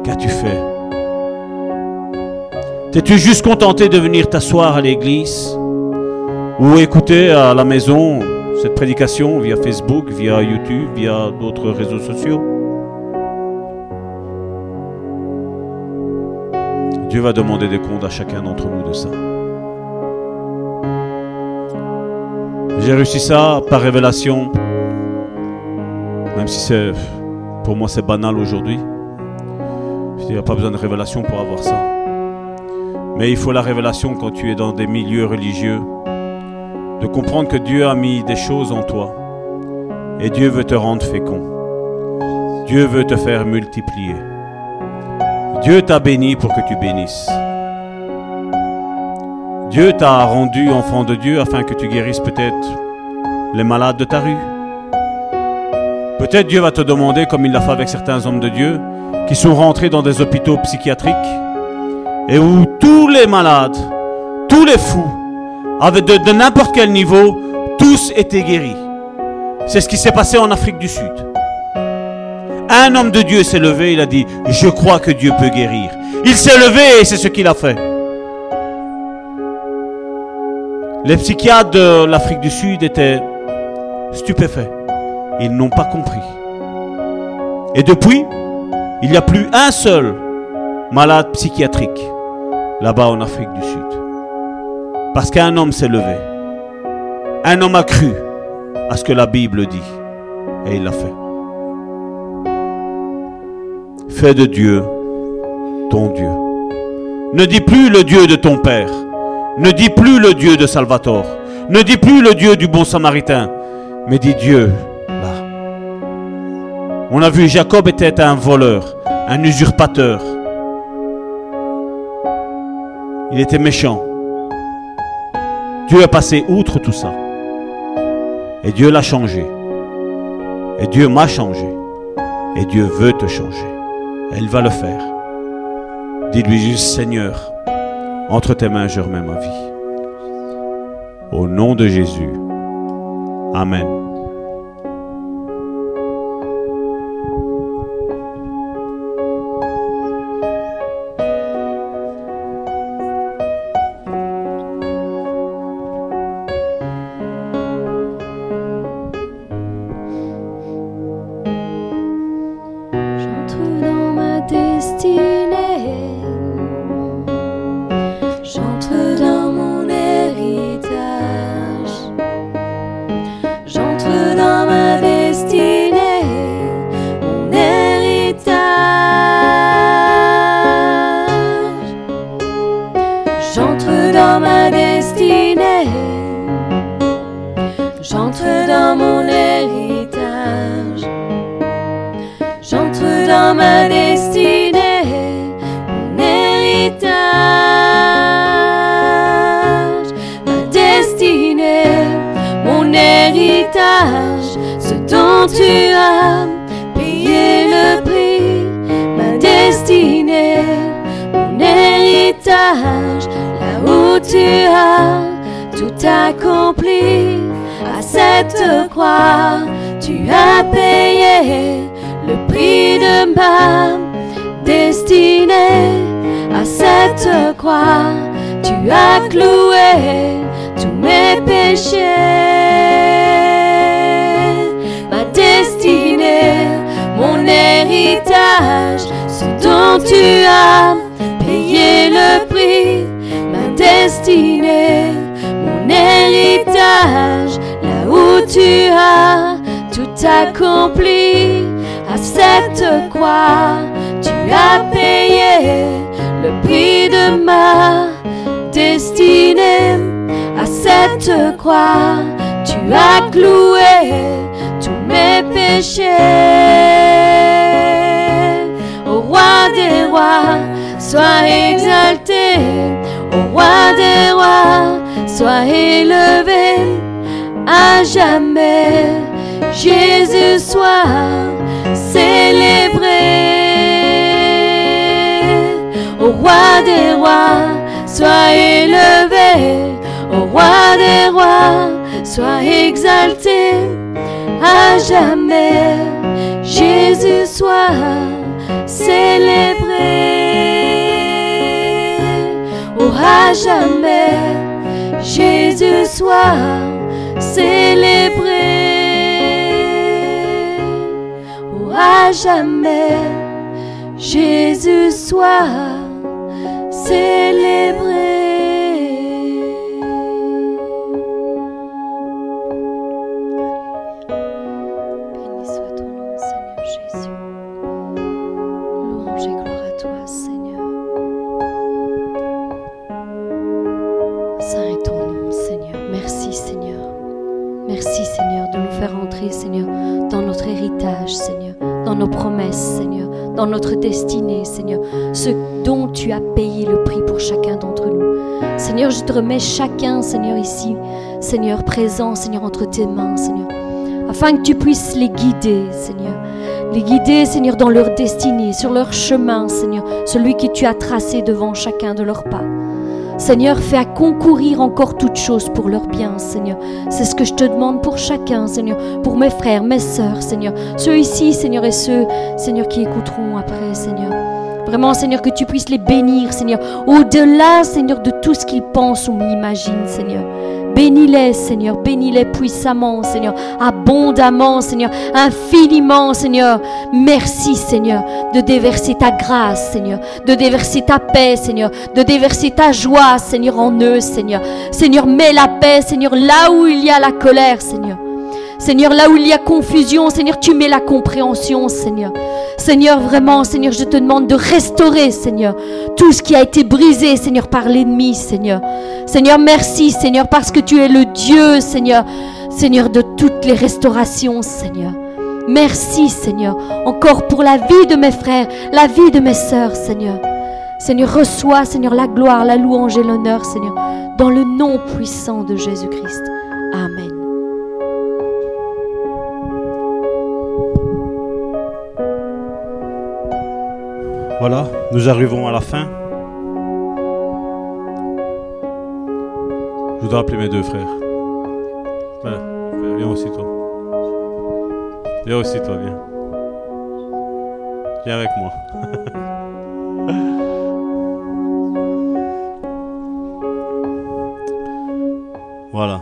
Qu'as-tu fait? T'es-tu juste contenté de venir t'asseoir à l'église ou écouter à la maison cette prédication via Facebook, via YouTube, via d'autres réseaux sociaux? Dieu va demander des comptes à chacun d'entre nous de ça. J'ai réussi ça par révélation, même si c'est pour moi c'est banal aujourd'hui. Il n'y a pas besoin de révélation pour avoir ça. Mais il faut la révélation quand tu es dans des milieux religieux, de comprendre que Dieu a mis des choses en toi. Et Dieu veut te rendre fécond. Dieu veut te faire multiplier. Dieu t'a béni pour que tu bénisses. Dieu t'a rendu enfant de Dieu afin que tu guérisses peut-être les malades de ta rue. Peut-être Dieu va te demander, comme il l'a fait avec certains hommes de Dieu, qui sont rentrés dans des hôpitaux psychiatriques et où tous les malades, tous les fous, avec de, de n'importe quel niveau, tous étaient guéris. C'est ce qui s'est passé en Afrique du Sud. Un homme de Dieu s'est levé, il a dit, je crois que Dieu peut guérir. Il s'est levé et c'est ce qu'il a fait. Les psychiatres de l'Afrique du Sud étaient stupéfaits. Ils n'ont pas compris. Et depuis, il n'y a plus un seul malade psychiatrique là-bas en Afrique du Sud. Parce qu'un homme s'est levé. Un homme a cru à ce que la Bible dit. Et il l'a fait. Fais de Dieu ton Dieu. Ne dis plus le Dieu de ton Père. Ne dis plus le Dieu de Salvatore. Ne dis plus le Dieu du bon Samaritain. Mais dis Dieu là. On a vu Jacob était un voleur, un usurpateur. Il était méchant. Dieu est passé outre tout ça. Et Dieu l'a changé. Et Dieu m'a changé. Et Dieu veut te changer. Il va le faire. Dis-lui juste, Seigneur, entre tes mains, je remets ma vie. Au nom de Jésus. Amen. Destinée, Seigneur, ce dont tu as payé le prix pour chacun d'entre nous. Seigneur, je te remets chacun, Seigneur, ici, Seigneur, présent, Seigneur, entre tes mains, Seigneur, afin que tu puisses les guider, Seigneur. Les guider, Seigneur, dans leur destinée, sur leur chemin, Seigneur, celui que tu as tracé devant chacun de leurs pas. Seigneur, fais à concourir encore toutes choses pour leur Seigneur. C'est ce que je te demande pour chacun, Seigneur, pour mes frères, mes sœurs, Seigneur. Ceux ici, Seigneur, et ceux, Seigneur, qui écouteront après, Seigneur. Vraiment, Seigneur, que tu puisses les bénir, Seigneur, au-delà, Seigneur, de tout ce qu'ils pensent ou imaginent, Seigneur. Bénis-les, Seigneur, bénis-les puissamment, Seigneur, abondamment, Seigneur, infiniment, Seigneur. Merci, Seigneur, de déverser ta grâce, Seigneur, de déverser ta paix, Seigneur, de déverser ta joie, Seigneur, en eux, Seigneur. Seigneur, mets la paix, Seigneur, là où il y a la colère, Seigneur. Seigneur, là où il y a confusion, Seigneur, tu mets la compréhension, Seigneur. Seigneur, vraiment, Seigneur, je te demande de restaurer, Seigneur, tout ce qui a été brisé, Seigneur, par l'ennemi, Seigneur. Seigneur, merci, Seigneur, parce que tu es le Dieu, Seigneur, Seigneur, de toutes les restaurations, Seigneur. Merci, Seigneur, encore pour la vie de mes frères, la vie de mes sœurs, Seigneur. Seigneur, reçois, Seigneur, la gloire, la louange et l'honneur, Seigneur, dans le nom puissant de Jésus-Christ. Amen. Voilà, nous arrivons à la fin. Je voudrais appeler mes deux frères. Frère, viens aussi toi. Viens aussi toi, viens. Viens avec moi. voilà.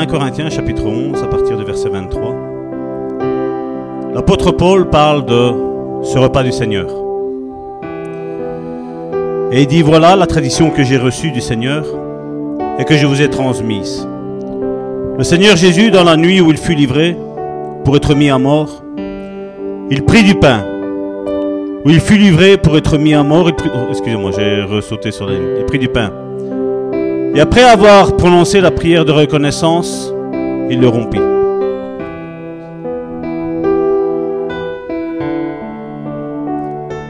1 Corinthiens chapitre 11, à partir du verset 23, l'apôtre Paul parle de ce repas du Seigneur. Et il dit, voilà la tradition que j'ai reçue du Seigneur et que je vous ai transmise. Le Seigneur Jésus, dans la nuit où il fut livré pour être mis à mort, il prit du pain. Où il fut livré pour être mis à mort, oh, excusez-moi, j'ai ressauté sur la. Il prit du pain. Et après avoir prononcé la prière de reconnaissance, il le rompit.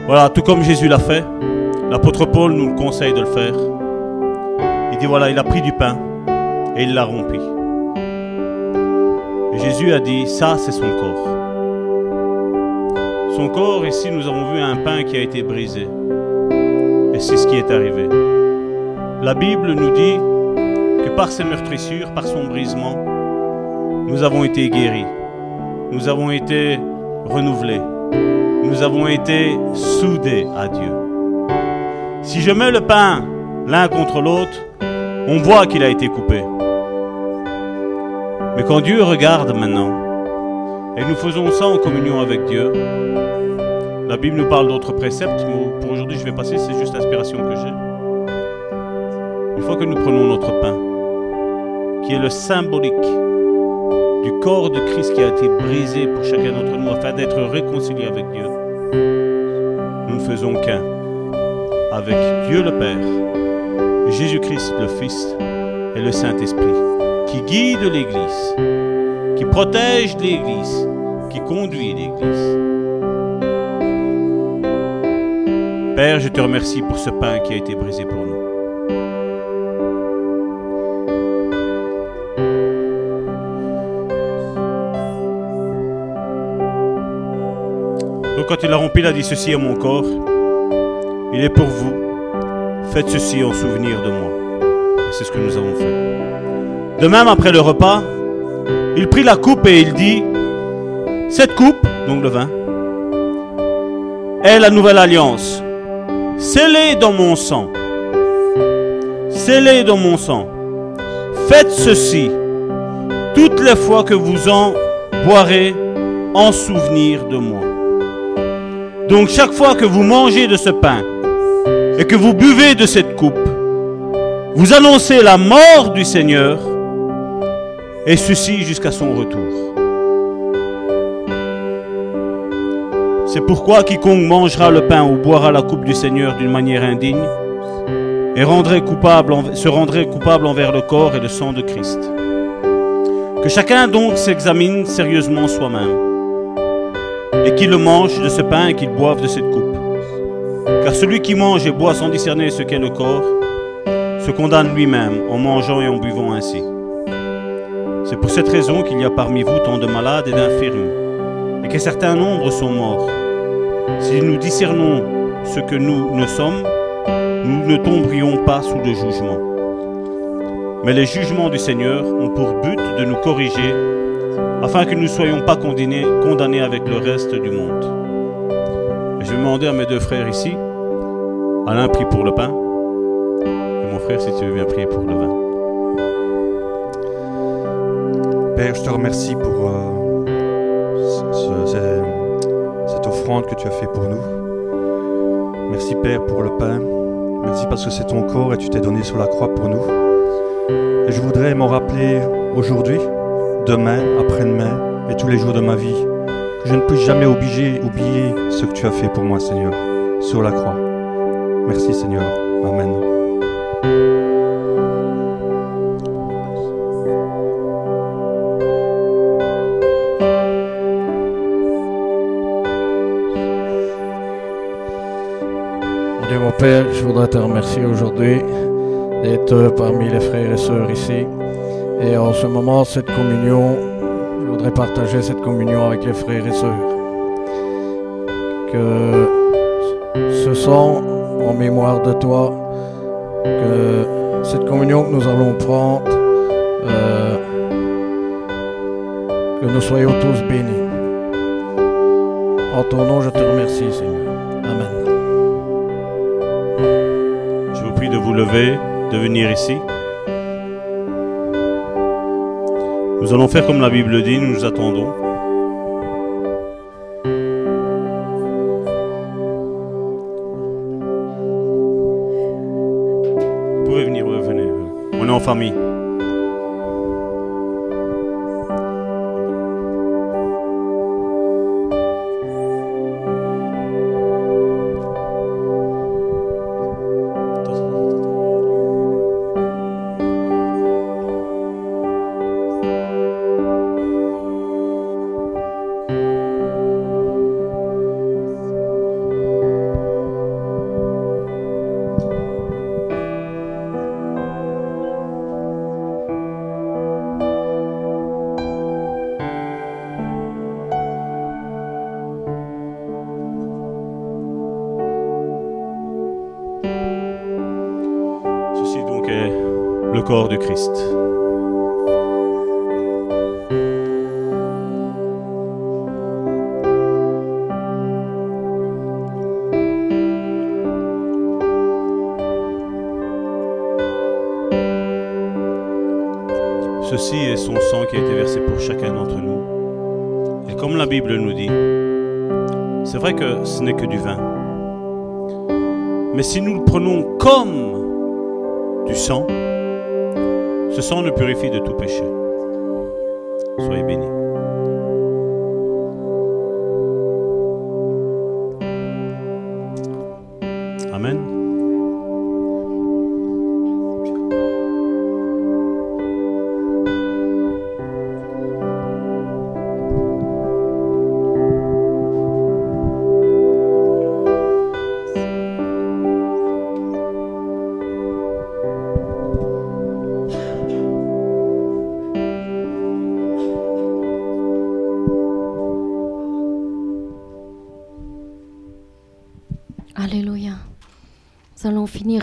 Voilà, tout comme Jésus l'a fait, l'apôtre Paul nous le conseille de le faire. Il dit voilà, il a pris du pain et il l'a rompu. Et Jésus a dit, ça c'est son corps. Son corps, ici nous avons vu un pain qui a été brisé. Et c'est ce qui est arrivé. La Bible nous dit que par ses meurtrissures, par son brisement, nous avons été guéris. Nous avons été renouvelés. Nous avons été soudés à Dieu. Si je mets le pain l'un contre l'autre, on voit qu'il a été coupé. Mais quand Dieu regarde maintenant, et nous faisons ça en communion avec Dieu, la Bible nous parle d'autres préceptes, mais pour aujourd'hui je vais passer, c'est juste l'inspiration que j'ai. Une fois que nous prenons notre pain, qui est le symbolique du corps de Christ qui a été brisé pour chacun d'entre nous afin d'être réconcilié avec Dieu, nous ne faisons qu'un avec Dieu le Père, Jésus-Christ le Fils et le Saint-Esprit, qui guide l'Église, qui protège l'Église, qui conduit l'Église. Père, je te remercie pour ce pain qui a été brisé pour nous. Quand il a rompu, il a dit ceci à mon corps. Il est pour vous. Faites ceci en souvenir de moi. C'est ce que nous avons fait. De même, après le repas, il prit la coupe et il dit, cette coupe, donc le vin, est la nouvelle alliance, scellée dans mon sang. Scellée dans mon sang. Faites ceci toutes les fois que vous en boirez en souvenir de moi. Donc chaque fois que vous mangez de ce pain et que vous buvez de cette coupe, vous annoncez la mort du Seigneur et ceci jusqu'à son retour. C'est pourquoi quiconque mangera le pain ou boira la coupe du Seigneur d'une manière indigne se rendrait coupable envers le corps et le sang de Christ. Que chacun donc s'examine sérieusement soi-même et qu'il le mange de ce pain et qu'il boive de cette coupe. Car celui qui mange et boit sans discerner ce qu'est le corps se condamne lui-même en mangeant et en buvant ainsi. C'est pour cette raison qu'il y a parmi vous tant de malades et d'infirmes, et que certains nombres sont morts. Si nous discernons ce que nous ne sommes, nous ne tomberions pas sous le jugement. Mais les jugements du Seigneur ont pour but de nous corriger, afin que nous ne soyons pas condamnés, avec le reste du monde. Et je vais demander à mes deux frères ici, Alain prie pour le pain, et mon frère si tu veux bien prier pour le vin. Père, je te remercie pour euh, ce- ce- cette offrande que tu as fait pour nous. Merci Père pour le pain. Merci parce que c'est ton corps et tu t'es donné sur la croix pour nous. Et je voudrais m'en rappeler aujourd'hui, demain, après-demain et tous les jours de ma vie. Que je ne puisse jamais oublier, oublier ce que tu as fait pour moi, Seigneur, sur la croix. Merci Seigneur. Amen. Dieu, mon Père, je voudrais te remercier aujourd'hui d'être parmi les frères et sœurs ici. Et en ce moment, cette communion, je voudrais partager cette communion avec les frères et sœurs. Que ce sang en mémoire de toi, que cette communion que nous allons prendre, euh, que nous soyons tous bénis. En ton nom, je te remercie, Seigneur. Amen. Je vous prie de vous lever, de venir ici. Nous allons faire comme la Bible dit, nous nous attendons. Vous pouvez venir, ouais, venez. On est en famille. Du Christ.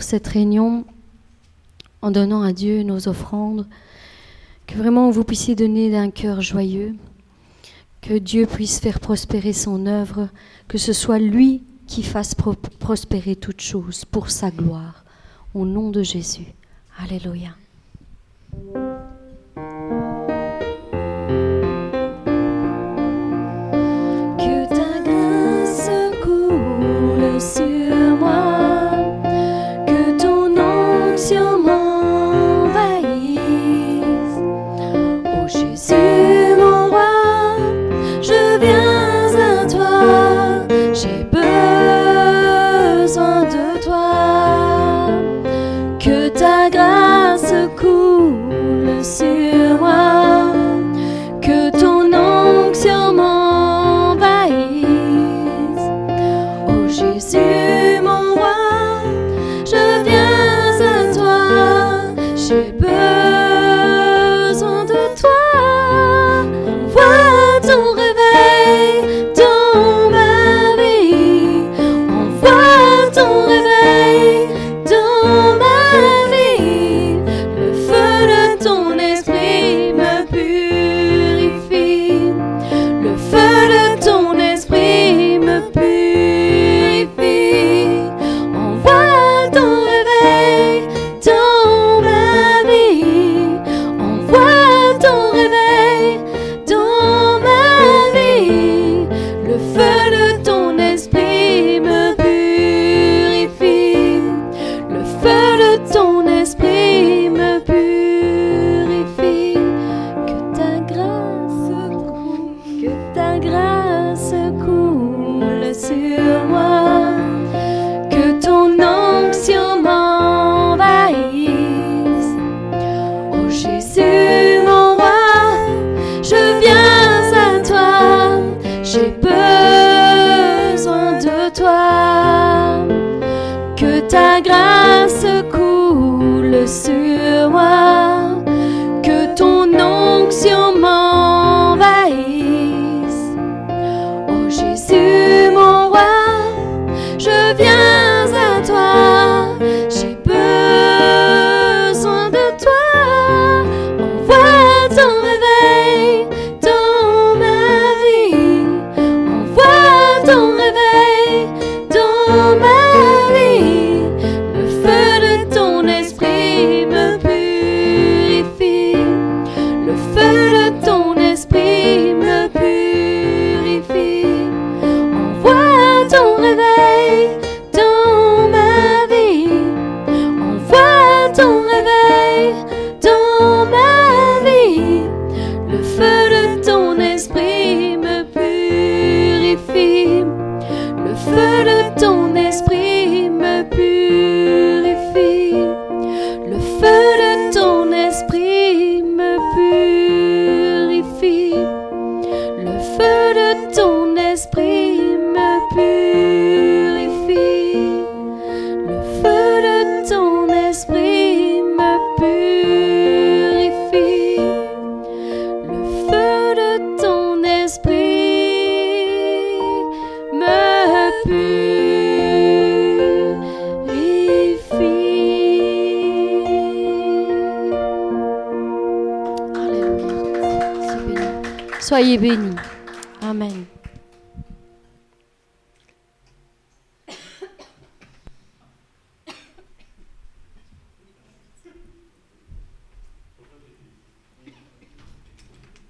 cette réunion en donnant à Dieu nos offrandes, que vraiment vous puissiez donner d'un cœur joyeux, que Dieu puisse faire prospérer son œuvre, que ce soit lui qui fasse prospérer toutes choses pour sa gloire, au nom de Jésus. Alléluia.